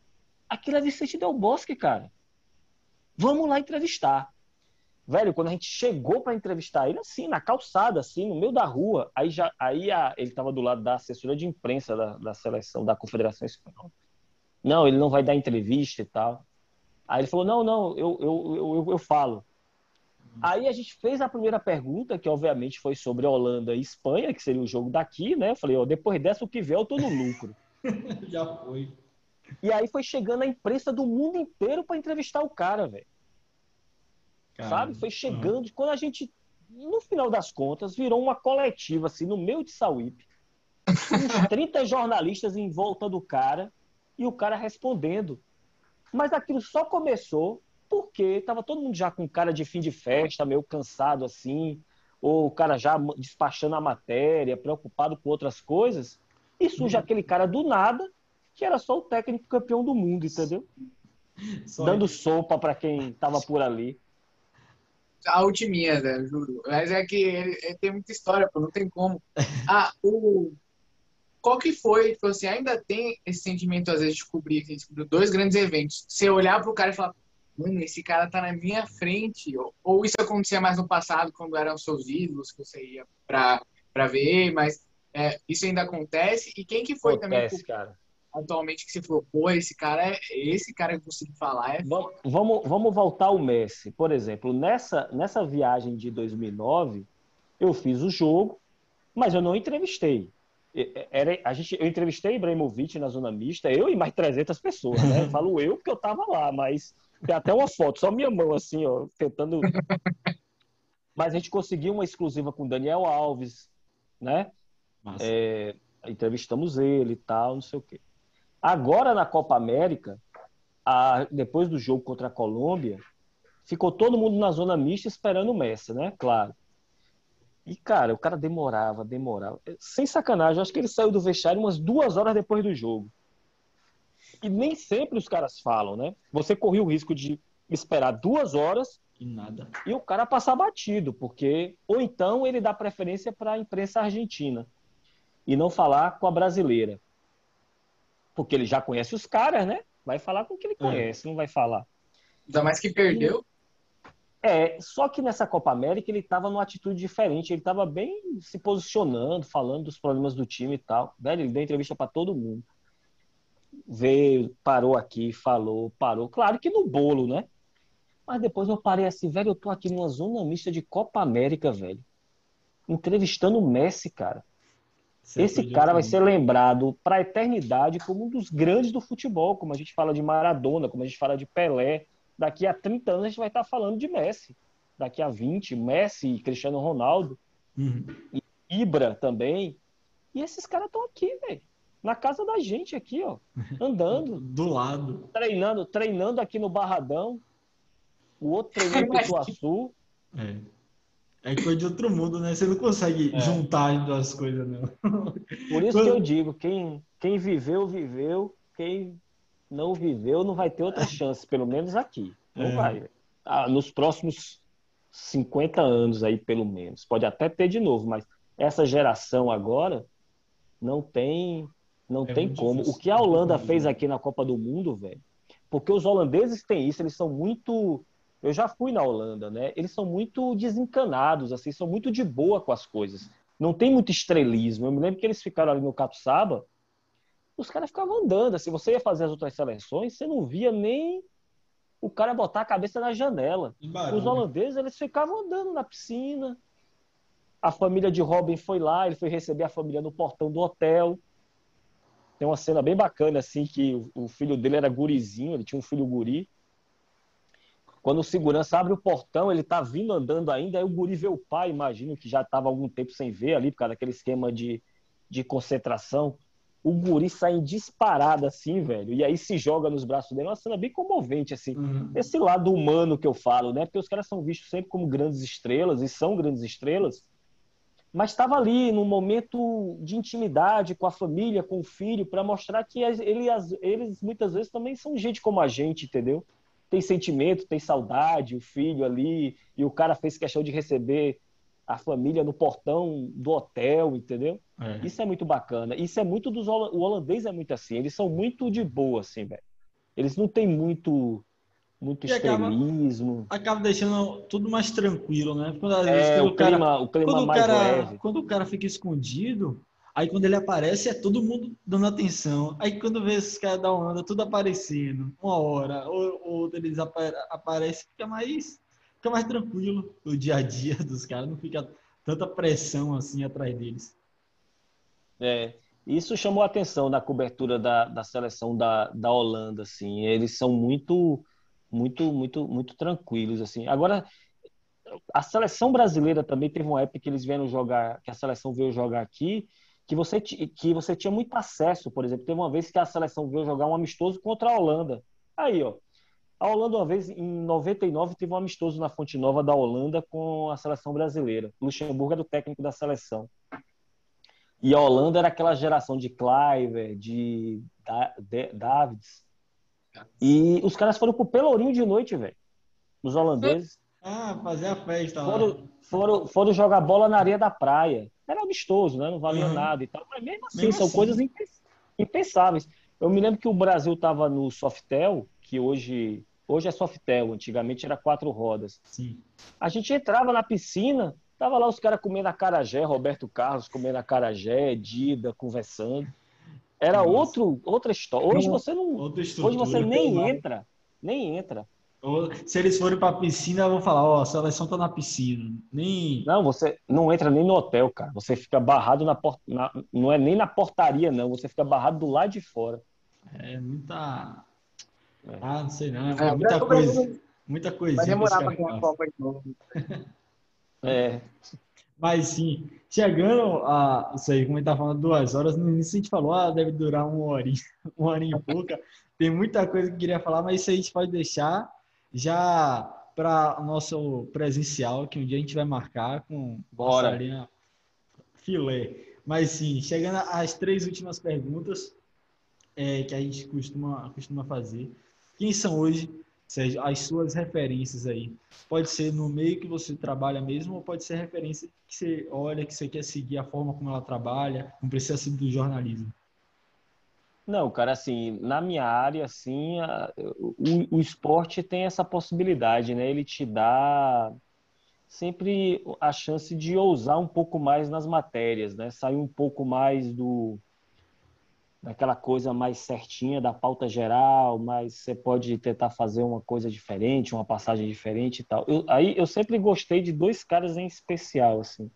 Aquilo é Vicente Del Bosque, cara. Vamos lá entrevistar. Velho, quando a gente chegou para entrevistar ele, assim, na calçada, assim, no meio da rua, aí já aí a, ele estava do lado da assessoria de imprensa da, da seleção da Confederação Espanhola. Não, ele não vai dar entrevista e tal. Aí ele falou: não, não, eu, eu, eu, eu falo. Aí a gente fez a primeira pergunta, que obviamente foi sobre Holanda e Espanha, que seria o jogo daqui, né? Eu falei, ó, depois dessa o que vier eu tô no lucro. [LAUGHS] Já foi. E aí foi chegando a imprensa do mundo inteiro para entrevistar o cara, velho. Sabe? Foi chegando. Quando a gente, no final das contas, virou uma coletiva, assim, no meio de Sauípe. Uns [LAUGHS] 30 jornalistas em volta do cara e o cara respondendo. Mas aquilo só começou porque estava todo mundo já com cara de fim de festa, meio cansado assim, ou o cara já despachando a matéria, preocupado com outras coisas, e surge uhum. aquele cara do nada, que era só o técnico campeão do mundo, entendeu? Só Dando sopa para quem estava por ali. A ultiminha, né, juro. Mas é que ele, ele, tem muita história, pô, não tem como. [LAUGHS] Ah, o... Qual que foi, tipo assim, ainda tem esse sentimento, às vezes, de cobrir, de cobrir dois grandes eventos. Você olhar pro cara e falar, mano, esse cara tá na minha frente. Ou, ou, isso acontecia mais no passado, quando eram seus ídolos, que você ia pra, pra ver, mas é, isso ainda acontece. E quem que foi acontece, também cara. Atualmente que você falou, pô, esse cara é esse cara que eu consigo falar. É vamos, vamos voltar ao Messi. Por exemplo, nessa, nessa viagem de 2009, eu fiz o jogo, mas eu não entrevistei. Era, a gente, eu entrevistei Ibrahimovic na zona mista, eu e mais 300 pessoas, né? Eu [LAUGHS] falo eu porque eu tava lá, mas tem até uma foto, só minha mão, assim, ó, tentando. [LAUGHS] Mas a gente conseguiu uma exclusiva com Daniel Alves, né? É, entrevistamos ele e tal, não sei o quê. Agora na Copa América, a, depois do jogo contra a Colômbia, ficou todo mundo na zona mista esperando o Messi, né? Claro. E, cara, o cara demorava, demorava. Sem sacanagem, acho que ele saiu do vestiário umas duas horas depois do jogo. E nem sempre os caras falam, né? Você corria o risco de esperar duas horas e nada. E o cara passar batido, porque ou então ele dá preferência para a imprensa argentina e não falar com a brasileira. Porque ele já conhece os caras, né? Vai falar com o que ele é. conhece, é. não vai falar. Ainda mais que perdeu. É, só que nessa Copa América ele estava numa atitude diferente, ele estava bem se posicionando, falando dos problemas do time e tal. Velho, ele deu entrevista para todo mundo veio, parou aqui, falou, parou. Claro que no bolo, né? Mas depois eu parei assim, velho, eu tô aqui numa zona mista de Copa América, velho. Entrevistando o Messi, cara. Você Esse cara vai ser lembrado para a eternidade como um dos grandes do futebol, como a gente fala de Maradona, como a gente fala de Pelé. Daqui a 30 anos a gente vai estar falando de Messi. Daqui a 20, Messi e Cristiano Ronaldo. Uhum. E Ibra também. E esses caras estão aqui, velho Na casa da gente aqui, ó. [LAUGHS] Andando. Do lado. Treinando, treinando aqui no Barradão. O outro treinando [LAUGHS] no Ituaçu. É. É coisa de outro mundo, né? Você não consegue é. juntar as duas coisas, não. Por isso Quando... que eu digo, quem, quem viveu, viveu. Quem não viveu, não vai ter outra chance, pelo menos aqui. Não é. vai. Ah, nos próximos 50 anos aí, pelo menos. Pode até ter de novo, mas essa geração agora não tem não é tem como. Difícil. O que a Holanda fez aqui na Copa do Mundo, velho, porque os holandeses têm isso, eles são muito eu já fui na Holanda, né? Eles são muito desencanados, assim, são muito de boa com as coisas. Não tem muito estrelismo. Eu me lembro que eles ficaram ali no Capsaba, os caras ficavam andando. Assim, você ia fazer as outras seleções, você não via nem o cara botar a cabeça na janela. Os holandeses, eles ficavam andando na piscina. A família de Robin foi lá, ele foi receber a família no portão do hotel. Tem uma cena bem bacana, assim, que o filho dele era gurizinho, ele tinha um filho guri. Quando o segurança abre o portão, ele tá vindo andando ainda, aí o guri vê o pai, imagino que já estava algum tempo sem ver ali, por causa daquele esquema de, de concentração. O guri sai disparado assim, velho, e aí se joga nos braços dele. É uma cena bem comovente, assim. Uhum. Esse lado humano que eu falo, né? Porque os caras são vistos sempre como grandes estrelas, e são grandes estrelas, mas estava ali num momento de intimidade com a família, com o filho, para mostrar que eles, eles muitas vezes também são gente como a gente, entendeu? Tem sentimento, tem saudade, o filho ali, e o cara fez questão de receber a família no portão do hotel, entendeu? É. Isso é muito bacana. Isso é muito dos o holandês é muito assim, eles são muito de boa assim, velho. Eles não têm muito muito estrelismo. Acaba, acaba, deixando tudo mais tranquilo, né? Quando, às vezes, é, o, cara, clima, o clima quando mais o cara, leve. Quando o cara fica escondido, Aí quando ele aparece, é todo mundo dando atenção. Aí quando vê esses caras da onda, tudo aparecendo, uma hora, ou, ou eles aparecem, fica mais, fica mais tranquilo o dia a dia [LAUGHS] dos caras, não fica tanta pressão assim atrás deles. É, isso chamou a atenção na cobertura da, da seleção da, da Holanda, assim. Eles são muito, muito, muito, muito tranquilos, assim. Agora, a seleção brasileira também teve uma época que eles vieram jogar, que a seleção veio jogar aqui que você, que você tinha muito acesso, por exemplo. Teve uma vez que a seleção veio jogar um amistoso contra a Holanda. Aí, ó. A Holanda, uma vez, em 99, teve um amistoso na Fonte Nova da Holanda com a seleção brasileira. Luxemburgo era o técnico da seleção. E a Holanda era aquela geração de Cliver, de, de Davids. E os caras foram pro Pelourinho de noite, velho. Os holandeses. Ah, fazer a festa foram, Foram, foram jogar bola na areia da praia era amistoso, né? Não valia uhum. nada e tal. Mas mesmo assim, mesmo são assim. coisas impensáveis. Eu me lembro que o Brasil estava no Softel, que hoje, hoje é Softel, antigamente era quatro rodas. Sim. A gente entrava na piscina, tava lá os caras comendo acarajé, Roberto Carlos comendo acarajé, Dida conversando. Era outro, outra história. Hoje você não. Hoje você nem entra. Nem entra. Se eles forem para a piscina, vão falar, ó, oh, a seleção tá na piscina. Nem... Não, você não entra nem no hotel, cara. Você fica barrado na porta. Na... Não é nem na portaria, não. Você fica barrado do lado de fora. É muita. É. Ah, não sei não. É, muita coisa. Muita coisa. Vai demorar para ganhar a Copa de novo. é. [LAUGHS] Mas sim, chegando a isso aí, como ele tá falando, duas horas, no início a gente falou, ah, deve durar uma horinha, [LAUGHS] uma hora e pouca. Tem muita coisa que eu queria falar, mas isso aí a gente pode deixar já para o nosso presencial, que um dia a gente vai marcar com Bora. Filé. Mas sim, chegando às três últimas perguntas é, que a gente costuma, costuma fazer. Quem são hoje seja, as suas referências aí? Pode ser no meio que você trabalha mesmo, ou pode ser referência que você olha, que você quer seguir a forma como ela trabalha, não precisa ser do jornalismo. Não, cara, assim, na minha área, assim, a, o, o esporte tem essa possibilidade, né? Ele te dá sempre a chance de ousar um pouco mais nas matérias, né? Sair um pouco mais do daquela coisa mais certinha da pauta geral, mas você pode tentar fazer uma coisa diferente, uma passagem diferente e tal. Eu, aí eu sempre gostei de dois caras em especial, assim.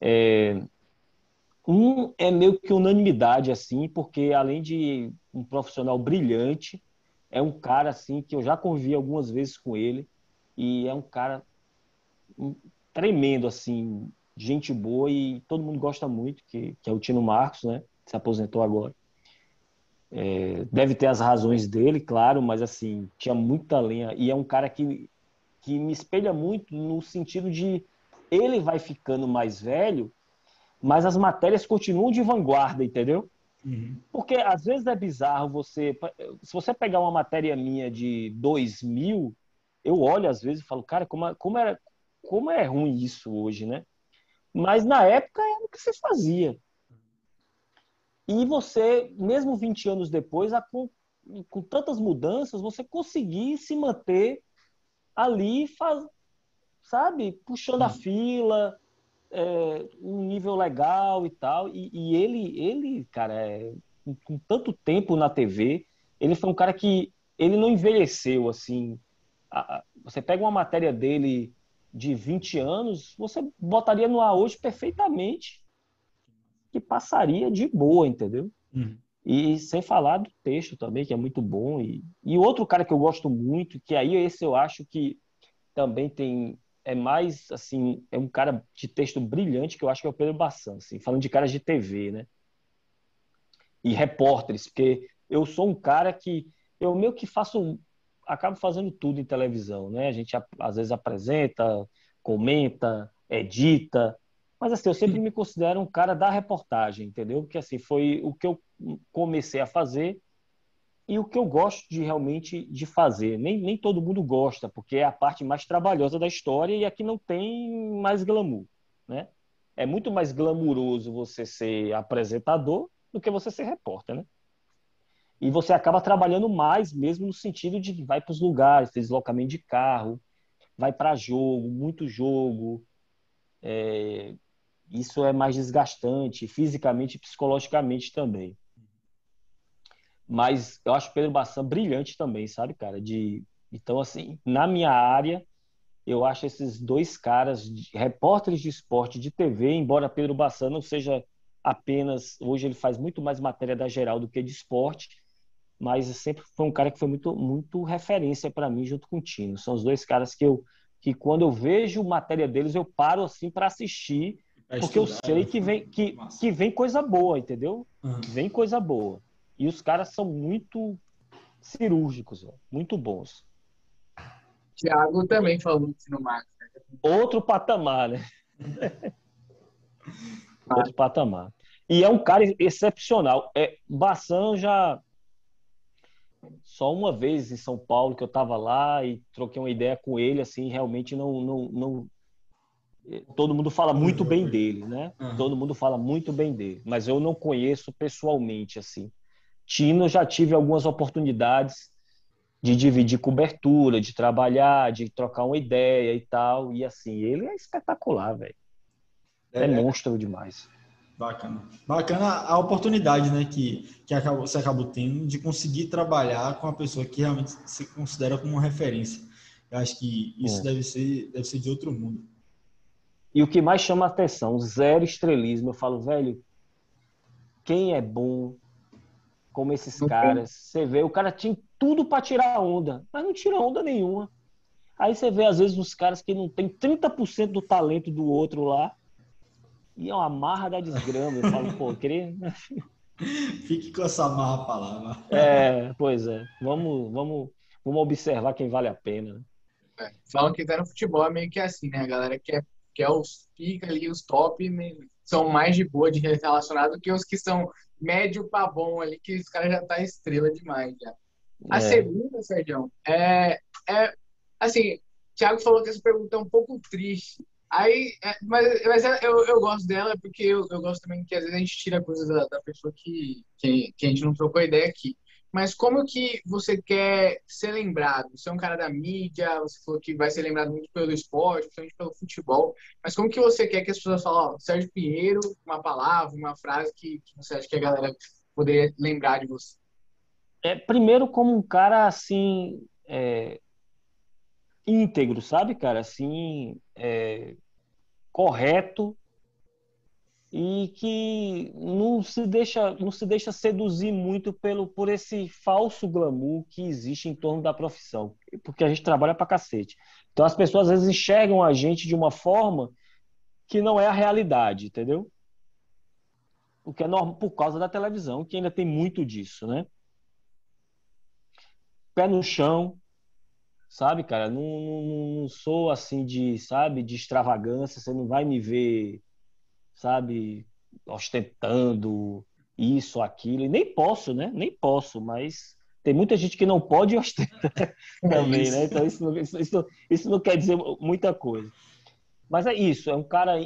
É, um é meio que unanimidade, assim, porque além de um profissional brilhante, é um cara, assim, que eu já convivi algumas vezes com ele, e é um cara tremendo, assim, gente boa, e todo mundo gosta muito, que, que é o Tino Marcos, né? se aposentou agora. É, deve ter as razões dele, claro, mas assim, tinha muita lenha. E é um cara que, que me espelha muito no sentido de ele vai ficando mais velho, mas as matérias continuam de vanguarda, entendeu? Uhum. Porque às vezes é bizarro você. Se você pegar uma matéria minha de 2000, eu olho às vezes e falo, cara, como, como, era, como é ruim isso hoje, né? Mas na época era o que se fazia. E você, mesmo 20 anos depois, com, com tantas mudanças, você conseguir se manter ali, faz, sabe, puxando a uhum. fila, é, um nível legal e tal. E, e ele, ele, cara, é, com, tanto tempo na TV, ele foi um cara que ele não envelheceu assim. A, a, você pega uma matéria dele de 20 anos, você botaria no ar hoje perfeitamente que passaria de boa, entendeu? Uhum. E sem falar do texto também, que é muito bom. E, e outro cara que eu gosto muito, que aí esse eu acho que também tem é mais assim, é um cara de texto brilhante que eu acho que é o Pedro Bassan, assim, falando de caras de TV, né? E repórteres, porque eu sou um cara que eu meio que faço acabo fazendo tudo em televisão, né? A gente às vezes apresenta, comenta, edita, mas assim, eu sempre me considero um cara da reportagem, entendeu? Porque assim, foi o que eu comecei a fazer e o que eu gosto de realmente de fazer. Nem, nem todo mundo gosta, porque é a parte mais trabalhosa da história e aqui não tem mais glamour, né? É muito mais glamuroso você ser apresentador do que você ser repórter, né? E você acaba trabalhando mais mesmo no sentido de vai para os lugares, deslocamento de carro, vai para jogo, muito jogo. É... Isso é mais desgastante, fisicamente e psicologicamente também. Mas eu acho o Pedro Bassan brilhante também, sabe, cara? De, então, assim, na minha área, eu acho esses dois caras, de, repórteres de esporte de TV, embora Pedro Bassan não seja apenas. Hoje ele faz muito mais matéria da geral do que de esporte, mas sempre foi um cara que foi muito, muito referência para mim junto com o Tino. São os dois caras que eu que quando eu vejo matéria deles eu paro assim para assistir, porque eu sei né? que vem que, que vem coisa boa, entendeu? Uhum. Vem coisa boa. E os caras são muito cirúrgicos, ó, muito bons. Thiago também falou isso no Max. Né? Outro patamar, né? [LAUGHS] Outro patamar. E é um cara excepcional. É, Bassan já. Só uma vez em São Paulo que eu estava lá e troquei uma ideia com ele, assim, realmente não, não, não, todo mundo fala muito bem dele, né? Uhum. Todo mundo fala muito bem dele, mas eu não conheço pessoalmente assim. Tino já tive algumas oportunidades de dividir cobertura, de trabalhar, de trocar uma ideia e tal. E assim, ele é espetacular, velho. É, é, monstro demais. Bacana. Bacana a oportunidade, né, que, que acabou, você acabou tendo de conseguir trabalhar com uma pessoa que realmente se considera como uma referência. Eu acho que isso é. deve, ser, deve ser de outro mundo. E o que mais chama a atenção, zero estrelismo. Eu falo, velho, quem é bom como esses caras. Você vê, o cara tinha tudo para tirar onda, mas não tira onda nenhuma. Aí você vê, às vezes, uns caras que não tem 30% do talento do outro lá. E é uma marra da desgrama. Eu falo, pô, queria. [LAUGHS] Fique com essa marra palavra. É, pois é. Vamos, vamos, vamos observar quem vale a pena. Né? É, falam que tá no futebol é meio que assim, né? A galera quer, quer os pica ali, os top, né? são mais de boa de relacionado do que os que são médio para bom ali, que os caras já tá estrela demais já. A é. segunda, Sérgio, é, é assim, o Thiago falou que essa pergunta é um pouco triste. Aí, é, mas, mas é, eu, eu gosto dela porque eu, eu gosto também que às vezes a gente tira coisas da, da pessoa que, que, que, a gente não trocou ideia aqui. Mas como que você quer ser lembrado? Você é um cara da mídia, você falou que vai ser lembrado muito pelo esporte, principalmente pelo futebol. Mas como que você quer que as pessoas falem, ó, Sérgio Pinheiro, uma palavra, uma frase que, que você acha que a galera poderia lembrar de você? É, primeiro, como um cara assim, é, íntegro, sabe, cara? Assim, é, correto, e que não se deixa não se deixa seduzir muito pelo por esse falso glamour que existe em torno da profissão, porque a gente trabalha para cacete. Então as pessoas às vezes enxergam a gente de uma forma que não é a realidade, entendeu? O que é normal por causa da televisão, que ainda tem muito disso, né? Pé no chão, sabe, cara? Não, não, não, sou assim de, sabe, de extravagância. Você não vai me ver, sabe, ostentando isso, aquilo. E nem posso, né? Nem posso, mas tem muita gente que não pode ostentar [LAUGHS] [LAUGHS] também, né? Então isso não, isso, isso não quer dizer muita coisa. Mas é isso, é um cara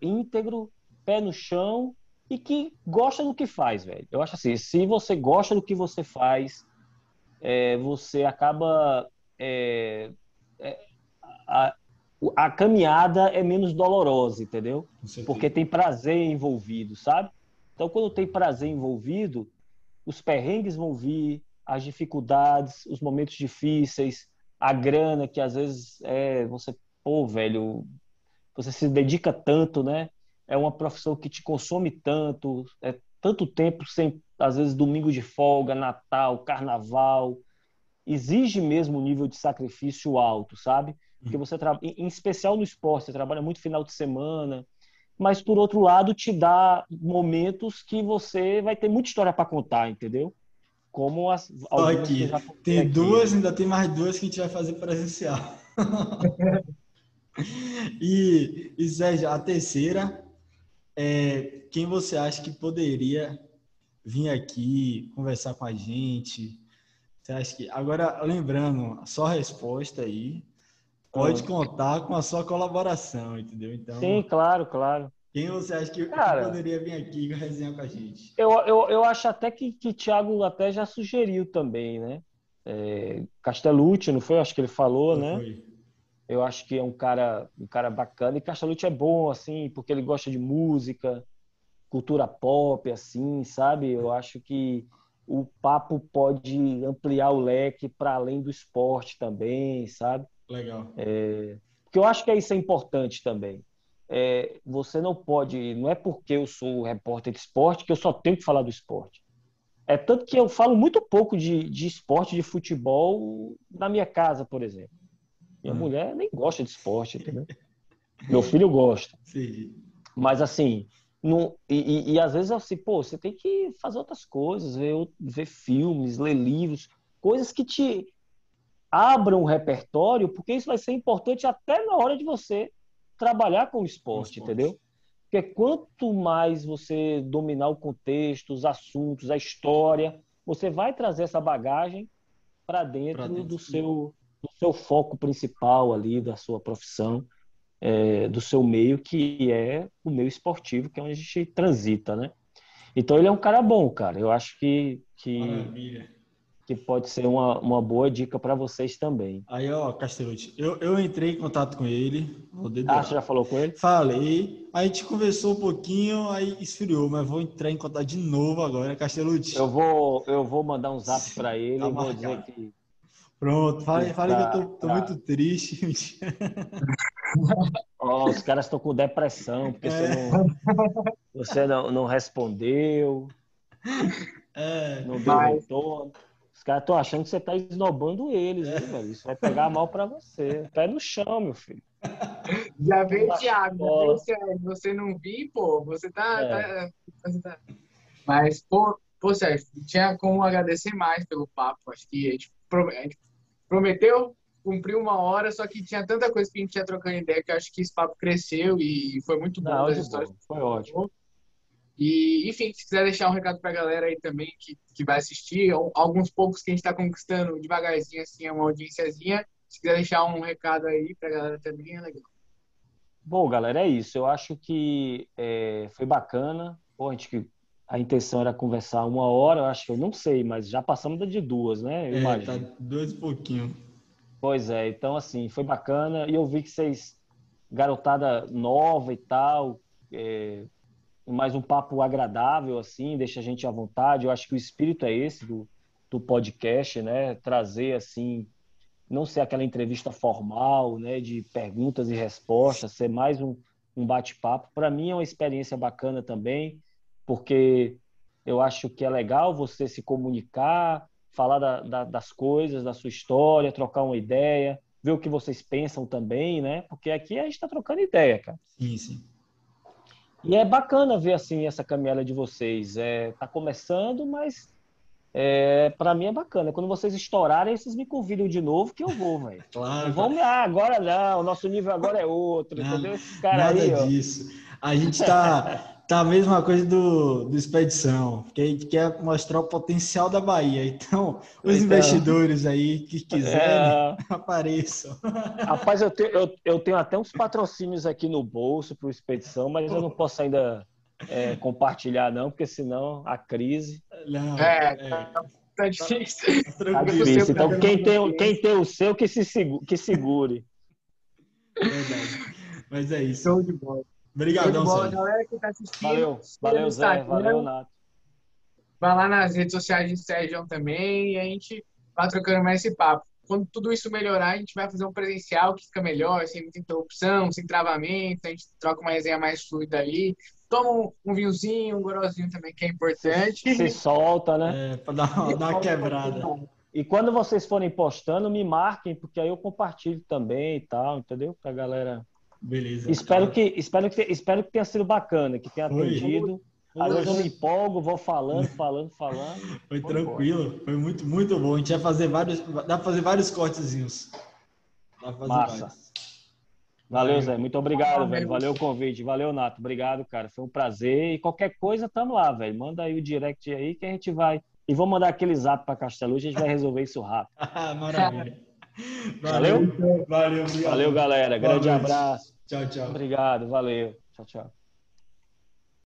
íntegro, pé no chão e que gosta do que faz, velho. Eu acho assim, se você gosta do que você faz, é, você acaba é, é, a, a, caminhada é menos dolorosa, entendeu? Porque tem prazer envolvido, sabe? Então, quando tem prazer envolvido, os perrengues vão vir, as dificuldades, os momentos difíceis, a grana que às vezes é você, pô, velho, você se dedica tanto, né? É uma profissão que te consome tanto, é tanto tempo sem, às vezes, domingo de folga, Natal, Carnaval, exige mesmo um nível de sacrifício alto, sabe? Porque você trabalha, em especial no esporte, você trabalha muito final de semana, mas por outro lado te dá momentos que você vai ter muita história para contar, entendeu? Como as aqui tem aqui. duas, ainda tem mais duas que a gente vai fazer presencial. [LAUGHS] e, e Sérgio, a terceira é quem você acha que poderia vir aqui conversar com a gente? Você acha que agora lembrando a sua resposta aí pode contar com a sua colaboração, entendeu? Então Sim, claro, claro. Quem você acha que, Cara, que poderia vir aqui e resenhar com a gente? Eu, eu, eu acho até que, que Thiago até já sugeriu também, né? É, Castellucci, não foi? Acho que ele falou, não né? Foi. Eu acho que é um cara, um cara bacana. E Castellucci é bom, assim, porque ele gosta de música, cultura pop, assim, sabe? Eu acho que o papo pode ampliar o leque para além do esporte também, sabe? Legal. É, porque eu acho que isso é importante também é, você não pode, não é porque eu sou repórter de esporte que eu só tenho que falar do esporte. É tanto que eu falo muito pouco de, de esporte, de futebol na minha casa, por exemplo. Minha hum. mulher nem gosta de esporte, entendeu? [LAUGHS] Meu filho gosta. Sim. Mas assim, não, e, e, e, às vezes assim, pô, você tem que fazer outras coisas, ver, ver filmes, ler livros, coisas que te abram o repertório, porque isso vai ser importante até na hora de você trabalhar com o esporte, esporte, entendeu? Porque quanto mais você dominar o contexto, os assuntos, a história, você vai trazer essa bagagem para dentro, dentro, do seu, do seu foco principal ali, da sua profissão, é, do seu meio, que é o meio esportivo, que é onde a gente transita, né? Então ele é um cara bom, cara. Eu acho que, que Maravilha que pode ser uma, uma boa dica para vocês também. Aí, ó, Castellucci, eu, eu entrei em contato com ele. Ah, você já falou com ele? Falei. Aí a gente conversou um pouquinho, aí esfriou, mas vou entrar em contato de novo agora, Castellucci. Eu vou, eu vou mandar um zap para ele tá e vou dizer que. Pronto, falei, falei que eu tô, tô tá. muito triste. [LAUGHS] oh, os caras estão com depressão, porque é. você, não, você não, não respondeu. É, não deu mas... retorno caras estão achando que você está esnobando eles, né, velho? Isso vai pegar mal para você. Pé no chão, meu filho. Já veio, Thiago, Você não viu, pô, você tá, é. tá, você tá... Mas, pô, pô, Sérgio, tinha como agradecer mais pelo papo. Acho que a gente, prometeu cumpriu uma hora, só que tinha tanta coisa que a gente ia trocando ideia que eu acho que esse papo cresceu e foi muito bom. Não, as histórias. Foi ótimo. E, enfim, se quiser deixar um recado para a galera aí também que, que vai assistir, alguns poucos que a gente está conquistando devagarzinho, assim, é uma audiênciazinha. Se quiser deixar um recado aí para a galera também, é legal. Bom, galera, é isso. Eu acho que é, foi bacana. Bom, a, gente, a intenção era conversar uma hora, eu acho que eu não sei, mas já passamos de duas, né? Eu é, imagino. tá dois e pouquinho. Pois é, então assim, foi bacana. E eu vi que vocês, garotada nova e tal, é, mais um papo agradável, assim, deixa a gente à vontade. Eu acho que o espírito é esse do, do podcast, né? Trazer, assim, não ser aquela entrevista formal, né? De perguntas e respostas, ser mais um, um bate-papo. Para mim é uma experiência bacana também, porque eu acho que é legal você se comunicar, falar da, da, das coisas, da sua história, trocar uma ideia, ver o que vocês pensam também, né? Porque aqui a gente está trocando ideia, cara. Sim, sim. E é bacana ver assim essa caminhada de vocês. É, tá começando, mas é, para mim é bacana. Quando vocês estourarem, vocês me convidam de novo que eu vou, velho. [LAUGHS] Claro. Vamos, ah, agora não, o nosso nível agora é outro, não, entendeu? Esse cara nada aí, disso. A gente tá, tá a mesma coisa do, do Expedição, porque a gente quer mostrar o potencial da Bahia. Então, os então, investidores aí que quiserem, é... [LAUGHS] apareçam. Rapaz, eu tenho, eu, eu tenho até uns patrocínios aqui no bolso para o Expedição, mas eu não posso ainda é, compartilhar, não, porque senão a crise. Não, é, é... Tá, tá difícil. Tá difícil. Então, quem tem, quem tem o seu, que, se segure, que segure. Verdade. Mas é isso. Show de bola. Obrigadão, Sérgio. Galera que tá assistindo. Valeu, valeu, Zé. Valeu, Nato. Vai lá nas redes sociais de Sérgio também e a gente vai trocando mais esse papo. Quando tudo isso melhorar, a gente vai fazer um presencial que fica melhor, sem muita interrupção, sem travamento, a gente troca uma resenha mais fluida ali toma um, um vinhozinho, um gorozinho também, que é importante. Se solta, né? É, pra dar, uma, dar uma quebrada. E quando vocês forem postando, me marquem, porque aí eu compartilho também e tal, entendeu? Pra galera. Beleza. Espero que, espero que, espero que tenha sido bacana, que tenha atendido. Às vezes eu me empolgo, vou falando, falando, falando. [LAUGHS] Foi tranquilo, embora. foi muito, muito bom. A gente vai fazer vários. Dá pra fazer vários cortezinhos. Dá pra fazer Massa. vários. Valeu, Zé. Muito obrigado, Valeu. velho. Valeu o convite. Valeu, Nato. Obrigado, cara. Foi um prazer. E qualquer coisa, tamo lá, velho. Manda aí o direct aí que a gente vai. E vou mandar aquele zap pra Castelo. A gente vai resolver isso rápido. [LAUGHS] Maravilha. Valeu? Valeu, obrigado. Valeu, galera. Grande abraço. Tchau, tchau. Obrigado, valeu. Tchau, tchau.